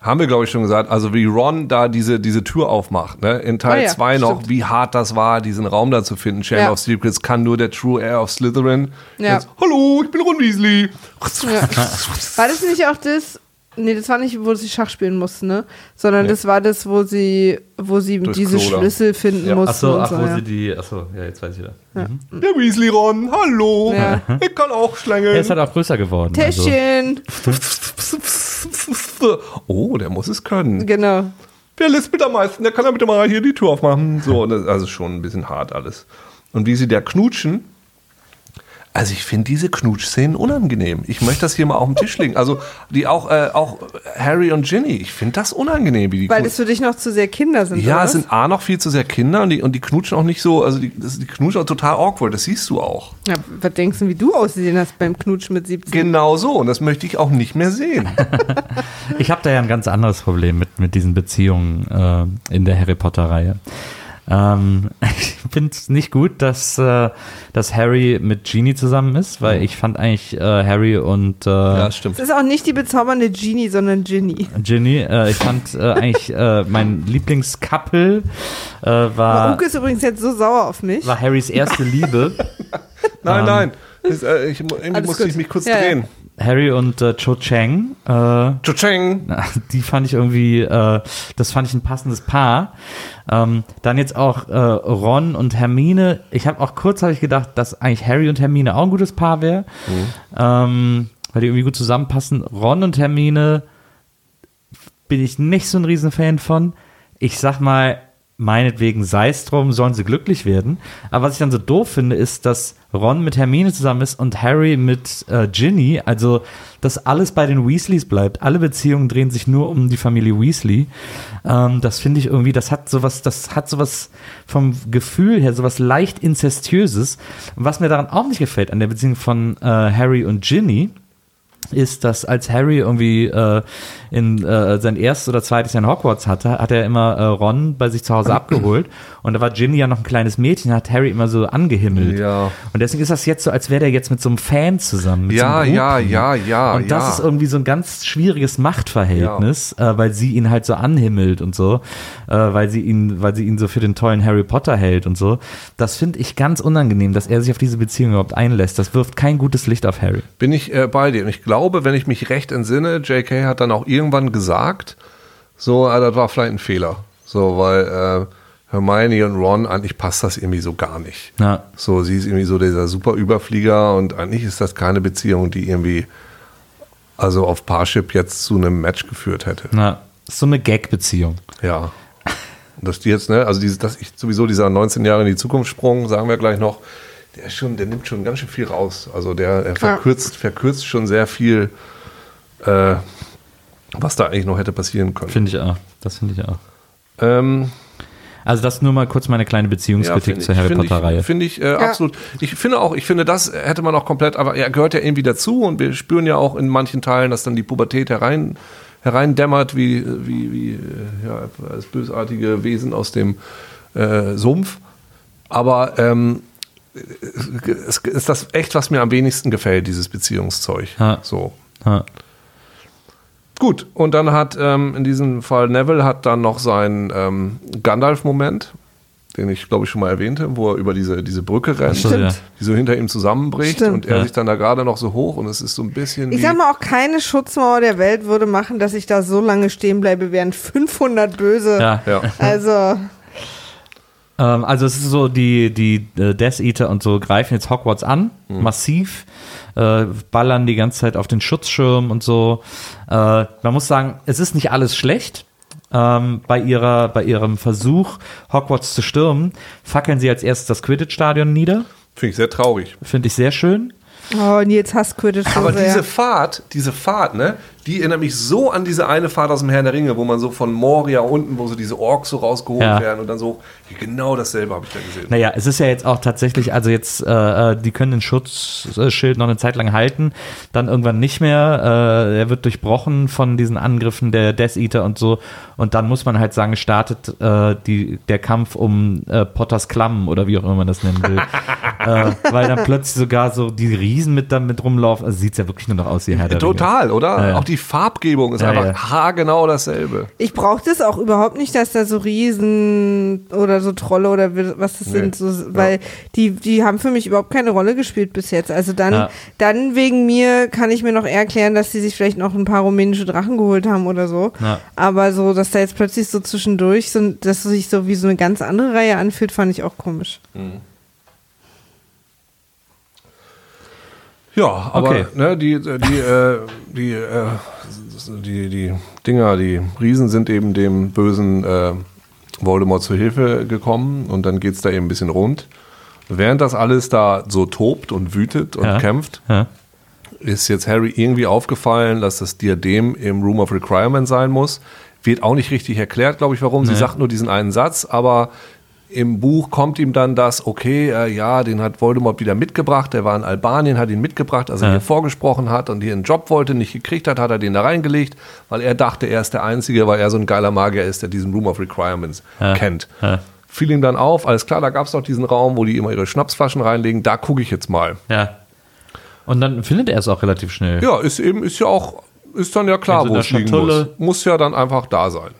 haben wir glaube ich schon gesagt, also wie Ron da diese, diese Tür aufmacht, ne? In Ah, Teil ja, 2 noch, stimmt. wie hart das war, diesen Raum da zu finden. Chamber Ja. of Secrets kann nur der True Heir of Slytherin. Ja. Jetzt, Hallo, ich bin Ron Weasley. War das nicht auch das? Nee, das war nicht, wo sie Schach spielen mussten, ne? Sondern Nee. das war das, wo sie, wo sie diese Klo da. Schlüssel finden Ja. mussten. Achso, und ach, so, wo ja. sie die. Achso, ja, jetzt weiß ich wieder. Mhm. Der Weasley Ron, hallo. Ja. Ich kann auch Er schlängeln. ist halt auch größer geworden. Also. Täschchen, Oh, der muss es können. genau. Wer lispelt am meisten? Der kann ja bitte mal hier die Tür aufmachen. So, und das, also schon ein bisschen hart alles. Und wie sie da knutschen, Also ich finde diese Knutschszenen unangenehm. Ich möchte das hier mal auf den Tisch legen. Also die auch, äh, auch Harry und Ginny, ich finde das unangenehm, wie die Weil das für dich noch zu sehr Kinder sind. Ja, oder es sind A noch viel zu sehr Kinder und die, und die knutschen auch nicht so, also die, das, die knutschen auch total awkward, das siehst du auch. Ja, was denkst du, wie du ausgesehen hast beim Knutschen mit 17? Genau so und das möchte ich auch nicht mehr sehen. Ich habe da ja ein ganz anderes Problem mit, mit diesen Beziehungen äh, in der Harry Potter-Reihe. Ähm, ich finde es nicht gut, dass, äh, dass Harry mit Genie zusammen ist, weil ich fand eigentlich äh, Harry und äh, ja, stimmt. Es ist auch nicht die bezaubernde Genie, sondern Ginny. Ginny, äh, ich fand äh, eigentlich äh, mein Lieblingscouple äh, war, Uke ist übrigens jetzt so sauer auf mich. war Harrys erste Liebe. Nein, Ähm, nein. Das, äh, ich, irgendwie Alles musste gut. ich mich kurz Ja, ja. Harry und äh, Cho Chang. Äh, Tschutscheng. Die fand ich irgendwie, äh, das fand ich ein passendes Paar. Ähm, dann jetzt auch äh, Ron und Hermine. Ich habe auch kurz hab ich gedacht, dass eigentlich Harry und Hermine auch ein gutes Paar wäre, ähm, weil die irgendwie gut zusammenpassen. Ron und Hermine bin ich nicht so ein Riesenfan von. Ich sag mal, meinetwegen sei es drum, sollen sie glücklich werden. Aber was ich dann so doof finde, ist, dass Ron mit Hermine zusammen ist und Harry mit äh, Ginny. Also, dass alles bei den Weasleys bleibt. Alle Beziehungen drehen sich nur um die Familie Weasley. Ähm, das finde ich irgendwie, das hat sowas, das hat sowas vom Gefühl her, sowas leicht inzestiöses. Was mir daran auch nicht gefällt, an der Beziehung von äh, Harry und Ginny, ist, dass als Harry irgendwie äh, in äh, sein erstes oder zweites Jahr in Hogwarts hatte, hat er immer äh, Ron bei sich zu Hause abgeholt und da war Ginny ja noch ein kleines Mädchen, hat Harry immer so angehimmelt. Ja. Und deswegen ist das jetzt so, als wäre der jetzt mit so einem Fan zusammen. Ja, so ja, ja, ja, Und das ja. ist irgendwie so ein ganz schwieriges Machtverhältnis, äh, weil sie ihn halt so anhimmelt und so, äh, weil sie ihn, weil sie ihn so für den tollen Harry Potter hält und so. Das finde ich ganz unangenehm, dass er sich auf diese Beziehung überhaupt einlässt. Das wirft kein gutes Licht auf Harry. Bin ich äh, bei dir. Und ich glaube, wenn ich mich recht entsinne, JK hat dann auch irgendwann gesagt, so, äh, das war vielleicht ein Fehler. So, weil äh, Hermione und Ron, eigentlich passt das irgendwie so gar nicht. Ja. So, sie ist irgendwie so dieser super Überflieger und eigentlich ist das keine Beziehung, die irgendwie also auf Parship jetzt zu einem Match geführt hätte. Na, ist so eine Gag-Beziehung. Ja. Dass die jetzt, ne, also dieses, dass ich sowieso dieser 19 Jahre in die Zukunft Sprung, sagen wir gleich noch, der ist schon, der nimmt schon ganz schön viel raus. Also der er verkürzt, verkürzt schon sehr viel, äh, was da eigentlich noch hätte passieren können. Finde ich auch. Das finde ich auch. Ähm, Also das nur mal kurz meine kleine Beziehungskritik finde zur Harry finde Potter-Reihe. Ich, finde ich äh, absolut. Ich finde auch, ich finde, das hätte man auch komplett, aber er gehört ja irgendwie dazu und wir spüren ja auch in manchen Teilen, dass dann die Pubertät herein, hereindämmert, wie, wie, wie äh, ja, als bösartige Wesen aus dem äh, Sumpf. Aber ähm, ist das echt, was mir am wenigsten gefällt, dieses Beziehungszeug. Ja. So. Ja. Gut, und dann hat ähm, in diesem Fall Neville hat dann noch seinen ähm, Gandalf-Moment, den ich glaube ich schon mal erwähnte, wo er über diese, diese Brücke rennt, so, ja. die so hinter ihm zusammenbricht Stimmt. und er Ja. sich dann da gerade noch so hoch und es ist so ein bisschen Ich sag mal, auch keine Schutzmauer der Welt würde machen, dass ich da so lange stehen bleibe, während 500 Böse. Ja. ja, Also, Ähm, also es ist so, die, die äh, Death Eater und so greifen jetzt Hogwarts an, Mhm. massiv, äh, ballern die ganze Zeit auf den Schutzschirm und so. Äh, man muss sagen, es ist nicht alles schlecht. Ähm, bei, ihrer, bei ihrem Versuch, Hogwarts zu stürmen, fackeln sie als erstes das Quidditch-Stadion nieder. finde ich sehr traurig. Finde ich sehr schön. oh, Nils hasst Quidditch so Aber sehr. diese Fahrt, diese Fahrt, ne, die erinnert mich so an diese eine Fahrt aus dem Herrn der Ringe, wo man so von Moria unten, wo so diese Orks so rausgeholt Ja. werden und dann so, genau dasselbe habe ich da gesehen. Naja, es ist ja jetzt auch tatsächlich, also jetzt, äh, äh, die können den Schutzschild noch eine Zeit lang halten, dann irgendwann nicht mehr. Äh, er wird durchbrochen von diesen Angriffen der Death Eater und so. Und dann muss man halt sagen, startet äh, die, der Kampf um äh, Potters Klamm oder wie auch immer man das nennen will. äh, weil dann plötzlich sogar so die Riesen mit damit rumlaufen. Also sieht es ja wirklich nur noch aus wie Herr der Ringe. Total, oder? Ja, ja. Auch die Farbgebung ist Ja, einfach ja. haargenau dasselbe. Ich brauche das auch überhaupt nicht, dass da so Riesen oder so Trolle oder was das Nee. sind, so, weil die, die haben für mich überhaupt keine Rolle gespielt bis jetzt. Also dann, Ja. dann wegen mir kann ich mir noch eher erklären, dass sie sich vielleicht noch ein paar rumänische Drachen geholt haben oder so. Ja. Aber so, dass da jetzt plötzlich so zwischendurch, so, dass es sich so wie so eine ganz andere Reihe anfühlt, fand ich auch komisch. Ja, aber Okay. ne, die, die, äh, die, äh, die, die Dinger, die Riesen sind eben dem bösen äh, Voldemort zur Hilfe gekommen und dann geht's da eben ein bisschen rund. Während das alles da so tobt und wütet und Ja. kämpft, Ja. ist jetzt Harry irgendwie aufgefallen, dass das Diadem im Room of Requirement sein muss. Wird auch nicht richtig erklärt, glaube ich, warum. Sie sagt nur diesen einen Satz, aber im Buch kommt ihm dann das, okay, äh, ja, den hat Voldemort wieder mitgebracht, der war in Albanien, hat ihn mitgebracht, als er Ja. hier vorgesprochen hat und hier einen Job wollte, nicht gekriegt hat, hat er den da reingelegt, weil er dachte, er ist der Einzige, weil er so ein geiler Magier ist, der diesen Room of Requirements Ja. kennt. Ja. Fiel ihm dann auf, alles klar, da gab es doch diesen Raum, wo die immer ihre Schnapsflaschen reinlegen, da gucke ich jetzt mal. ja. Und dann findet er es auch relativ schnell. Ja, ist eben, ist ja auch, ist dann ja klar, Also wo es liegen muss. Muss ja dann einfach da sein.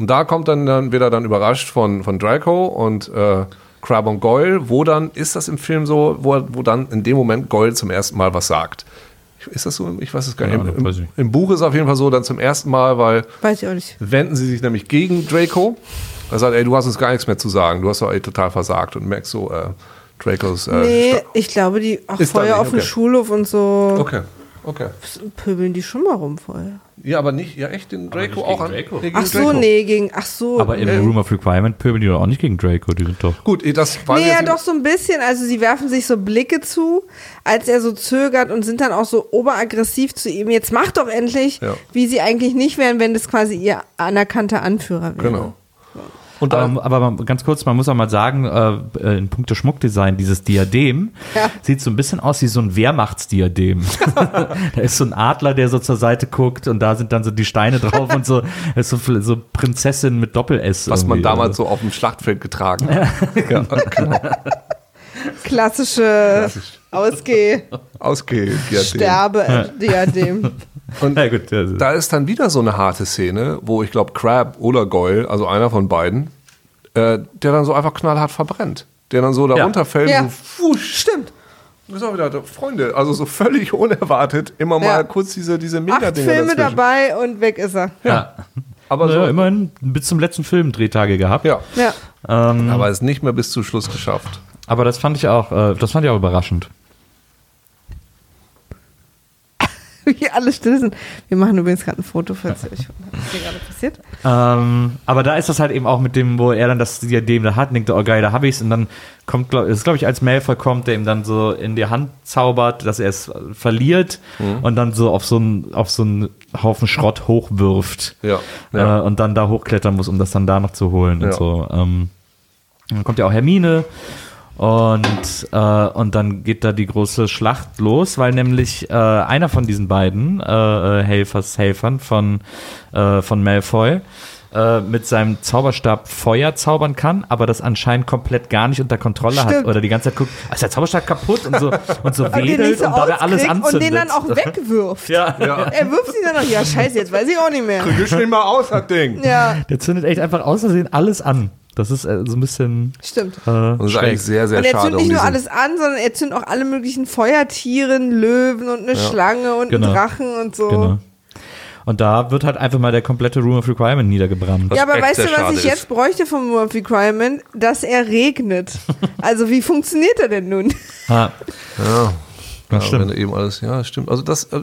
Und da kommt dann, dann wird er dann überrascht von, von Draco und äh, Crab und Goyle, wo dann, ist das im Film so, wo, wo dann in dem Moment Goyle zum ersten Mal was sagt. Ist das so? Ich weiß es gar nicht. Ahnung, Im, im. Im Buch ist es auf jeden Fall so, dann zum ersten Mal, weil Weiß ich auch nicht. wenden sie sich nämlich gegen Draco. Er sagt, ey, du hast uns gar nichts mehr zu sagen. Du hast doch ey, total versagt und merkst so, äh, Dracos. Äh, Nee, ich glaube, die auch vorher nicht, auf dem okay. Schulhof und so okay, okay. pöbeln die schon mal rum vorher. Ja, aber nicht, ja echt, den Draco auch an. Draco. Nee, Ach so, Draco. nee, gegen, ach so. Aber im nee. Room of Requirement pöbeln die doch auch nicht gegen Draco, die sind doch. Gut, eh, das weiß Nee, ja, doch so ein bisschen. Also sie werfen sich so Blicke zu, als er so zögert und sind dann auch so oberaggressiv zu ihm. Jetzt mach doch endlich, Ja. wie sie eigentlich nicht wären, wenn das quasi ihr anerkannter Anführer wäre. Genau. Und Aber, aber man- ganz kurz, man muss auch mal sagen, äh, äh, in puncto Schmuckdesign, dieses Diadem Ja. sieht so ein bisschen aus wie so ein Wehrmachtsdiadem. da ist so ein Adler, der so zur Seite guckt und da sind dann so die Steine drauf und so, das ist so, viel- so Prinzessin mit Doppel-S. was man damals Also, so auf dem Schlachtfeld getragen hat. ja, genau. Klassische Ausgeh, Ausgeh. Sterbe, Diadem. Und Ja, gut, also, da ist dann wieder so eine harte Szene, wo ich glaube, Crab oder Goyle, also einer von beiden, äh, der dann so einfach knallhart verbrennt. Der dann so da Ja. runterfällt, Ja. so fusch. Stimmt. Ist auch wieder, Freunde, also so völlig unerwartet, immer mal Ja. kurz diese, diese Acht Mega-Dinger Filme dazwischen. dabei und weg ist er. ja. Aber Naja, so, immerhin bis zum letzten Film Drehtage gehabt. ja. Ja. Aber es nicht mehr bis zum Schluss geschafft. Aber das fand ich auch, äh, das fand ich auch überraschend. Wie alle still sind. Wir machen übrigens gerade ein Foto, falls ihr euch was hier gerade passiert. Ähm, aber da ist das halt eben auch mit dem, wo er dann das Diadem da hat und denkt, oh geil, da hab ich's. Und dann kommt, glaub, ist glaube ich, als Malfoy kommt, der ihm dann so in die Hand zaubert, dass er es verliert und dann so auf so einen, auf so einen Haufen Schrott hochwirft. Ja, ja. Äh, und dann da hochklettern muss, um das dann da noch zu holen Ja. und so. Ähm, dann kommt ja auch Hermine und, äh, und dann geht da die große Schlacht los, weil nämlich äh, einer von diesen beiden äh, äh, Helfers, Helfern von, äh, von Malfoy äh, mit seinem Zauberstab Feuer zaubern kann, aber das anscheinend komplett gar nicht unter Kontrolle hat Stimmt. oder die ganze Zeit guckt, "Ah, ist der Zauberstab kaputt und so und so Und den wedelt nicht so und dabei alles anzündet. und den dann auch wegwirft. ja. Er wirft ihn dann noch, ja scheiße, jetzt weiß ich auch nicht mehr. Krieg nicht mal aus, das Ding. Ja, Der zündet echt einfach aus Versehen alles an. Das ist äh, so ein bisschen stimmt. äh, das ist schräg. eigentlich sehr, sehr Und er schade. zündet nicht um nur alles an, sondern er zündet auch alle möglichen Feuertieren, Löwen und eine Schlange und Genau. einen Drachen und so. Genau. Und da wird halt einfach mal der komplette Room of Requirement niedergebrannt. Ja, aber weißt du, was ich jetzt ist. bräuchte vom Room of Requirement? Dass er regnet. Also wie funktioniert er denn nun? Ah, Ja, das ja, stimmt. eben alles, ja, stimmt. Also das, äh,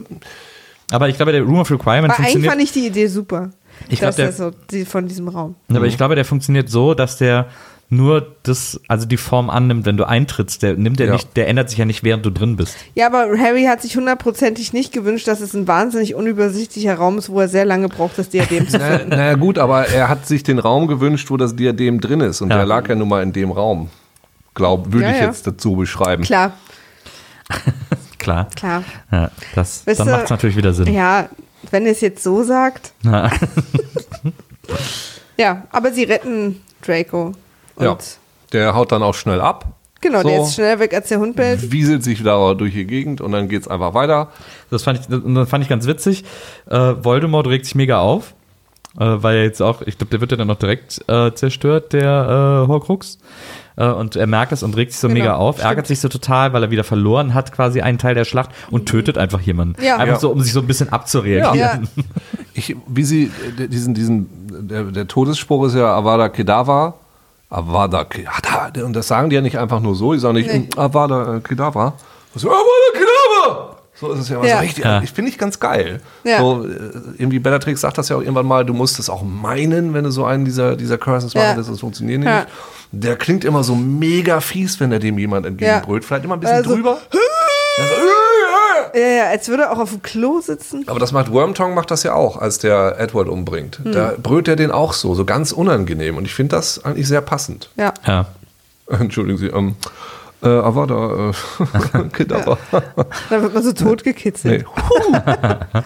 Aber ich glaube, der Room of Requirement Weil eigentlich fand ich die Idee super. Ich glaub, dass der- er so die, von diesem Raum. aber ich glaube, der funktioniert so, dass der nur das, also die Form annimmt, wenn du eintrittst. Der nimmt der Ja. nicht, der ändert sich ja nicht, während du drin bist. Ja, aber Harry hat sich hundertprozentig nicht gewünscht, dass es ein wahnsinnig unübersichtlicher Raum ist, wo er sehr lange braucht, das Diadem zu naja, naja gut, aber er hat sich den Raum gewünscht, wo das Diadem drin ist. Und Ja. der lag ja nun mal in dem Raum. Glaub, würde Ja, ich ja. jetzt dazu beschreiben. Klar, Klar. klar. Ja, das, Weißt dann macht es natürlich wieder Sinn. Ja, wenn er es jetzt so sagt. Ja. Ja, aber sie retten Draco. Und Ja. Der haut dann auch schnell ab. genau, der So. ist schneller weg, als der Hund bellt. Wieselt sich da durch die Gegend und dann geht's einfach weiter. Das fand ich, das fand ich ganz witzig. Äh, Voldemort regt sich mega auf, äh, weil er jetzt auch, ich glaube, der wird ja dann noch direkt äh, zerstört, der äh, Horcrux. Äh, und er merkt es und regt sich so Genau, mega auf, stimmt. ärgert sich so total, weil er wieder verloren hat, quasi einen Teil der Schlacht und tötet einfach jemanden. Ja. Einfach Ja. so, um sich so ein bisschen abzureagieren. Ja. Ich, wie sie, äh, diesen, diesen, der, der Todesspruch ist ja Avada Kedavra. Avada Kedavra. Und das sagen die ja nicht einfach nur so, die sagen nicht Nee. Avada Kedavra. Das ist Avada Kedavra! So ist es ja immer Ja. so richtig. Ja. Ich finde ich ganz geil. Ja. So, äh, irgendwie Bellatrix sagt das ja auch irgendwann mal, du musst es auch meinen, wenn du so einen dieser, dieser Curses Ja. machst, das funktioniert Ja. nicht. Der klingt immer so mega fies, wenn er dem jemand entgegenbrüllt. Vielleicht immer ein bisschen Also- drüber. Also, Ja, ja, als würde er auch auf dem Klo sitzen. aber das macht Wormtongue macht das ja auch, als der Edward umbringt. Hm. Da brüllt er den auch so, so ganz unangenehm. Und ich finde das eigentlich sehr passend. Ja. Ja. Entschuldigen Sie, ähm, äh, Avada, äh, Kedavra. Da wird man so totgekitzelt. Nee.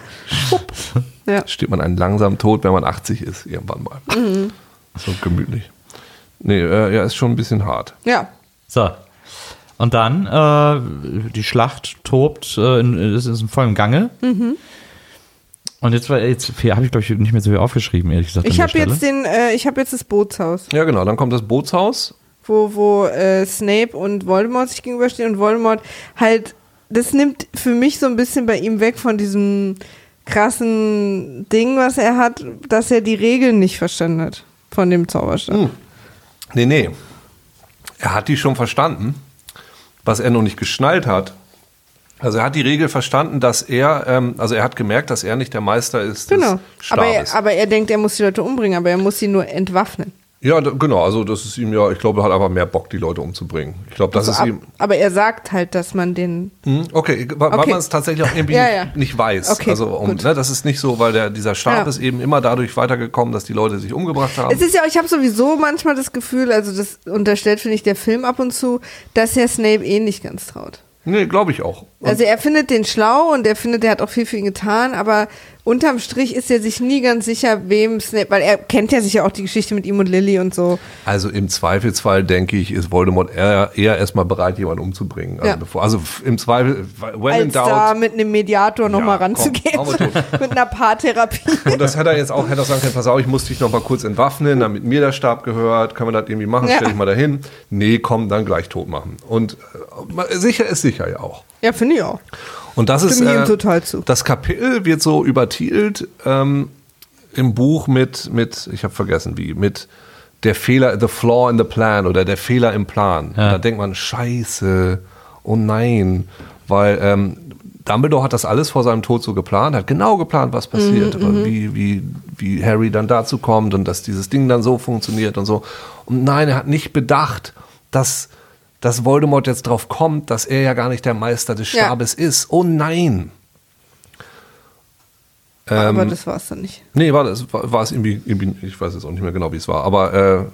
Ja. Steht man einen langsamen Tod, wenn man 80 ist, irgendwann mal. Mhm. So gemütlich. Nee, äh, ja, ist schon ein bisschen hart. Ja. So. Und dann, äh, die Schlacht tobt, äh, in, ist, ist in vollem Gange. Mhm. Und jetzt, war- jetzt habe ich, glaube ich, nicht mehr so viel aufgeschrieben, ehrlich gesagt. Ich habe jetzt den, äh, ich habe jetzt das Bootshaus, Ja, genau. Dann kommt das Bootshaus. wo, wo äh, Snape und Voldemort sich gegenüberstehen und Voldemort halt, das nimmt für mich so ein bisschen bei ihm weg von diesem krassen Ding, was er hat, dass er die Regeln nicht verstanden hat von dem Zauberstab. Hm. Nee, nee. Er hat die schon verstanden. Was er noch nicht geschnallt hat. Also er hat die Regel verstanden, dass er, ähm, also er hat gemerkt, dass er nicht der Meister ist Genau. Aber er, aber er denkt, er muss die Leute umbringen, aber er muss sie nur entwaffnen. Ja, genau. Also das ist ihm ja, ich glaube, er hat einfach mehr Bock, die Leute umzubringen. Ich glaube, das Also ist ab, ihm. aber er sagt halt, dass man den. Hm, Okay, weil, Okay. man es tatsächlich auch irgendwie Ja, nicht, ja. nicht weiß. Okay, also um, ne, das ist nicht so, weil der, dieser Stab Ja. ist eben immer dadurch weitergekommen, dass die Leute sich umgebracht haben. Es ist ja, ich habe sowieso manchmal das Gefühl, also das unterstellt, finde ich, der Film ab und zu, dass er Snape eh nicht ganz traut. nee, glaube ich auch. Und Also er findet den schlau und er findet, der hat auch viel für ihn getan, aber unterm Strich ist er sich nie ganz sicher, wem Snape, weil er kennt ja sicher auch die Geschichte mit ihm und Lily und so. Also im Zweifelsfall, denke ich, ist Voldemort eher, eher erstmal bereit, jemanden umzubringen. Also, Ja. bevor, also im Zweifel, when in Als da doubt. mit einem Mediator nochmal Ja, ranzugehen. komm, mit einer Paartherapie. Und das hätte er jetzt auch, hätte er sagen können, pass auf, ich muss dich noch mal kurz entwaffnen, damit mir der Stab gehört, können wir das irgendwie machen, Ja. stell dich mal dahin. Nee, komm, dann gleich tot machen. Und äh, sicher ist sicher ja auch. Ja, finde ich auch. Und das ist, ich ihm äh, total zu. das Kapitel wird so übertitelt ähm, im Buch mit, mit ich habe vergessen wie, mit der Fehler, the flaw in the plan oder der Fehler im Plan. Ja. Da denkt man, scheiße, oh nein, weil ähm, Dumbledore hat das alles vor seinem Tod so geplant, hat genau geplant, was passiert, Mhm, wie, wie, wie Harry dann dazu kommt und dass dieses Ding dann so funktioniert und so. Und nein, er hat nicht bedacht, dass, dass Voldemort jetzt drauf kommt, dass er ja gar nicht der Meister des Ja. Stabes ist. Oh nein. Ähm, aber das war es dann nicht. Nee, war, das, war, war es irgendwie, irgendwie, ich weiß jetzt auch nicht mehr genau, wie es war, aber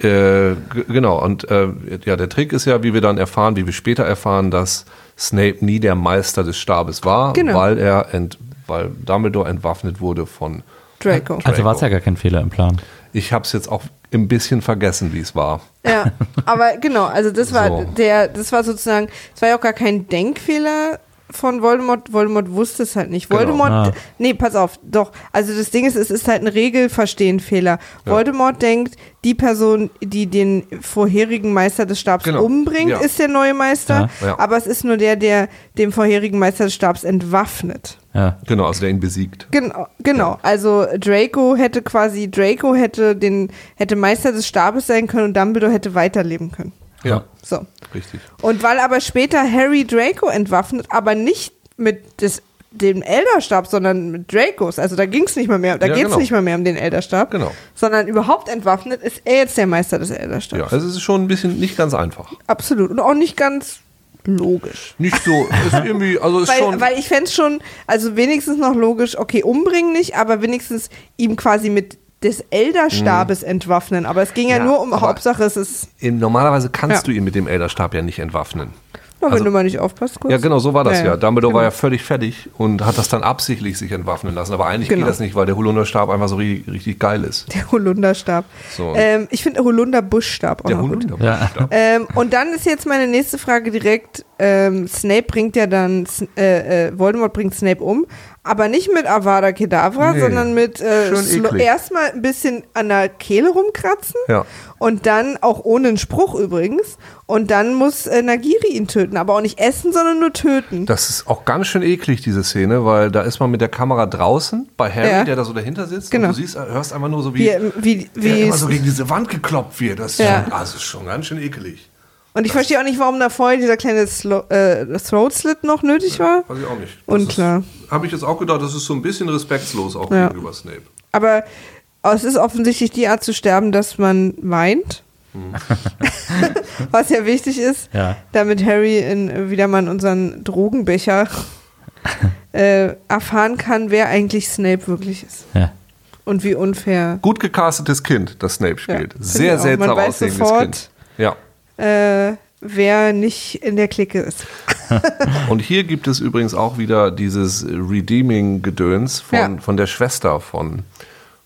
äh, äh, genau, und äh, ja, der Trick ist ja, wie wir dann erfahren, wie wir später erfahren, dass Snape nie der Meister des Stabes war, Genau. weil er ent, weil Dumbledore entwaffnet wurde von Draco. Also war es ja gar kein Fehler im Plan. Ich habe es jetzt auch ein bisschen vergessen, wie es war. Ja, aber genau, also das war So. der, das war sozusagen, es war ja auch gar kein Denkfehler von Voldemort. Voldemort wusste es halt nicht. Genau. Voldemort, Ah. nee, pass auf, doch. Also das Ding ist, es ist halt ein Regelverstehen-Fehler. Ja. Voldemort denkt, die Person, die den vorherigen Meister des Stabs Genau. umbringt, Ja. ist der neue Meister. Ja. Ja. Aber es ist nur der, der dem vorherigen Meister des Stabs entwaffnet. Ja. Genau, also der ihn besiegt. Genau, genau. Also Draco hätte quasi, Draco hätte den, hätte Meister des Stabes sein können und Dumbledore hätte weiterleben können. Ja, So. richtig. Und weil aber später Harry Draco entwaffnet, aber nicht mit des, dem Elderstab, sondern mit Dracos, also da ging es nicht mal mehr, da Ja, geht es genau. nicht mal mehr um den Elderstab, Genau. sondern überhaupt entwaffnet ist er jetzt der Meister des Elderstabs. Ja, also es ist schon ein bisschen nicht ganz einfach. Absolut. Und auch nicht ganz logisch. Nicht so, ist irgendwie, also ist schon. Weil, weil ich fände es schon, also wenigstens noch logisch, okay, umbringen nicht, aber wenigstens ihm quasi mit des Elderstabes entwaffnen. Aber es ging ja, Mhm. Ja, nur um, Hauptsache es ist, normalerweise kannst Ja. du ihn mit dem Elderstab ja nicht entwaffnen. na, wenn Also- du mal nicht aufpasst kurz. Ja, genau, so war das Ja, ja. Dumbledore war Genau. ja völlig fertig und hat das dann absichtlich sich entwaffnen lassen. Aber eigentlich Genau. geht das nicht, weil der Holunderstab einfach so richtig, richtig geil ist. Der Holunderstab. So. Ähm, ich finde Holunderbuschstab auch Der. Holunderstab. Ähm, und dann ist jetzt meine nächste Frage direkt, ähm, Snape bringt ja dann, äh, äh, Voldemort bringt Snape um, aber nicht mit Avada Kedavra, Nee. sondern mit äh, eklig. erstmal ein bisschen an der Kehle rumkratzen Ja. und dann auch ohne einen Spruch übrigens und dann muss äh, Nagiri ihn töten, aber auch nicht essen, sondern nur töten. Das ist auch ganz schön eklig, diese Szene, weil da ist man mit der Kamera draußen bei Harry, Ja. der da so dahinter sitzt. Genau. Und du siehst, hörst einfach nur so, wie, Wie, wie, wie immer so gegen diese Wand geklopft wird. Das ist, Ja. schon, ist schon ganz schön ekelig. Und ich verstehe auch nicht, warum da vorher dieser kleine Slo äh, Throat Slit noch nötig war. Weiß ich auch nicht. Unklar. Habe ich jetzt auch gedacht, das ist so ein bisschen respektlos auch Ja. gegenüber Snape. Aber es ist offensichtlich die Art zu sterben, dass man weint. Was ja wichtig ist, Ja. damit Harry in wieder mal in unseren Drogenbecher äh, erfahren kann, wer eigentlich Snape wirklich ist. Ja. Und wie unfair. Gut gecastetes Kind, das Snape Ja, spielt. finde Sehr seltsam Man weiß aussehendes sofort, Kind. Ja. Äh, wer nicht in der Clique ist. Und hier gibt es übrigens auch wieder dieses Redeeming-Gedöns von, Ja. von der Schwester von,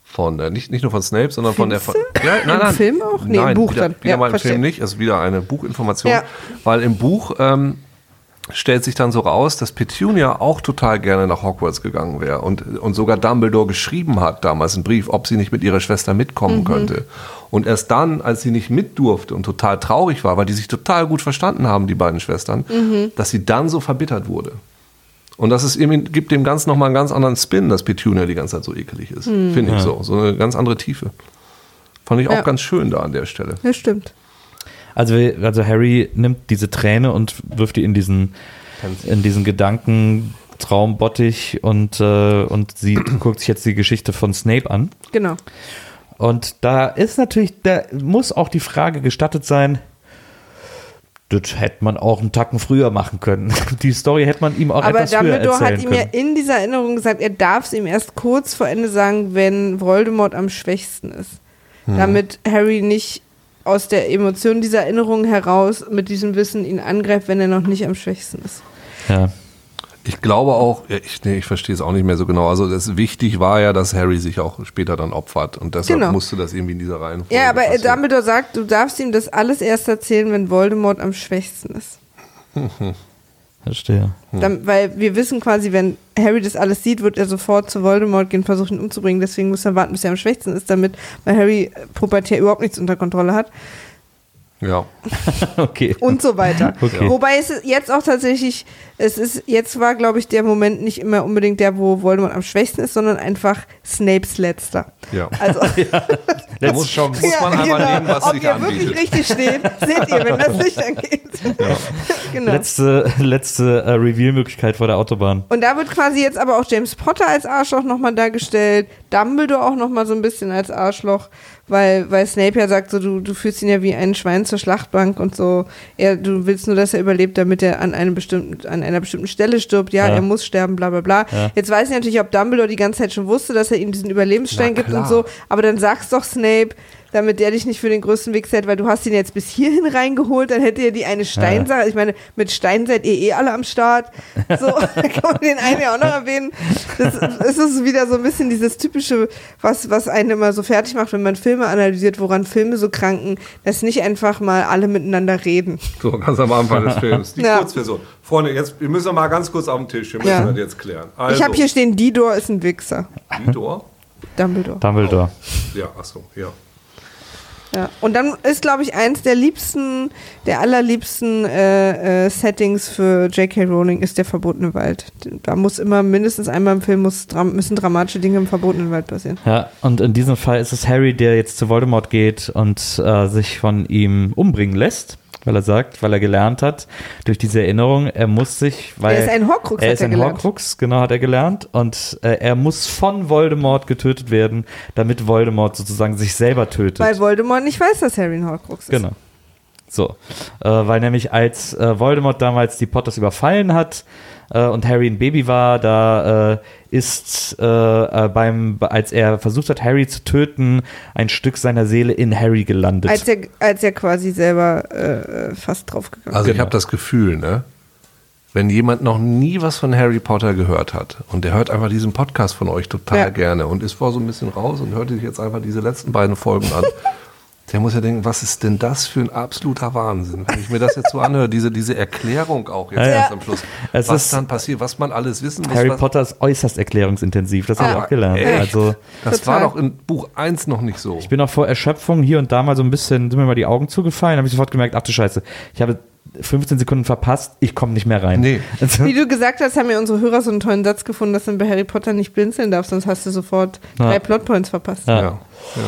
von äh, nicht, nicht nur von Snape, sondern von der. Von, Findest ja, nein, Im nein. Film auch? Nee, im nein, Buch wieder, dann. Wieder Ja, mal im verstehe. Film nicht, also wieder eine Buchinformation. Ja. Weil im Buch ähm, stellt sich dann so raus, dass Petunia auch total gerne nach Hogwarts gegangen wäre und, und sogar Dumbledore geschrieben hat damals einen Brief, ob sie nicht mit ihrer Schwester mitkommen Mhm. könnte. Und erst dann, als sie nicht mit durfte und total traurig war, weil die sich total gut verstanden haben, die beiden Schwestern, Mhm. dass sie dann so verbittert wurde. Und das ist eben, gibt dem Ganzen nochmal einen ganz anderen Spin, dass Petunia die ganze Zeit so ekelig ist. Mhm. Finde ich so. So eine ganz andere Tiefe. Fand ich auch Ja. ganz schön da an der Stelle. Das stimmt. Also, also Harry nimmt diese Träne und wirft die in diesen, in diesen Gedanken Traumbottich und, äh, und sie guckt sich jetzt die Geschichte von Snape an. Genau. Und da ist natürlich, da muss auch die Frage gestattet sein, das hätte man auch einen Tacken früher machen können. Die Story hätte man ihm auch Aber etwas früher Dumbledore erzählen hat ihm können. ja in dieser Erinnerung gesagt, er darf es ihm erst kurz vor Ende sagen, wenn Voldemort am schwächsten ist. Hm. Damit Harry nicht aus der Emotion dieser Erinnerung heraus mit diesem Wissen ihn angreift, wenn er noch nicht am schwächsten ist. ja. Ich glaube auch, ich, nee, ich verstehe es auch nicht mehr so genau. Also das wichtig war ja, dass Harry sich auch später dann opfert und deshalb Genau. musste das irgendwie in dieser Reihenfolge Ja, aber äh, passieren. Dumbledore sagt, du darfst ihm das alles erst erzählen, wenn Voldemort am schwächsten ist. Verstehe. Dann, weil wir wissen quasi, wenn Harry das alles sieht, wird er sofort zu Voldemort gehen, versuchen ihn umzubringen. Deswegen muss er warten, bis er am schwächsten ist, damit, weil Harry äh, pubertär überhaupt nichts unter Kontrolle hat. Ja, Okay. und so weiter. Okay. Wobei es jetzt auch tatsächlich, es ist, jetzt war, glaube ich, der Moment nicht immer unbedingt der, wo Voldemort am schwächsten ist, sondern einfach Snapes letzter. ja. Also, Da muss, schon, muss man Ja, einmal genau. nehmen, was Ob sich ihr wirklich anbietet. richtig steht, seht ihr, wenn das Licht angeht. genau. Letzte, letzte äh, Reveal-Möglichkeit vor der Autobahn. Und da wird quasi jetzt aber auch James Potter als Arschloch nochmal dargestellt, Dumbledore auch nochmal so ein bisschen als Arschloch, weil, weil Snape ja sagt, so, du, du führst ihn ja wie ein Schwein zur Schlachtbank und so. Er, du willst nur, dass er überlebt, damit er an, einem bestimmten, an einer bestimmten Stelle stirbt. Ja, Ja. er muss sterben, bla bla bla. Ja. Jetzt weiß ich natürlich, ob Dumbledore die ganze Zeit schon wusste, dass er ihm diesen Überlebensstein Na gibt und so. Aber dann sag's doch Snape, damit der dich nicht für den größten Weg hält, weil du hast ihn jetzt bis hierhin reingeholt, dann hätte er die eine Steinsache. Ich meine, mit Stein seid ihr eh alle am Start. So, da kann man den einen ja auch noch erwähnen. Das, es ist wieder so ein bisschen dieses typische, was, was einen immer so fertig macht, wenn man Filme analysiert, woran Filme so kranken, dass nicht einfach mal alle miteinander reden. So, ganz am Anfang des Films. Die Ja. Kurzversion. Freunde, jetzt, wir müssen noch mal ganz kurz auf den Tisch. Wir müssen Ja. das jetzt klären. Also, Ich habe hier stehen, Didor ist ein Wichser. Vidor? Dumbledore. Dumbledore. Ja, achso, ja. Ja. Und dann ist, glaube ich, eins der liebsten, der allerliebsten äh, äh, Settings für J.K. Rowling ist der verbotene Wald. Da muss immer mindestens einmal im Film muss, müssen dramatische Dinge im verbotenen Wald passieren. Ja, und in diesem Fall ist es Harry, der jetzt zu Voldemort geht und äh, sich von ihm umbringen lässt, weil er sagt, weil er gelernt hat, durch diese Erinnerung, er muss sich, weil Er ist ein Horcrux, er ist er ein gelernt. Horcrux, genau hat er gelernt und äh, er muss von Voldemort getötet werden, damit Voldemort sozusagen sich selber tötet. Weil Voldemort nicht weiß, dass Harry ein Horcrux ist. Genau. So, äh, weil nämlich als äh, Voldemort damals die Potters überfallen hat äh, und Harry ein Baby war, da äh, ist äh, äh, beim, als er versucht hat, Harry zu töten, ein Stück seiner Seele in Harry gelandet. Als er, als er quasi selber äh, fast draufgegangen Also ich Genau. habe das Gefühl, ne? Wenn jemand noch nie was von Harry Potter gehört hat und der hört einfach diesen Podcast von euch total Ja. gerne und ist vor so ein bisschen raus und hört sich jetzt einfach diese letzten beiden Folgen an, der muss ja denken, was ist denn das für ein absoluter Wahnsinn, wenn ich mir das jetzt so anhöre, diese, diese Erklärung auch jetzt Ja, ja. erst am Schluss, Es was ist- dann passiert, was man alles wissen muss. Harry was, Potter ist äußerst erklärungsintensiv, das habe ich Ah, auch gelernt. echt? Also Das Total. war doch in Buch 1 noch nicht so. ich bin auch vor Erschöpfung hier und da mal so ein bisschen, sind mir mal die Augen zugefallen, habe ich sofort gemerkt, ach du Scheiße, ich habe 15 Sekunden verpasst, ich komme nicht mehr rein. Nee. Also, Wie du gesagt hast, haben ja unsere Hörer so einen tollen Satz gefunden, dass man bei Harry Potter nicht blinzeln darf, sonst hast du sofort Ja. drei Plotpoints verpasst. Ja. ja, ja.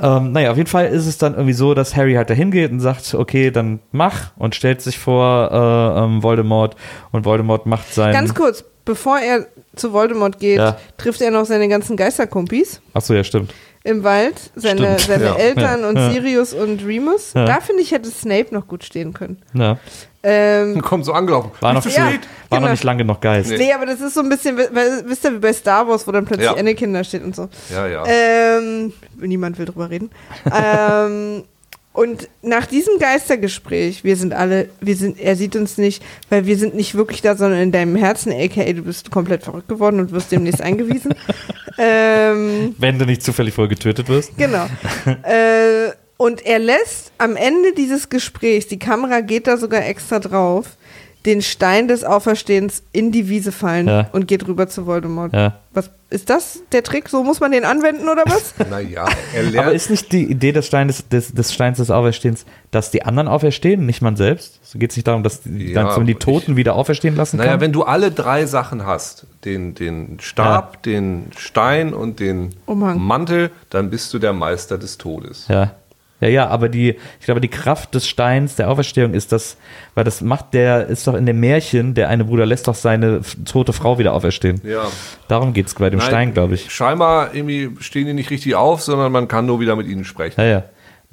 Ähm, naja, auf jeden Fall ist es dann irgendwie so, dass Harry halt dahin geht und sagt, okay, dann mach und stellt sich vor äh, ähm, Voldemort und Voldemort macht sein. Ganz kurz, bevor er zu Voldemort geht, Ja. trifft er noch seine ganzen Geisterkumpis Achso, ja, stimmt. im Wald. Seine, Stimmt, seine ja. Eltern Ja. und. Sirius und Remus. Da finde ich, hätte Snape noch gut stehen können. Ja. Ähm, Kommt so angelaufen. War, noch, Ja, war noch genau. nicht lange genug Geist. Nee. nee, aber das ist so ein bisschen, weil, wisst ihr, wie bei Star Wars, wo dann plötzlich Ja. Anakin da steht und so. Ja, ja. Ähm, niemand will drüber reden. ähm, und nach diesem Geistergespräch, wir sind alle, wir sind, er sieht uns nicht, weil wir sind nicht wirklich da, sondern in deinem Herzen, aka du bist komplett verrückt geworden und wirst demnächst eingewiesen. ähm, Wenn du nicht zufällig vorher getötet wirst. genau. äh, und er lässt am Ende dieses Gesprächs, die Kamera geht da sogar extra drauf, den Stein des Auferstehens in die Wiese fallen Ja. und geht rüber zu Voldemort. Ja. Was ist das der Trick? So muss man den anwenden oder was? Naja, er Aber lernt. ist nicht die Idee des Steins des, des Steins des Auferstehens, dass die anderen auferstehen, nicht man selbst? So geht es nicht darum, dass, die, Ja, man die ich- Toten wieder auferstehen lassen Naja, kann? wenn du alle drei Sachen hast, den, den Stab, den Stein und den Umhang. Mantel, dann bist du der Meister des Todes. Ja. Ja, ja, aber die, ich glaube, die Kraft des Steins der Auferstehung ist das, weil das macht der, ist doch in dem Märchen, der eine Bruder lässt doch seine tote Frau wieder auferstehen. Ja. Darum geht es bei dem Nein, Stein, glaube ich. Scheinbar irgendwie stehen die nicht richtig auf, sondern man kann nur wieder mit ihnen sprechen. Ja, ja.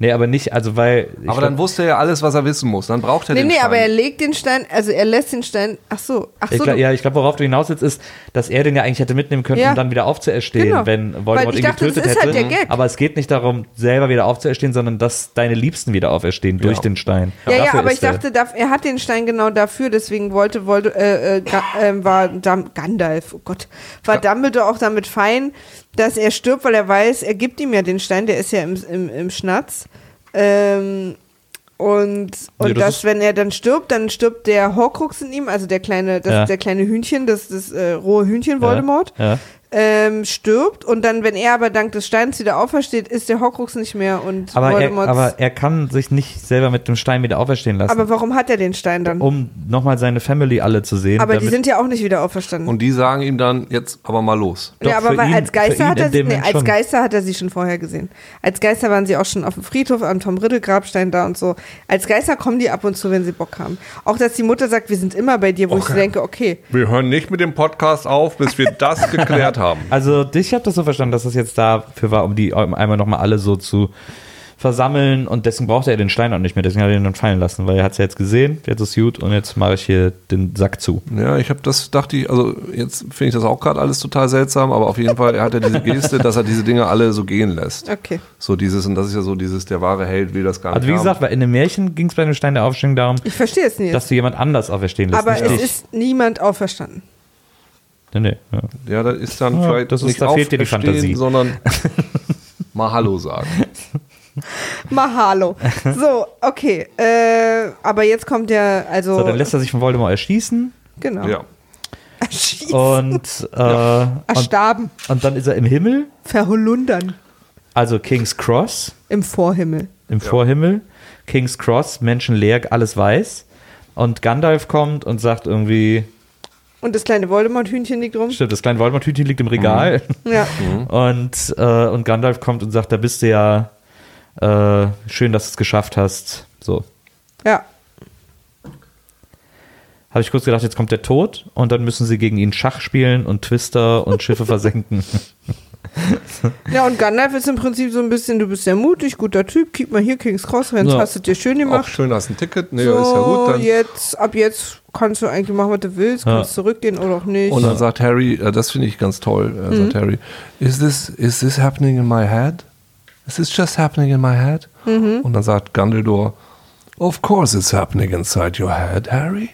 Nee, aber nicht, also weil. ich Aber glaub- dann wusste er ja alles, was er wissen muss. Dann braucht er Nee, den nee, Stein. aber er legt den Stein, also er lässt den Stein, ach so, ach Ich so. glaub, du- ja, ich glaube, worauf du hinaus willst, ist, dass er den ja eigentlich hätte mitnehmen können, Ja. um dann wieder aufzuerstehen, Genau. wenn Voldemort ich ihn dachte, das getötet ist halt hätte. der Gag. Aber es geht nicht darum, selber wieder aufzuerstehen, sondern dass deine Liebsten wieder auferstehen durch den Stein. ja, ja, aber ich er. dachte, da, er hat den Stein genau dafür, deswegen wollte, wollte äh, äh, ähm, war Gandalf, oh Gott, war Dumbledore auch damit fein, dass er stirbt, weil er weiß, er gibt ihm ja den Stein, der ist ja im, im, im Schnatz. Ähm, und und Ja, das dass, wenn er dann stirbt, dann stirbt der Horcrux in ihm, also der kleine, das, Ja. der kleine Hühnchen, das, das äh, rohe Hühnchen Voldemort. Ja. Ähm, stirbt und dann, wenn er aber dank des Steins wieder aufersteht, ist der Horcrux nicht mehr und Aber er, aber er kann sich nicht selber mit dem Stein wieder auferstehen lassen, aber warum hat er den Stein dann? um nochmal seine Family alle zu sehen. aber die sind ja auch nicht wieder auferstanden. Und die sagen ihm dann, jetzt aber mal los. ja, Doch, aber für weil ihn- als Geister hat in er sie, nee, als schon. Geister hat er sie schon vorher gesehen. Als Geister waren sie auch schon auf dem Friedhof am Tom Riddle Grabstein da und so. Als Geister kommen die ab und zu, wenn sie Bock haben. Auch dass die Mutter sagt, wir sind immer bei dir, wo ich so denke, okay, Wir hören nicht mit dem Podcast auf, bis wir das geklärt haben. Also ich habe das so verstanden, dass das jetzt dafür war, um die einmal nochmal alle so zu versammeln und deswegen brauchte er den Stein auch nicht mehr, deswegen hat er ihn dann fallen lassen, weil er hat es ja jetzt gesehen, jetzt ist gut und jetzt mache ich hier den Sack zu. Ja, ich habe das, dachte ich, also jetzt finde ich das auch gerade alles total seltsam, aber auf jeden Fall, er hat ja diese Geste, dass er diese Dinge alle so gehen lässt. okay. So dieses, und das ist ja so dieses, der wahre Held will das gar nicht Also wie haben. gesagt, weil in dem Märchen ging es bei dem Stein der Aufstehung darum, Ich verstehe es nicht. dass du jemand anders auferstehen lässt, aber nicht es dich. ist niemand auferstanden. Nee, nee, ja. Ja, das ist dann Ja, vielleicht das ist- nicht da fehlt dir die Fantasie. sondern mal Hallo sagen. Mahalo. So, okay. Äh, aber jetzt kommt der, also. So, dann lässt er sich von Voldemort erschießen genau. Ja. Erschießen. und, äh, und, Erstarben. und dann ist er im Himmel, Verholundern. also King's Cross, Im Vorhimmel. im Vorhimmel, King's Cross, menschenleer, alles weiß. Und Gandalf kommt und sagt irgendwie, Und das kleine Voldemort-Hühnchen liegt rum. stimmt, das kleine Voldemort-Tütchen liegt im Regal. Ja. Und, äh, und Gandalf kommt und sagt, da bist du ja äh, schön, dass du es geschafft hast. So. Ja. Habe ich kurz gedacht, jetzt kommt der Tod und dann müssen sie gegen ihn Schach spielen und Twister und Schiffe versenken. Ja, und Gandalf ist im Prinzip so ein bisschen, du bist sehr mutig, guter Typ, gib mal hier King's Cross, Renz, Ja. hast du dir schön Auch gemacht. schön, hast ein Ticket. Nee, so, ist ja gut. Dann. jetzt, ab jetzt kannst du eigentlich machen, was du willst, Ja. kannst zurückgehen oder auch nicht. Und dann sagt Harry, äh, das finde ich ganz toll, äh, sagt Harry, is this, is this happening in my head? Is this just happening in my head? Und dann sagt Dumbledore, of course it's happening inside your head, Harry.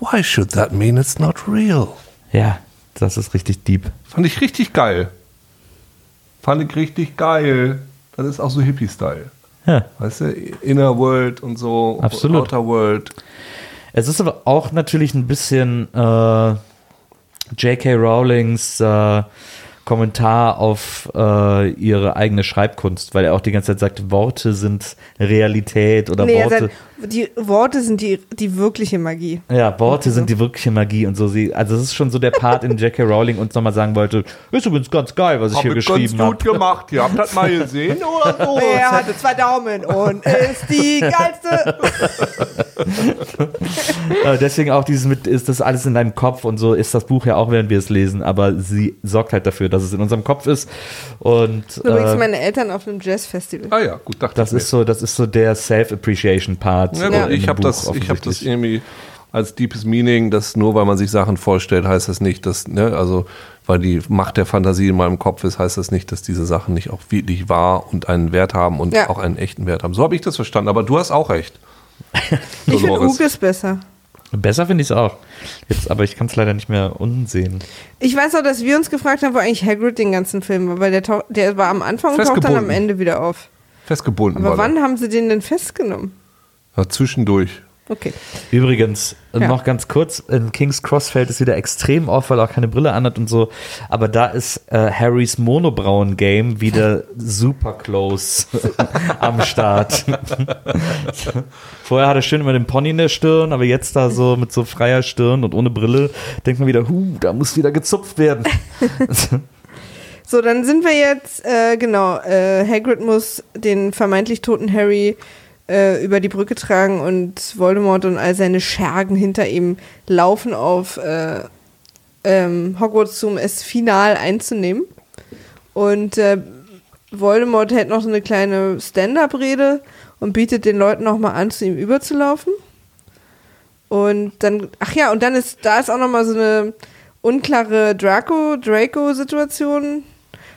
Why should that mean it's not real? ja, das ist richtig deep. Fand ich richtig geil. Fand ich richtig geil. Das ist auch so Hippie-Style. Ja. Weißt du, Inner World und so, Absolut. Outer World. Es ist aber auch natürlich ein bisschen äh, J.K. Rowlings äh, Kommentar auf äh, ihre eigene Schreibkunst, weil er auch die ganze Zeit sagt, Worte sind Realität oder nee, er Worte. sagt, Die Worte sind die, die wirkliche Magie. Ja, Worte sind die wirkliche Magie und so. Sie, also es ist schon so der Part, in J.K. Rowling uns nochmal sagen wollte, ist übrigens ganz geil, was ich hier Hab geschrieben ganz gut habe. gemacht. Ihr habt das mal gesehen oder so? Er hatte zwei Daumen und ist die geilste. Äh, deswegen auch dieses mit, ist das alles in deinem Kopf und so ist das Buch ja auch, während wir es lesen, aber sie sorgt halt dafür, dass es in unserem Kopf ist und Übrigens äh, meine Eltern auf einem Jazzfestival. Ah ja, gut, dachte das ich ist so, das ist so der Self-Appreciation-Part. Ja, gut, in ich habe das, ich hab das irgendwie als deepes Meaning, dass nur weil man sich Sachen vorstellt, heißt das nicht, dass, ne, also weil die Macht der Fantasie in meinem Kopf ist, heißt das nicht, dass diese Sachen nicht auch wirklich wahr und einen Wert haben und Ja. auch einen echten Wert haben. So habe ich das verstanden, aber du hast auch recht. Ich finde. Ukes besser. Besser finde ich es auch. Jetzt, aber ich kann es leider nicht mehr unten sehen. Ich weiß auch, dass wir uns gefragt haben, wo eigentlich Hagrid den ganzen Film war, weil der, tauch- der war am Anfang und taucht dann am. Ende wieder auf. Festgebunden Aber war wann haben sie den denn festgenommen? Ja, zwischendurch. Okay. Übrigens, Ja. noch ganz kurz, in King's Cross fällt es wieder extrem auf, weil er auch keine Brille anhat und so. Aber da ist äh, Harrys Monobrauen-Game wieder super close am Start. Vorher hat er schön immer den Pony in der Stirn, aber jetzt da so mit so freier Stirn und ohne Brille, denkt man wieder, huh, da muss wieder gezupft werden. So, dann sind wir jetzt, äh, genau, äh, Hagrid muss den vermeintlich toten Harry äh, über die Brücke tragen und Voldemort und all seine Schergen hinter ihm laufen auf äh, ähm, Hogwarts um es final einzunehmen. Und äh, Voldemort hält noch so eine kleine Stand-up-Rede und bietet den Leuten nochmal an, zu ihm überzulaufen. Und dann, ach ja, und dann ist, da ist auch nochmal so eine unklare Draco, Draco-Situation,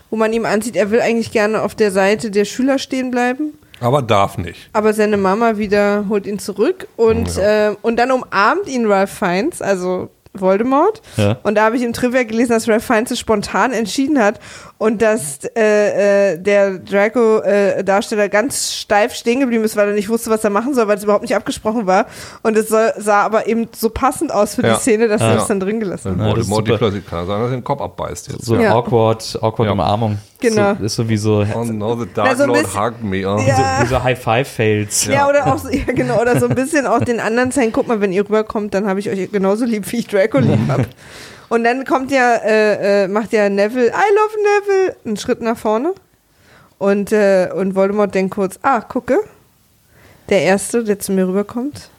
wo man ihm ansieht, er will eigentlich gerne auf der Seite der Schüler stehen bleiben. Aber darf nicht. Aber seine Mama wieder holt ihn zurück und, äh, und dann umarmt ihn Ralph Fiennes, also Voldemort. Ja. Und da habe ich im Trivia gelesen, dass Ralph Fiennes es spontan entschieden hat und dass äh, äh, der Draco-Darsteller ganz steif stehen geblieben ist, weil er nicht wusste, was er machen soll, weil es überhaupt nicht abgesprochen war. Und es soll, sah aber eben so passend aus für Ja. die Szene, dass er Ja. das dann drin gelassen hat. Ja, super. plötzlich kann er sagen, dass er den Kopf abbeißt jetzt. So Ja. awkward, awkward Ja. Umarmung. Genau. So, ist so wie so, Oh no, the Dark so Lord bisschen- hug me. Oh. Ja. so High-Five-Fails. Ja, oder auch so, ja, genau, oder so ein bisschen auch den anderen zeigen, guck mal, wenn ihr rüberkommt, dann habe ich euch genauso lieb, wie ich Draco lieb habe. Und dann kommt ja, äh, äh, macht ja Neville, I love Neville, einen Schritt nach vorne. Und, äh, und Voldemort denkt kurz, ah, gucke, der Erste, der zu mir rüberkommt.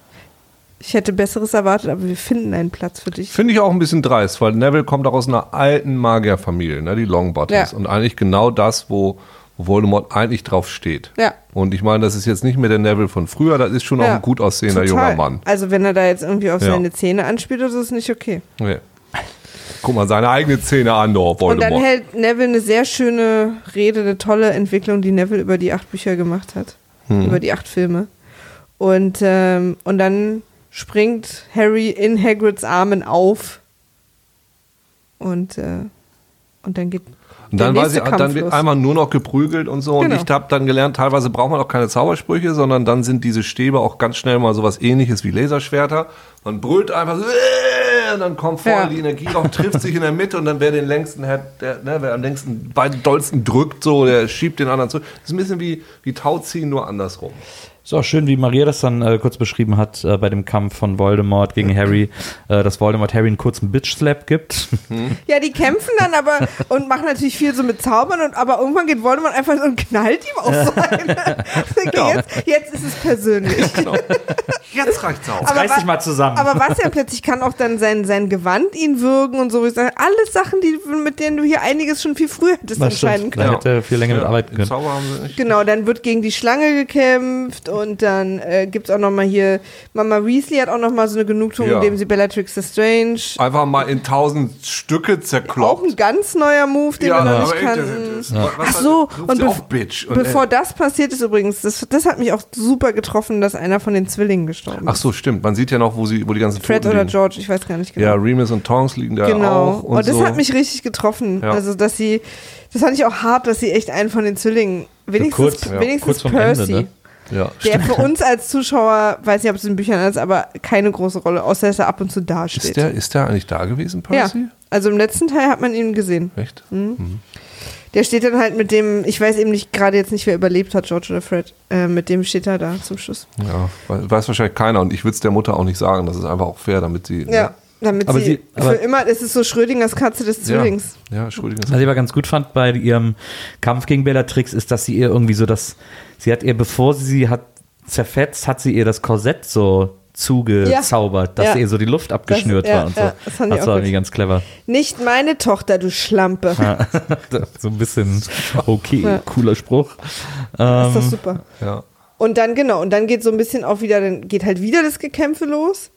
Ich hätte Besseres erwartet, aber wir finden einen Platz für dich. Finde ich auch ein bisschen dreist, weil Neville kommt auch aus einer alten Magierfamilie, ne, die Longbottoms. Ja. Und eigentlich genau das, wo Voldemort eigentlich drauf steht. Ja. Und ich meine, das ist jetzt nicht mehr der Neville von früher, das ist schon auch Ja, ein gut aussehender Total. junger Mann. Also wenn er da jetzt irgendwie auf Ja. seine Zähne anspielt, das ist nicht okay. Nee. Guck mal, seine eigene Zähne an, doch, Und Voldemort. dann hält Neville eine sehr schöne Rede, eine tolle Entwicklung, die Neville über die acht Bücher gemacht hat. Hm. Über die acht Filme. Und, ähm, und dann springt Harry in Hagrids Armen auf. Und, äh, und dann geht. Und dann, weiß ich, nächste dann Kampf wird einmal nur noch geprügelt und so. Und Genau. ich habe dann gelernt, teilweise braucht man auch keine Zaubersprüche, sondern dann sind diese Stäbe auch ganz schnell mal sowas ähnliches wie Laserschwerter. Man brüllt einfach und dann kommt voll Ja. die Energie drauf, trifft sich in der Mitte und dann wer den längsten hat, der, ne, wer am längsten beiden dollsten drückt, so, der schiebt den anderen zurück. Das ist ein bisschen wie, wie Tauziehen, nur andersrum. Ist auch schön, wie Maria das dann äh, kurz beschrieben hat äh, bei dem Kampf von Voldemort gegen Harry, äh, dass Voldemort Harry einen kurzen Bitch-Slap gibt. Ja, die kämpfen dann aber und machen natürlich viel so mit Zaubern, und, aber irgendwann geht Voldemort einfach so und knallt ihm auf so eine. okay, jetzt, jetzt ist es persönlich. Jetzt reicht's auch. Aber Reiß dich mal zusammen. Aber was ja plötzlich kann auch dann sein, sein Gewand ihn würgen und so. Ich sage, alles Sachen, die, mit denen du hier einiges schon viel früher hättest Das stimmt. entscheiden Da können. hätte er viel länger mit arbeiten können. Zauber haben sie nicht. Genau, dann wird gegen die Schlange gekämpft und dann äh, gibt es auch nochmal hier, Mama Weasley hat auch nochmal so eine Genugtuung, Ja. indem sie Bellatrix Lestrange, Einfach mal in tausend Stücke auch zerkloppt. ein ganz neuer Move, den wir noch nicht kannten. was- Ach so, und bef- auch Bitch. Und, Bevor äh, das passiert ist übrigens, das, das hat mich auch super getroffen, dass einer von den Zwillingen gestorben Ach ist. so, stimmt. Man sieht ja noch, wo, sie, wo die ganzen Fred Toten oder liegen. George, ich weiß gar nicht genau. Ja, Remus und Tonks liegen da Genau. auch. Und, Und, das so. hat mich richtig getroffen. Ja. Also, dass sie, das fand ich auch hart, dass sie echt einen von den Zwillingen, wenigstens, kurz- ja, wenigstens kurz vorm Percy, Ende, ne? Ja, der für uns als Zuschauer, weiß nicht, ob es in den Büchern ist, aber keine große Rolle, außer dass er ab und zu dasteht. Ist der, ist der eigentlich da gewesen, ja, Percy? also im letzten Teil hat man ihn gesehen. Echt? Den Der steht dann halt mit dem, ich weiß eben nicht gerade jetzt nicht, wer überlebt hat, George oder Fred. Äh, mit dem steht er da zum Schluss. Ja, we- weiß wahrscheinlich keiner und ich würde es der Mutter auch nicht sagen. Das ist einfach auch fair, damit sie. Ja, damit Aber sie, sie- aber- für immer, es ist so Schrödingers Katze des Ja, Zwillings. ja Schrödinger. Was ich aber ganz gut fand bei ihrem Kampf gegen Bellatrix ist, dass sie ihr irgendwie so das, sie hat ihr, bevor sie sie hat zerfetzt, hat sie ihr das Korsett so zugezaubert, dass Ja. ihr so die Luft abgeschnürt Das- ja, war und so. ja, das fand ich auch war gut. irgendwie ganz clever. Nicht meine Tochter, du Schlampe. so ein bisschen okay, Ja. cooler Spruch. Das ist doch Ähm, super. Ja. Und dann, genau, und dann geht so ein bisschen auch wieder, dann geht halt wieder das Gekämpfe los.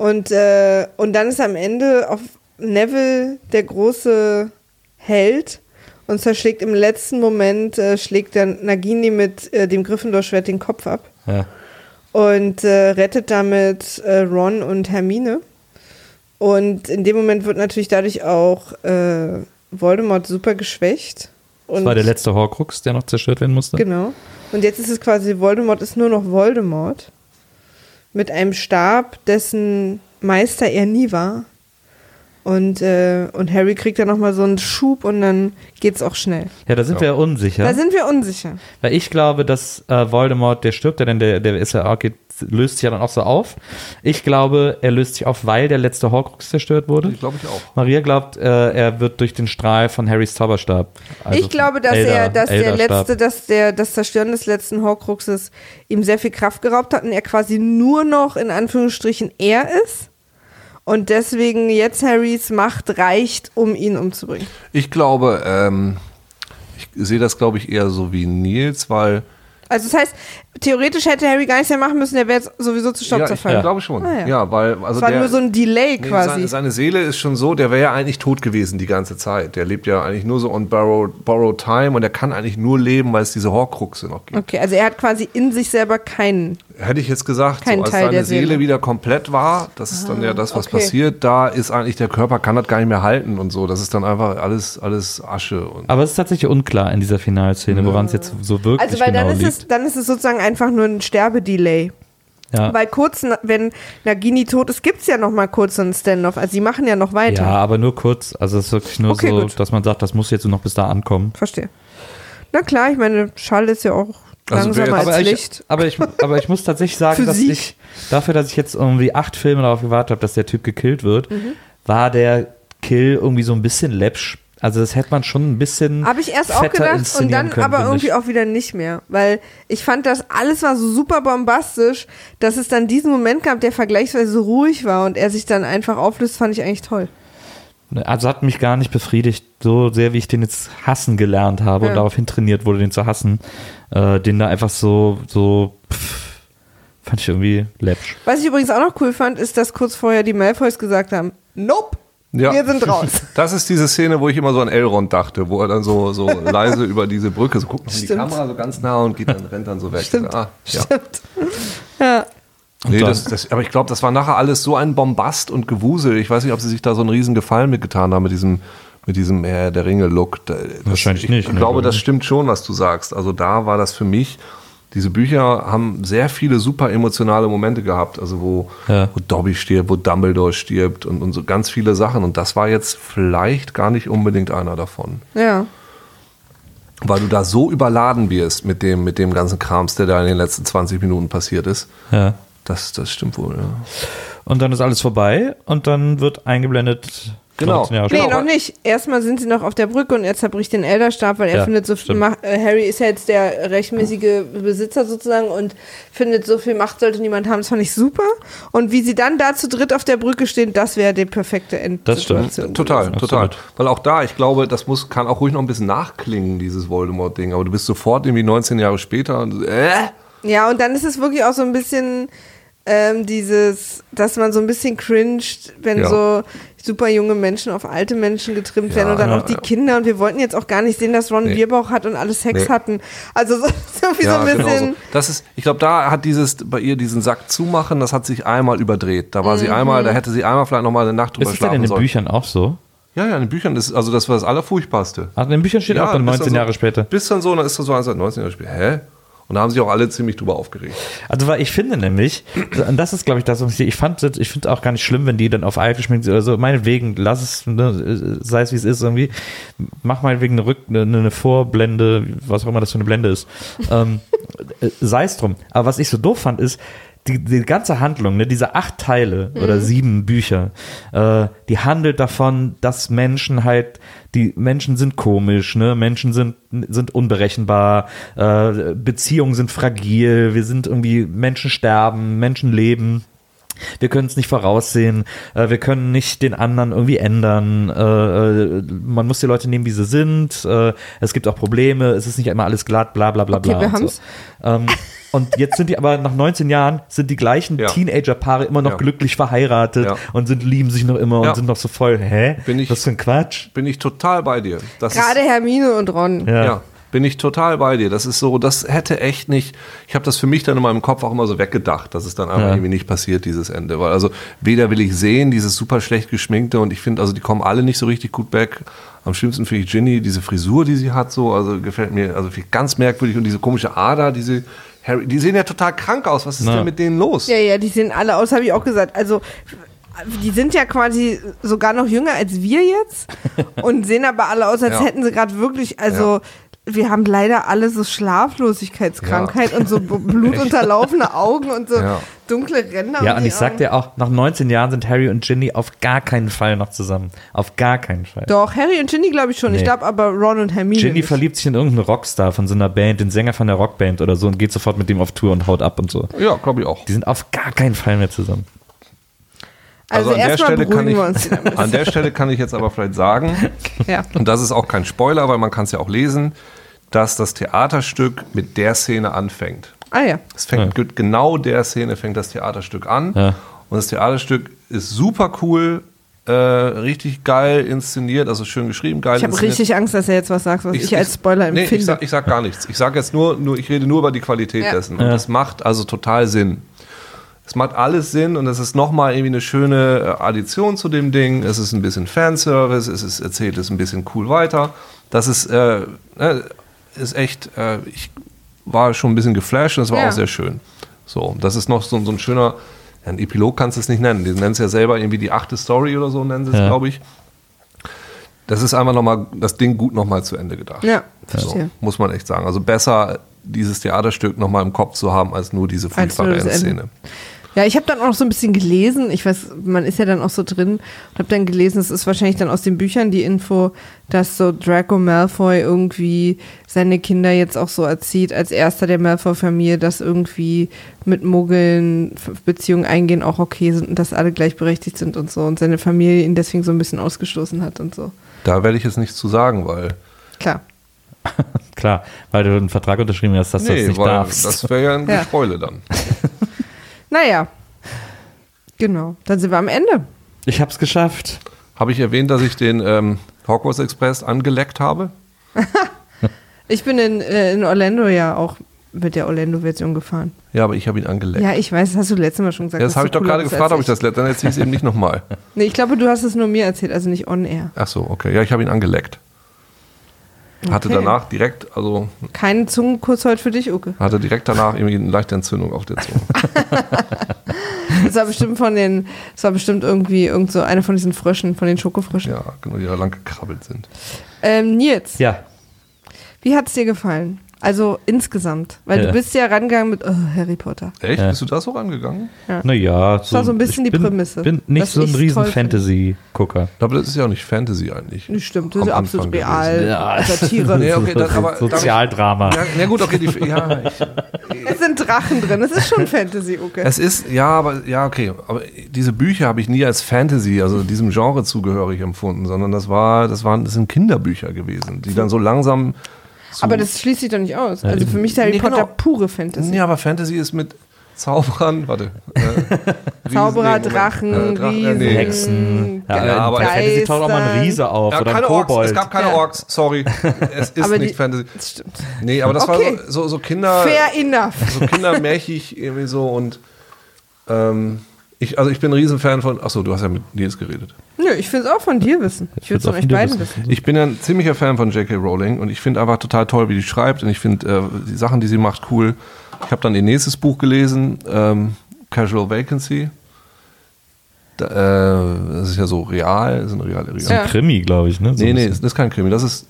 Und, äh, und dann ist am Ende auf Neville der große Held und zerschlägt im letzten Moment, äh, schlägt dann Nagini mit äh, dem Gryffindor-Schwert den Kopf ab ja. und äh, rettet damit äh, Ron und Hermine. Und in dem Moment wird natürlich dadurch auch äh, Voldemort super geschwächt. Das Und war der letzte Horcrux, der noch zerstört werden musste. Genau. Und jetzt ist es quasi, Voldemort ist nur noch Voldemort. Mit einem Stab, dessen Meister er nie war. Und, äh, und Harry kriegt dann nochmal so einen Schub und dann geht's auch schnell. Ja, da sind wir ja unsicher. Da sind wir unsicher. Weil ich glaube, dass äh, Voldemort, der stirbt ja dann, der, der ist ja auch, geht, löst sich ja dann auch so auf. Ich glaube, er löst sich auf, weil der letzte Horcrux zerstört wurde. Ich glaube ich auch. Maria glaubt, äh, er wird durch den Strahl von Harrys Zauberstab. also ich glaube, dass Elder- er, dass der Elderstab. letzte, dass der, das Zerstören des letzten Horcruxes ihm sehr viel Kraft geraubt hat und er quasi nur noch in Anführungsstrichen er ist. Und deswegen jetzt Harrys Macht reicht, um ihn umzubringen. Ich glaube, ähm, ich sehe das, glaube ich, eher so wie Nils, weil. Also das heißt, theoretisch hätte Harry gar nichts mehr machen müssen, der wäre jetzt sowieso zu Staub ja, ich zerfallen. glaube schon. Ah, ja. ja. weil. Also Es war der, nur so ein Delay Nee, quasi. Seine, seine Seele ist schon so, der wäre ja eigentlich tot gewesen die ganze Zeit. Der lebt ja eigentlich nur so on borrowed, borrowed time und der kann eigentlich nur leben, weil es diese Horcruxe noch gibt. okay, also er hat quasi in sich selber keinen. Hätte ich jetzt gesagt, so, als Teil seine der Seele. Seele. wieder komplett war, das ist dann ja das, was okay. passiert, da ist eigentlich der Körper, kann das gar nicht mehr halten und so. Das ist dann einfach alles, alles Asche. Und Aber es ist tatsächlich unklar in dieser Finalszene, woran es jetzt so wirklich Also weil genau dann ist liegt. es, dann ist es sozusagen einfach nur ein Sterbedelay. ja. Weil kurz, wenn Nagini tot ist, gibt es ja noch mal kurz einen Standoff. Also sie machen ja noch weiter. ja, aber nur kurz. Also es ist wirklich nur Okay, so, gut. dass man sagt, das muss jetzt noch bis da ankommen. Verstehe. Na klar, ich meine, Schall ist ja auch Also langsamer jetzt- als Licht. aber, ich, aber ich muss tatsächlich sagen, dass ich dafür, dass ich jetzt irgendwie acht Filme darauf gewartet habe, dass der Typ gekillt wird, Mhm. war der Kill irgendwie so ein bisschen läppsch. Also das hätte man schon ein bisschen Habe ich erst auch gedacht und dann können, aber irgendwie ich. auch wieder nicht mehr. Weil ich fand, das alles war so super bombastisch, dass es dann diesen Moment gab, der vergleichsweise ruhig war und er sich dann einfach auflöst, fand ich eigentlich toll. Also hat mich gar nicht befriedigt, so sehr wie ich den jetzt hassen gelernt habe Ja. und daraufhin trainiert wurde, den zu hassen. Äh, den da einfach so, so pff, fand ich irgendwie läppsch. Was ich übrigens auch noch cool fand, ist, dass kurz vorher die Malfoys gesagt haben, nope, Ja. wir sind raus. das ist diese Szene, wo ich immer so an Elrond dachte, wo er dann so, so leise über diese Brücke so guckt die. Kamera so ganz nah und geht dann, rennt dann so weg. Stimmt. Ah, ja. Stimmt. Ja. Nee, das, das, aber ich glaube, das war nachher alles so ein Bombast und Gewusel. Ich weiß nicht, ob sie sich da so einen riesen Gefallen mitgetan haben mit diesem, mit diesem Herr der Ringe-Look. Wahrscheinlich ich, nicht, Ich ne, glaube, glaube das stimmt schon, was du sagst. Also da war das für mich, diese Bücher haben sehr viele super emotionale Momente gehabt. Also wo, Ja. wo Dobby stirbt, wo Dumbledore stirbt und, und so ganz viele Sachen. Und das war jetzt vielleicht gar nicht unbedingt einer davon. ja. Weil du da so überladen wirst mit dem, mit dem ganzen Krams, der da in den letzten 20 Minuten passiert ist. Ja. Das, das stimmt wohl, ja. Und dann ist alles vorbei und dann wird eingeblendet. Genau. 19 Jahre Nee, noch nicht. Erstmal sind sie noch auf der Brücke und er zerbricht den Elderstab, weil er Ja, findet so viel stimmt. Macht. Äh, Harry ist ja jetzt der rechtmäßige Besitzer sozusagen und findet so viel Macht sollte niemand haben. Das fand ich super. Und wie sie dann da zu dritt auf der Brücke stehen, das wäre die perfekte Das stimmt. Endsituation. Total, Absolut. total. Weil auch da, ich glaube, das muss, kann auch ruhig noch ein bisschen nachklingen, dieses Voldemort-Ding. Aber du bist sofort irgendwie 19 Jahre später und äh? Ja, und dann ist es wirklich auch so ein bisschen ähm, dieses, dass man so ein bisschen cringed, wenn Ja. so super junge Menschen auf alte Menschen getrimmt werden und dann ja, auch die ja. Kinder. Und wir wollten jetzt auch gar nicht sehen, dass Ron Nee. Bierbauch hat und alle Sex Nee. hatten. Also so, so wie so ein genau bisschen. Das ist, ich glaube, da hat dieses bei ihr diesen Sack zumachen, das hat sich einmal überdreht. Da war sie einmal, da hätte sie einmal vielleicht noch mal eine Nacht drüber Ist es denn in schlafen den sollen. Büchern auch so? Ja, ja, in den Büchern ist also das war das allerfurchtbarste. Also in den Büchern steht auch dann bis 19 so, Jahre später. Bis dann so, dann ist das so 19 Jahre später. Hä? Und da haben sich auch alle ziemlich drüber aufgeregt. Also, weil ich finde nämlich, und das ist, glaube ich, das, was ich, ich fand, ich finde auch gar nicht schlimm, wenn die dann auf alt geschminkt sind oder so. Meinetwegen, lass es, ne, sei es wie es ist, irgendwie. Mach meinetwegen eine, Rück, eine, eine Vorblende, was auch immer das für eine Blende ist. ähm, äh, sei es drum. Aber was ich so doof fand, ist, die, die ganze Handlung, ne, diese acht Teile oder sieben Bücher, äh, die handelt davon, dass Menschen halt, die Menschen sind komisch, ne, Menschen sind, sind unberechenbar, äh, Beziehungen sind fragil, wir sind irgendwie, Menschen sterben, Menschen leben. Wir können es nicht voraussehen, äh, wir können nicht den anderen irgendwie ändern. Äh, äh, man muss die Leute nehmen, wie sie sind. Äh, es gibt auch Probleme, es ist nicht immer alles glatt, bla bla bla Okay, bla. wir und so. haben's. Ähm, und jetzt sind die aber nach 19 Jahren sind die gleichen Ja. Teenager-Paare immer noch Ja. glücklich verheiratet Ja. und sind lieben sich noch immer Ja. und sind noch so voll, hä? Bin ich- Was für ein Quatsch? Bin ich total bei dir. Das ist- Gerade Hermine und Ron. Ja. Ja, bin ich total bei dir. Das ist so, das hätte echt nicht, ich habe das für mich dann in meinem Kopf auch immer so weggedacht, dass es dann einfach Ja. irgendwie nicht passiert, dieses Ende. Weil also weder will ich sehen, dieses super schlecht geschminkte und ich finde, also die kommen alle nicht so richtig gut weg. Am schlimmsten finde ich Ginny, diese Frisur, die sie hat, so, also gefällt mir, also ganz merkwürdig und diese komische Ader, diese Harry, die sehen ja total krank aus. Was ist Na. denn mit denen los? Ja, ja, die sehen alle aus, habe ich auch gesagt. Also, die sind ja quasi sogar noch jünger als wir jetzt und sehen aber alle aus, als Ja. hätten sie gerade wirklich, also. Wir haben leider alle so Schlaflosigkeitskrankheit und so blutunterlaufene Augen und so Ja. dunkle Ränder. Ja, und ich sag dir auch, nach 19 Jahren sind Harry und Ginny auf gar keinen Fall noch zusammen. Auf gar keinen Fall. Doch, Harry und Ginny glaube ich schon. Ich Nee. glaube aber Ron und Hermine. Ginny nicht. verliebt sich in irgendeinen Rockstar von so einer Band, den Sänger von der Rockband oder so und geht sofort mit dem auf Tour und haut ab und so. Ja, glaube ich auch. Die sind auf gar keinen Fall mehr zusammen. Also, an der erstmal Stelle kann ich, wir uns. damit. an der Stelle kann ich jetzt aber vielleicht sagen, ja. und das ist auch kein Spoiler, weil man kann es ja auch lesen, dass das Theaterstück mit der Szene anfängt. Ah ja. Es fängt mit genau der Szene fängt das Theaterstück an. Ja. Und das Theaterstück ist super cool, äh, richtig geil inszeniert, also schön geschrieben, geil Ich habe richtig Angst, dass er jetzt was sagt, was ich, als Spoiler nee, empfinde. ich, sag, ich sag gar nichts. Ich sage jetzt nur, nur, ich rede nur über die Qualität Ja. dessen. Und das macht also total Sinn. Es macht alles Sinn und es ist nochmal irgendwie eine schöne äh, Addition zu dem Ding. Es ist ein bisschen Fanservice, es ist erzählt es ein bisschen cool weiter. Das ist, äh, äh, ist echt, äh, ich war schon ein bisschen geflasht und es war Ja. auch sehr schön. So, das ist noch so, so ein schöner, ja, ein Epilog kannst du es nicht nennen. Die nennen es ja selber irgendwie die achte Story oder so, nennen sie es, Ja. glaube ich. Das ist einfach nochmal, das Ding gut nochmal zu Ende gedacht. Ja, So, verstehe. muss man echt sagen. Also besser dieses Theaterstück nochmal im Kopf zu haben, als nur diese furchtbare. Endszene. Ja, ich habe dann auch noch so ein bisschen gelesen. Ich weiß, man ist ja dann auch so drin und habe dann gelesen, es ist wahrscheinlich dann aus den Büchern die Info, dass so Draco Malfoy irgendwie seine Kinder jetzt auch so erzieht, als erster der Malfoy-Familie, dass irgendwie mit Muggeln Beziehungen eingehen auch okay sind und dass alle gleichberechtigt sind und so und seine Familie ihn deswegen so ein bisschen ausgestoßen hat und so. Da werde ich jetzt nichts zu sagen, weil Klar. Klar, weil du einen Vertrag unterschrieben hast, dass du das nicht weil darfst. das wäre ja ein Ja. Gespoile dann. Naja. Genau. Dann sind wir am Ende. ich hab's geschafft. Habe ich erwähnt, dass ich den ähm, Hogwarts Express angeleckt habe? Ich bin in, äh, in Orlando ja auch mit der Orlando-Version gefahren. Ja, aber ich habe ihn angeleckt. Ja, ich weiß, das hast du letztes Mal schon gesagt. Ja, das habe ich doch gerade gefragt, ob ich das letzte, dann erzähle ich es eben nicht nochmal. Nee, ich glaube, du hast es nur mir erzählt, also nicht on air. Ach so, okay. Ja, ich habe ihn angeleckt. Hatte Okay. danach direkt, also Keinen Zungenkuss heute für dich, Uke. hatte direkt danach irgendwie eine leichte Entzündung auf der Zunge. Das war bestimmt von den, das war bestimmt irgendwie irgend so einer von diesen Fröschen, von den Schokofröschen. ja, genau, die da lang gekrabbelt sind. Ähm, Nils, Ja, wie hat es dir gefallen? Also insgesamt. Weil Ja. du bist ja rangegangen mit oh, Harry Potter. Echt? Ja. Bist du da so rangegangen? naja. Das war so ein bisschen ich die bin, Prämisse, bin nicht so ein riesen. Fantasy-Gucker. Aber das ist ja auch nicht Fantasy eigentlich. Das stimmt, das ist absolut Anfang real. Ja. Satire. Nee, okay, dann, aber ich- Sozialdrama. Ja, na gut, okay, die, ja, ich, Es sind Drachen drin, es ist schon Fantasy, Uke. es ist, ja, aber, ja, okay, aber diese Bücher habe ich nie als Fantasy, also diesem Genre zugehörig empfunden, sondern das war, das waren, das sind Kinderbücher gewesen, die dann so langsam. Aber das schließt sich doch nicht aus. Also für mich ist Harry Nee, Potter genau. pure Fantasy. Ja, aber Fantasy ist mit Zauberern, warte. Äh, Riesen- Zauberer, nee. Drachen, Äh, Dra- äh, Riesen, nee. Hexen. Ja, Ja, aber- bei Fantasy taucht auch mal ein. Riese auf Ja, oder ein keine Orks, Kobold. es gab keine Ja. Orks, sorry. Es ist Aber nicht die- Fantasy. Das stimmt. Nee, aber das Okay. war so, so, so Kinder. Fair enough. so kindermärchig irgendwie so und ähm, Ich, also ich bin ein Riesenfan von. Achso, du hast ja mit Nils geredet. Nö, ich will es auch von dir wissen. Ich will es von euch beiden wissen. wissen. Ich bin ja ein ziemlicher Fan von J.K. Rowling und ich finde einfach total toll, wie die schreibt und ich finde äh, die Sachen, die sie macht, cool. Ich habe dann ihr nächstes Buch gelesen, ähm, Casual Vacancy. Da, äh, das ist ja so real, das ist eine reale, reale Ja. Krimi, glaube ich, ne? So Nee, ein nee, das ist kein Krimi. Das ist,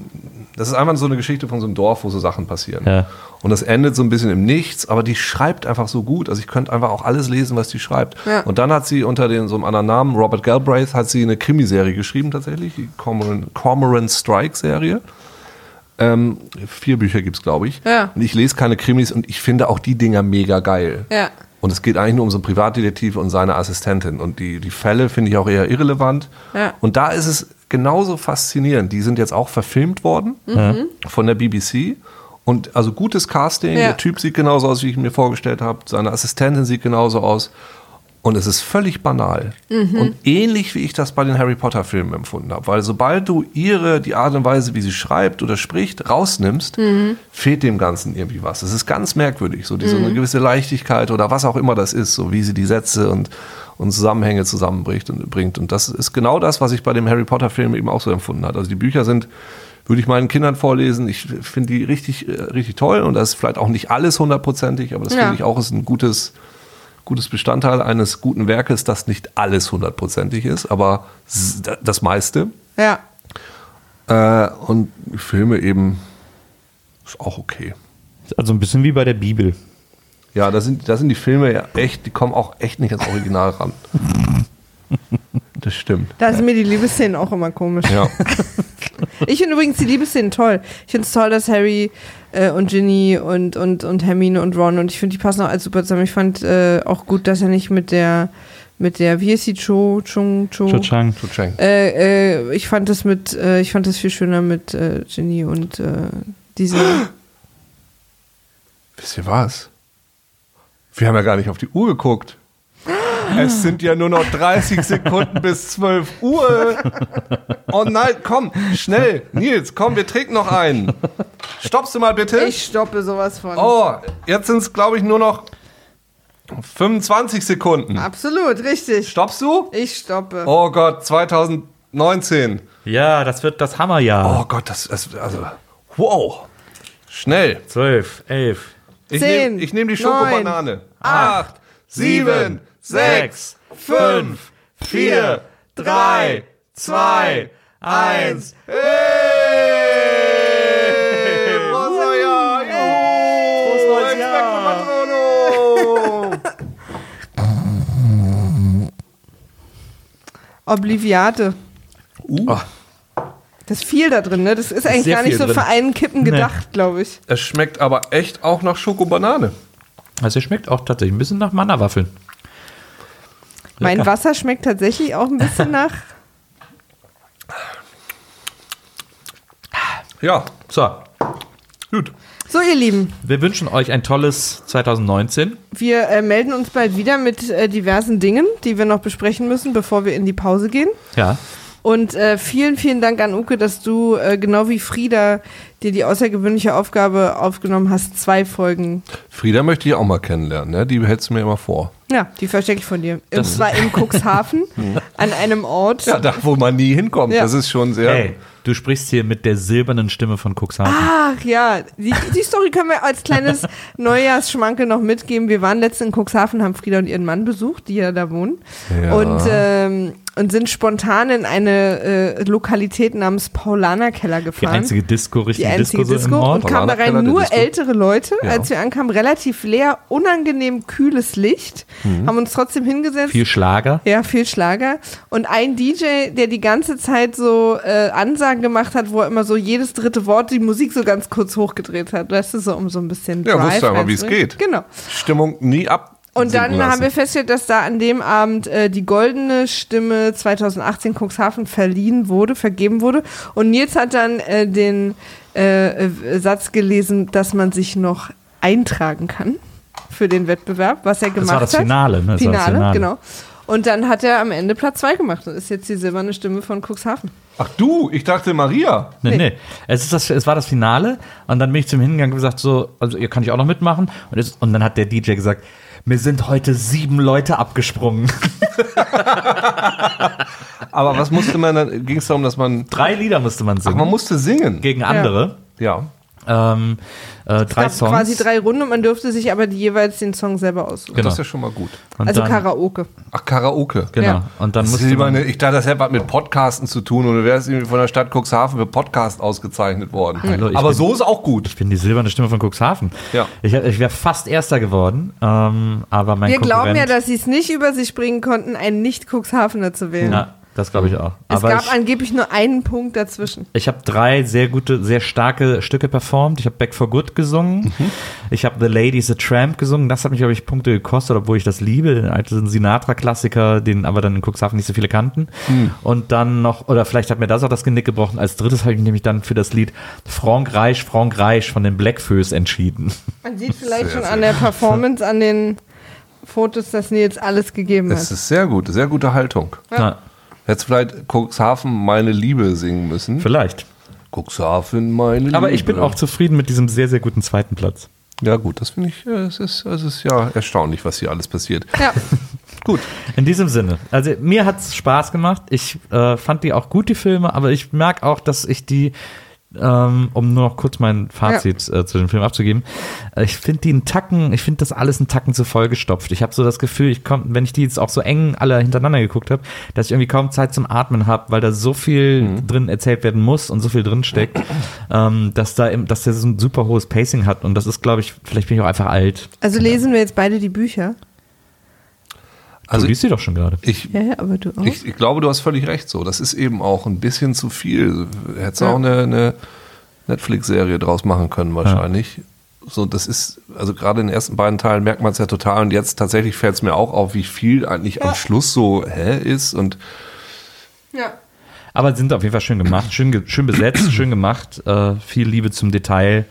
das ist einfach so eine Geschichte von so einem Dorf, wo so Sachen passieren. Ja. Und das endet so ein bisschen im Nichts, aber die schreibt einfach so gut. Also ich könnte einfach auch alles lesen, was die schreibt. Ja. Und dann hat sie unter den, so einem anderen Namen, Robert Galbraith, hat sie eine Krimiserie geschrieben tatsächlich, die Cormoran, Cormoran Strike Serie. Ähm, vier Bücher gibt's, glaube ich. Ja. Und ich lese keine Krimis und ich finde auch die Dinger mega geil. Ja. Und es geht eigentlich nur um so einen Privatdetektiv und seine Assistentin. Und die, die Fälle finde ich auch eher irrelevant. Ja. Und da ist es genauso faszinierend. Die sind jetzt auch verfilmt worden von der BBC. Und also gutes Casting. Ja. Der Typ sieht genauso aus, wie ich mir vorgestellt habe. Seine Assistentin sieht genauso aus. Und es ist völlig banal. Und ähnlich wie ich das bei den Harry Potter Filmen empfunden habe. Weil sobald du ihre, die Art und Weise, wie sie schreibt oder spricht, rausnimmst, fehlt dem Ganzen irgendwie was. Es ist ganz merkwürdig. So diese eine gewisse Leichtigkeit oder was auch immer das ist, so wie sie die Sätze und, und Zusammenhänge zusammenbringt und bringt. Und das ist genau das, was ich bei dem Harry Potter Film eben auch so empfunden habe. Also die Bücher sind würde ich meinen Kindern vorlesen. Ich finde die richtig, äh, richtig toll und das ist vielleicht auch nicht alles hundertprozentig, aber das Ja. finde ich auch ist ein gutes, gutes Bestandteil eines guten Werkes, das nicht alles hundertprozentig ist, aber das meiste. Ja. Äh, und Filme eben ist auch okay. Also ein bisschen wie bei der Bibel. Ja, da sind, da sind die Filme ja echt, die kommen auch echt nicht ans Original ran. Das stimmt. Da sind mir die Liebesszenen auch immer komisch. Ja. Ich finde übrigens die Liebesszenen toll. Ich finde es toll, dass Harry äh, und Ginny und, und, und Hermine und Ron und ich finde, die passen auch als super zusammen. Ich fand äh, auch gut, dass er nicht mit der, mit der, wie ist sie, Cho, Chung, Cho? Cho Chang. Zu Cheng. Äh, äh, ich fand das mit, äh, ich fand das viel schöner mit äh, Ginny und äh, diese. Wisst ihr was? Wir haben ja gar nicht auf die Uhr geguckt. Es sind ja nur noch 30 Sekunden bis 12 Uhr. Oh nein, komm, schnell. Nils, komm, wir trinken noch einen. Stoppst du mal bitte? Ich stoppe sowas von. Oh, jetzt sind es, glaube ich, nur noch 25 Sekunden. Absolut, richtig. Stoppst du? Ich stoppe. Oh Gott, 2019. Ja, das wird das Hammerjahr. Oh Gott, das ist, also, wow. Schnell. Zwölf, elf. Ich Zehn, nehme ich nehm die neun, Schokobanane. Acht, sieben, sechs, fünf, vier, drei, zwei, eins. Hey! Frohes Neujahr! Frohes neues Patrono! Obliviate. Uh. Das ist viel da drin, ne? Das ist eigentlich sehr gar nicht so drin. für einen Kippen gedacht, glaube ich. Es schmeckt aber echt auch nach Schokobanane. Also es schmeckt auch tatsächlich ein bisschen nach Manna-Waffeln. Mein. Wasser schmeckt tatsächlich auch ein bisschen nach. Ja, So, gut. So, ihr Lieben, wir wünschen euch ein tolles 2019. wir äh, melden uns bald wieder mit äh, diversen Dingen, die wir noch besprechen müssen, bevor wir in die Pause gehen. Ja. Und äh, vielen, vielen Dank an Uke, dass du äh, genau wie Frieda dir die außergewöhnliche Aufgabe aufgenommen hast, zwei Folgen. Frieda möchte ich auch mal kennenlernen, ne? Die hältst du mir immer vor. Ja, die verstecke ich von dir. Und zwar in Cuxhaven, an einem Ort. Ja, da, wo man nie hinkommt. Ja. Das ist schon sehr. Hey, du sprichst hier mit der silbernen Stimme von Cuxhaven. Ach ja, die, die Story können wir als kleines Neujahrsschmankel noch mitgeben. Wir waren letztens in Cuxhaven, haben Frieda und ihren Mann besucht, die ja da wohnen. Ja. Und, ähm, und sind spontan in eine äh, Lokalität namens Paulanerkeller Die gefahren. einzige Disco, die richtige einzige Disco, so im Disco Ort. und kamen da rein die nur ältere Leute. Ja. Als wir ankamen, relativ leer, unangenehm kühles Licht. Haben uns trotzdem hingesetzt. Viel Schlager. Ja, viel Schlager. Und ein DJ, der die ganze Zeit so äh, Ansagen gemacht hat, wo er immer so jedes dritte Wort die Musik so ganz kurz hochgedreht hat. Weißt du, so um so ein bisschen Ja, wusste aber, wie es geht. Genau. Stimmung nie ab. Und dann haben wir festgestellt, dass da an dem Abend äh, die goldene Stimme 2018 Cuxhaven verliehen wurde, vergeben wurde. Und Nils hat dann äh, den äh, äh, Satz gelesen, dass man sich noch eintragen kann für den Wettbewerb, was er gemacht Das war das hat. Finale, ne? Das war das Finale, Finale. genau. Und dann hat er am Ende Platz zwei gemacht und ist jetzt die silberne Stimme von Cuxhaven. Ach du, ich dachte Maria. Nee, nee. Es, ist das, es war das Finale und dann bin ich zum Hingang gesagt, so, also ihr kann ich auch noch mitmachen. Und, es, und dann hat der DJ gesagt, mir sind heute sieben Leute abgesprungen. Aber was musste man dann? Ging es darum, dass man. Drei Lieder musste man Ach, singen. man musste singen. gegen andere. Ja. Ähm, äh, drei gab Songs. quasi drei Runden und man durfte sich aber die jeweils den Song selber aussuchen. Genau. Das ist ja schon mal gut. Und Also dann, Karaoke. Ach, Karaoke. Genau. Ja. Und dann musste man, ich dachte, das hätte was mit Podcasten zu tun oder wäre es irgendwie von der Stadt Cuxhaven für Podcast ausgezeichnet worden. Hallo, ich Aber bin- so ist auch gut. ich bin die silberne Stimme von Cuxhaven. Ja. Ich, ich wäre fast Erster geworden, ähm, aber mein Wir glauben Konkurrent, ja, dass sie es nicht über sich bringen konnten, einen Nicht-Cuxhavener zu wählen. Ja, das glaube ich auch. es aber gab ich, angeblich nur einen Punkt dazwischen. Ich habe drei sehr gute, sehr starke Stücke performt. Ich habe Back for Good gesungen. Mhm. Ich habe The Lady's a Tramp gesungen. Das hat mich, glaube ich, Punkte gekostet, obwohl ich das liebe. Den alten Sinatra-Klassiker, den aber dann in Cuxhaven nicht so viele kannten. Mhm. Und dann noch, oder vielleicht hat mir das auch das Genick gebrochen. Als drittes habe ich mich nämlich dann für das Lied Frank Reich, Frank Reich von den Blackfoes entschieden. Man sieht vielleicht Sehr, schon sehr an der Performance, an den Fotos, dass Nils alles gegeben Es hat. ist sehr gut, sehr gute Haltung. Ja. Hättest vielleicht Cuxhaven meine Liebe singen müssen. Vielleicht. Cuxhaven meine Liebe. Aber ich bin auch zufrieden mit diesem sehr, sehr guten zweiten Platz. Ja, gut, das finde ich, es ist, es ist ja erstaunlich, was hier alles passiert. Ja. Gut. In diesem Sinne. Also mir hat es Spaß gemacht. Ich äh, fand die auch gut, die Filme, aber ich merke auch, dass ich die, ähm, um nur noch kurz mein Fazit äh, zu dem Film abzugeben, äh, ich finde die einen Tacken, ich finde das alles einen Tacken zu voll gestopft. Ich habe so das Gefühl, ich komm, wenn ich die jetzt auch so eng alle hintereinander geguckt habe, dass ich irgendwie kaum Zeit zum Atmen habe, weil da so viel drin erzählt werden muss und so viel drin steckt, ähm, dass da, im, dass der so ein super hohes Pacing hat und das ist, glaube ich, vielleicht bin ich auch einfach alt. Also lesen wir jetzt beide die Bücher. Also du liest sie doch schon gerade. ich, Ja, ja, aber du auch. ich, ich glaube, du hast völlig recht so. Das ist eben auch ein bisschen zu viel. Hättest du Ja. auch eine, eine Netflix-Serie draus machen können wahrscheinlich. So, das ist, also gerade in den ersten beiden Teilen merkt man es ja total und jetzt tatsächlich fällt es mir auch auf, wie viel eigentlich am Schluss so hä ist und ja. Aber sind auf jeden Fall schön gemacht, schön, schön besetzt, schön gemacht, äh, viel Liebe zum Detail.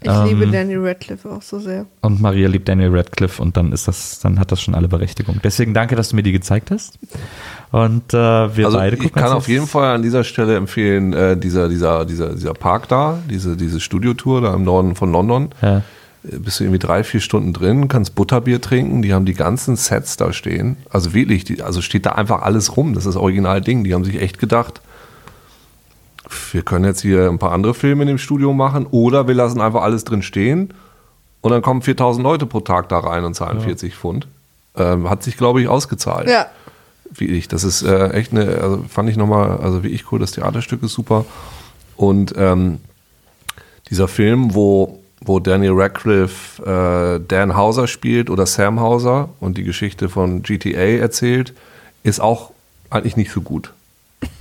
Ich Ähm, liebe Daniel Radcliffe auch so sehr. Und Maria liebt Daniel Radcliffe und dann ist das, dann hat das schon alle Berechtigung. Deswegen danke, dass du mir die gezeigt hast. Und äh, wir Also beide ich gucken kann uns auf jeden Fall an dieser Stelle empfehlen, äh, dieser, dieser, dieser, dieser Park da, diese, diese Studiotour da im Norden von London. Ja. Äh, Bist du irgendwie drei, vier Stunden drin, kannst Butterbier trinken, die haben die ganzen Sets da stehen. Also wirklich, die, also steht da einfach alles rum. Das ist das Original-Ding. Die haben sich echt gedacht, wir können jetzt hier ein paar andere Filme in dem Studio machen oder wir lassen einfach alles drin stehen und dann kommen 4000 Leute pro Tag da rein und zahlen 40 Pfund. Ähm, hat sich, glaube ich, ausgezahlt Ja. wie ich. Das ist äh, echt eine, also fand ich nochmal, also wie ich cool, das Theaterstück ist super. Und ähm, dieser Film, wo, wo Daniel Radcliffe äh, Dan Hauser spielt oder Sam Hauser und die Geschichte von GTA erzählt, ist auch eigentlich nicht so gut.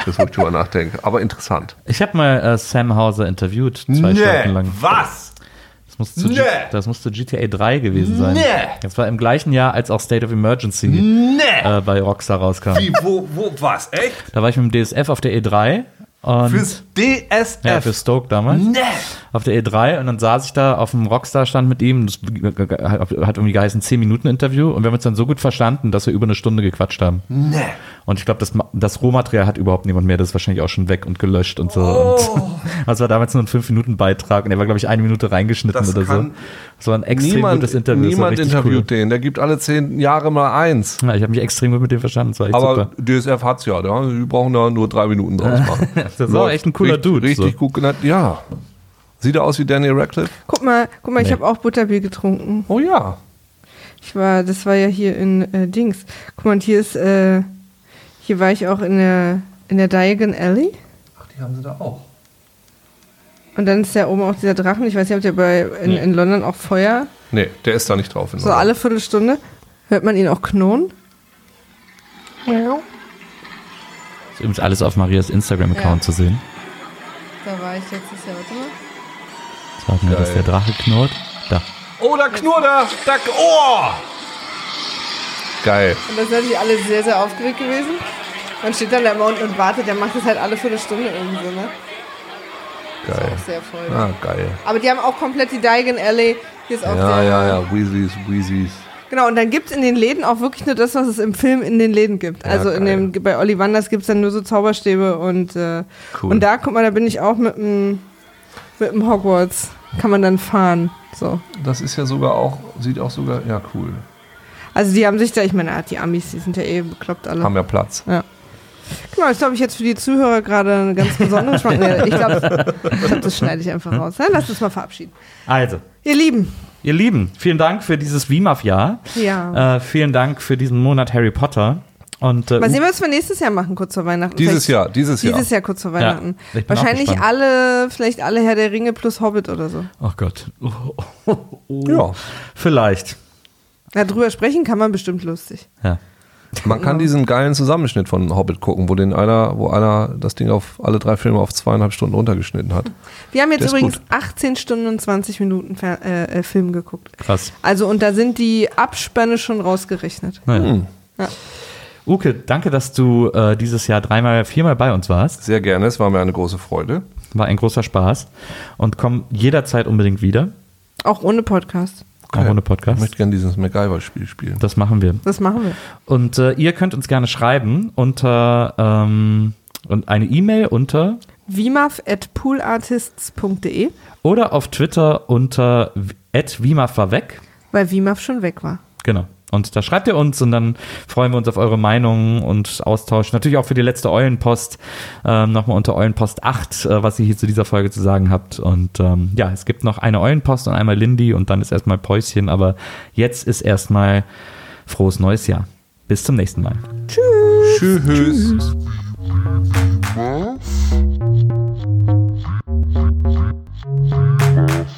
Das, wo ich drüber nachdenke. Aber interessant. Ich habe mal äh, Sam Hauser interviewt, zwei Stunden lang. was? Das musste, G- Nee. das musste GTA 3 gewesen sein. Nee. Das war im gleichen Jahr, als auch State of Emergency Nee! äh, bei Rockstar rauskam. Wie, wo, wo, was? Echt? Da war ich mit dem DSF auf der E3 und Fürs DSF? ja, für Stoke damals. nee! auf der E3 und dann saß ich da auf dem Rockstar-Stand mit ihm. Das hat irgendwie geheißen 10 Minuten Interview und wir haben uns dann so gut verstanden, dass wir über eine Stunde gequatscht haben. Nee! Und ich glaube, das, das Rohmaterial hat überhaupt niemand mehr. Das ist wahrscheinlich auch schon weg und gelöscht und so. Und das war damals nur ein 5-Minuten-Beitrag und er war, glaube ich, eine Minute reingeschnitten Das oder so. Das war ein extrem Niemand, gutes Interview. niemand interviewt den. Der gibt alle zehn Jahre mal eins. Cool. Ja, ich habe mich extrem gut mit dem verstanden. Das war echt Aber super. DSF hat's ja, da. Die brauchen da nur drei Minuten draus machen. Das war echt ein cooler richtig, Dude. Richtig so. gut genannt. Ja. Sieht er aus wie Daniel Radcliffe? Guck mal, guck mal, ich Nee. habe auch Butterbier getrunken. Oh ja. Ich war, das war ja hier in äh, Dings. Guck mal, und hier ist, äh, hier war ich auch in der, in der Diagon Alley. Ach, die haben sie da auch. Und dann ist ja oben auch dieser Drachen. Ich weiß nicht, ob der bei, in, in London auch Feuer. Nee, der ist da nicht drauf. in So London. alle Viertelstunde hört man ihn auch knurren. ist übrigens alles auf Marias Instagram-Account Ja. zu sehen. Da war ich letztes Jahr, warte mal. Jetzt warten wir, dass der Drache knurrt. Da. Oh, da knurrt er. Da, oh! Geil. Und da sind natürlich alle sehr, sehr aufgeregt gewesen. Man steht dann da immer unten und wartet, der macht das halt alle Viertelstunde irgendwie so, ne? Geil. Auch sehr voll. Ah, geil. Aber die haben auch komplett die Diagon Alley. Hier ist auch Ja, ja, ja. Weasleys, Weasleys. Genau, und dann gibt es in den Läden auch wirklich nur das, was es im Film in den Läden gibt. Ja, also in geil. dem, bei Ollivanders gibt es dann nur so Zauberstäbe und, äh, Cool. und da, guck mal, da bin ich auch mit dem mit dem Hogwarts. Kann man dann fahren. So. Das ist ja sogar auch, sieht auch sogar, ja cool. Also die haben sich da, ich meine, die Amis, die sind ja eh bekloppt alle. Haben ja Platz. Genau, das glaube ich jetzt für die Zuhörer gerade eine ganz besondere Schwank. Nee, ich glaube, glaub, das schneide ich einfach raus. Ja, lass uns mal verabschieden. Also, Ihr Lieben, ihr Lieben, vielen Dank für dieses WIMAF-Jahr. ja. Äh, vielen Dank für diesen Monat Harry Potter. Und, äh, Mal sehen, was wir nächstes Jahr machen, kurz vor Weihnachten. Dieses Vielleicht- Jahr, dieses Jahr. Dieses Jahr kurz vor Weihnachten. auch Wahrscheinlich alle, vielleicht alle Herr der Ringe plus Hobbit oder so. oh Gott. Ja. Vielleicht. Ja, drüber sprechen kann man bestimmt lustig. Ja. Man kann diesen geilen Zusammenschnitt von Hobbit gucken, wo den einer, wo einer das Ding auf alle drei Filme auf zweieinhalb Stunden runtergeschnitten hat. Wir haben jetzt Der übrigens gut. 18 Stunden und 20 Minuten Fer äh, äh, Film geguckt. Krass. Also, und da sind die Abspanne schon rausgerechnet. Naja. Hm. Uke, danke, dass du äh, dieses Jahr dreimal, viermal bei uns warst. Sehr gerne, es war mir eine große Freude. War ein großer Spaß. Und komm jederzeit unbedingt wieder. Auch ohne Podcast. Auch ohne Ich Podcast. möchte gerne dieses MacGyver-Spiel spielen. Das machen wir. Das machen wir. Und äh, ihr könnt uns gerne schreiben unter ähm, und eine E-Mail unter Vimaf at poolartists.de, oder auf Twitter unter @wimaf war weg. weil Vimaf schon weg war. Genau. Und da schreibt ihr uns und dann freuen wir uns auf eure Meinungen und Austausch. Natürlich auch für die letzte Eulenpost. Ähm, Nochmal unter Eulenpost 8, äh, was ihr hier zu dieser Folge zu sagen habt. Und ähm, ja, es gibt noch eine Eulenpost und einmal Lindy und dann ist erstmal Päuschen. Aber jetzt ist erstmal frohes neues Jahr. Bis zum nächsten Mal. Tschüss. Wiedersehen,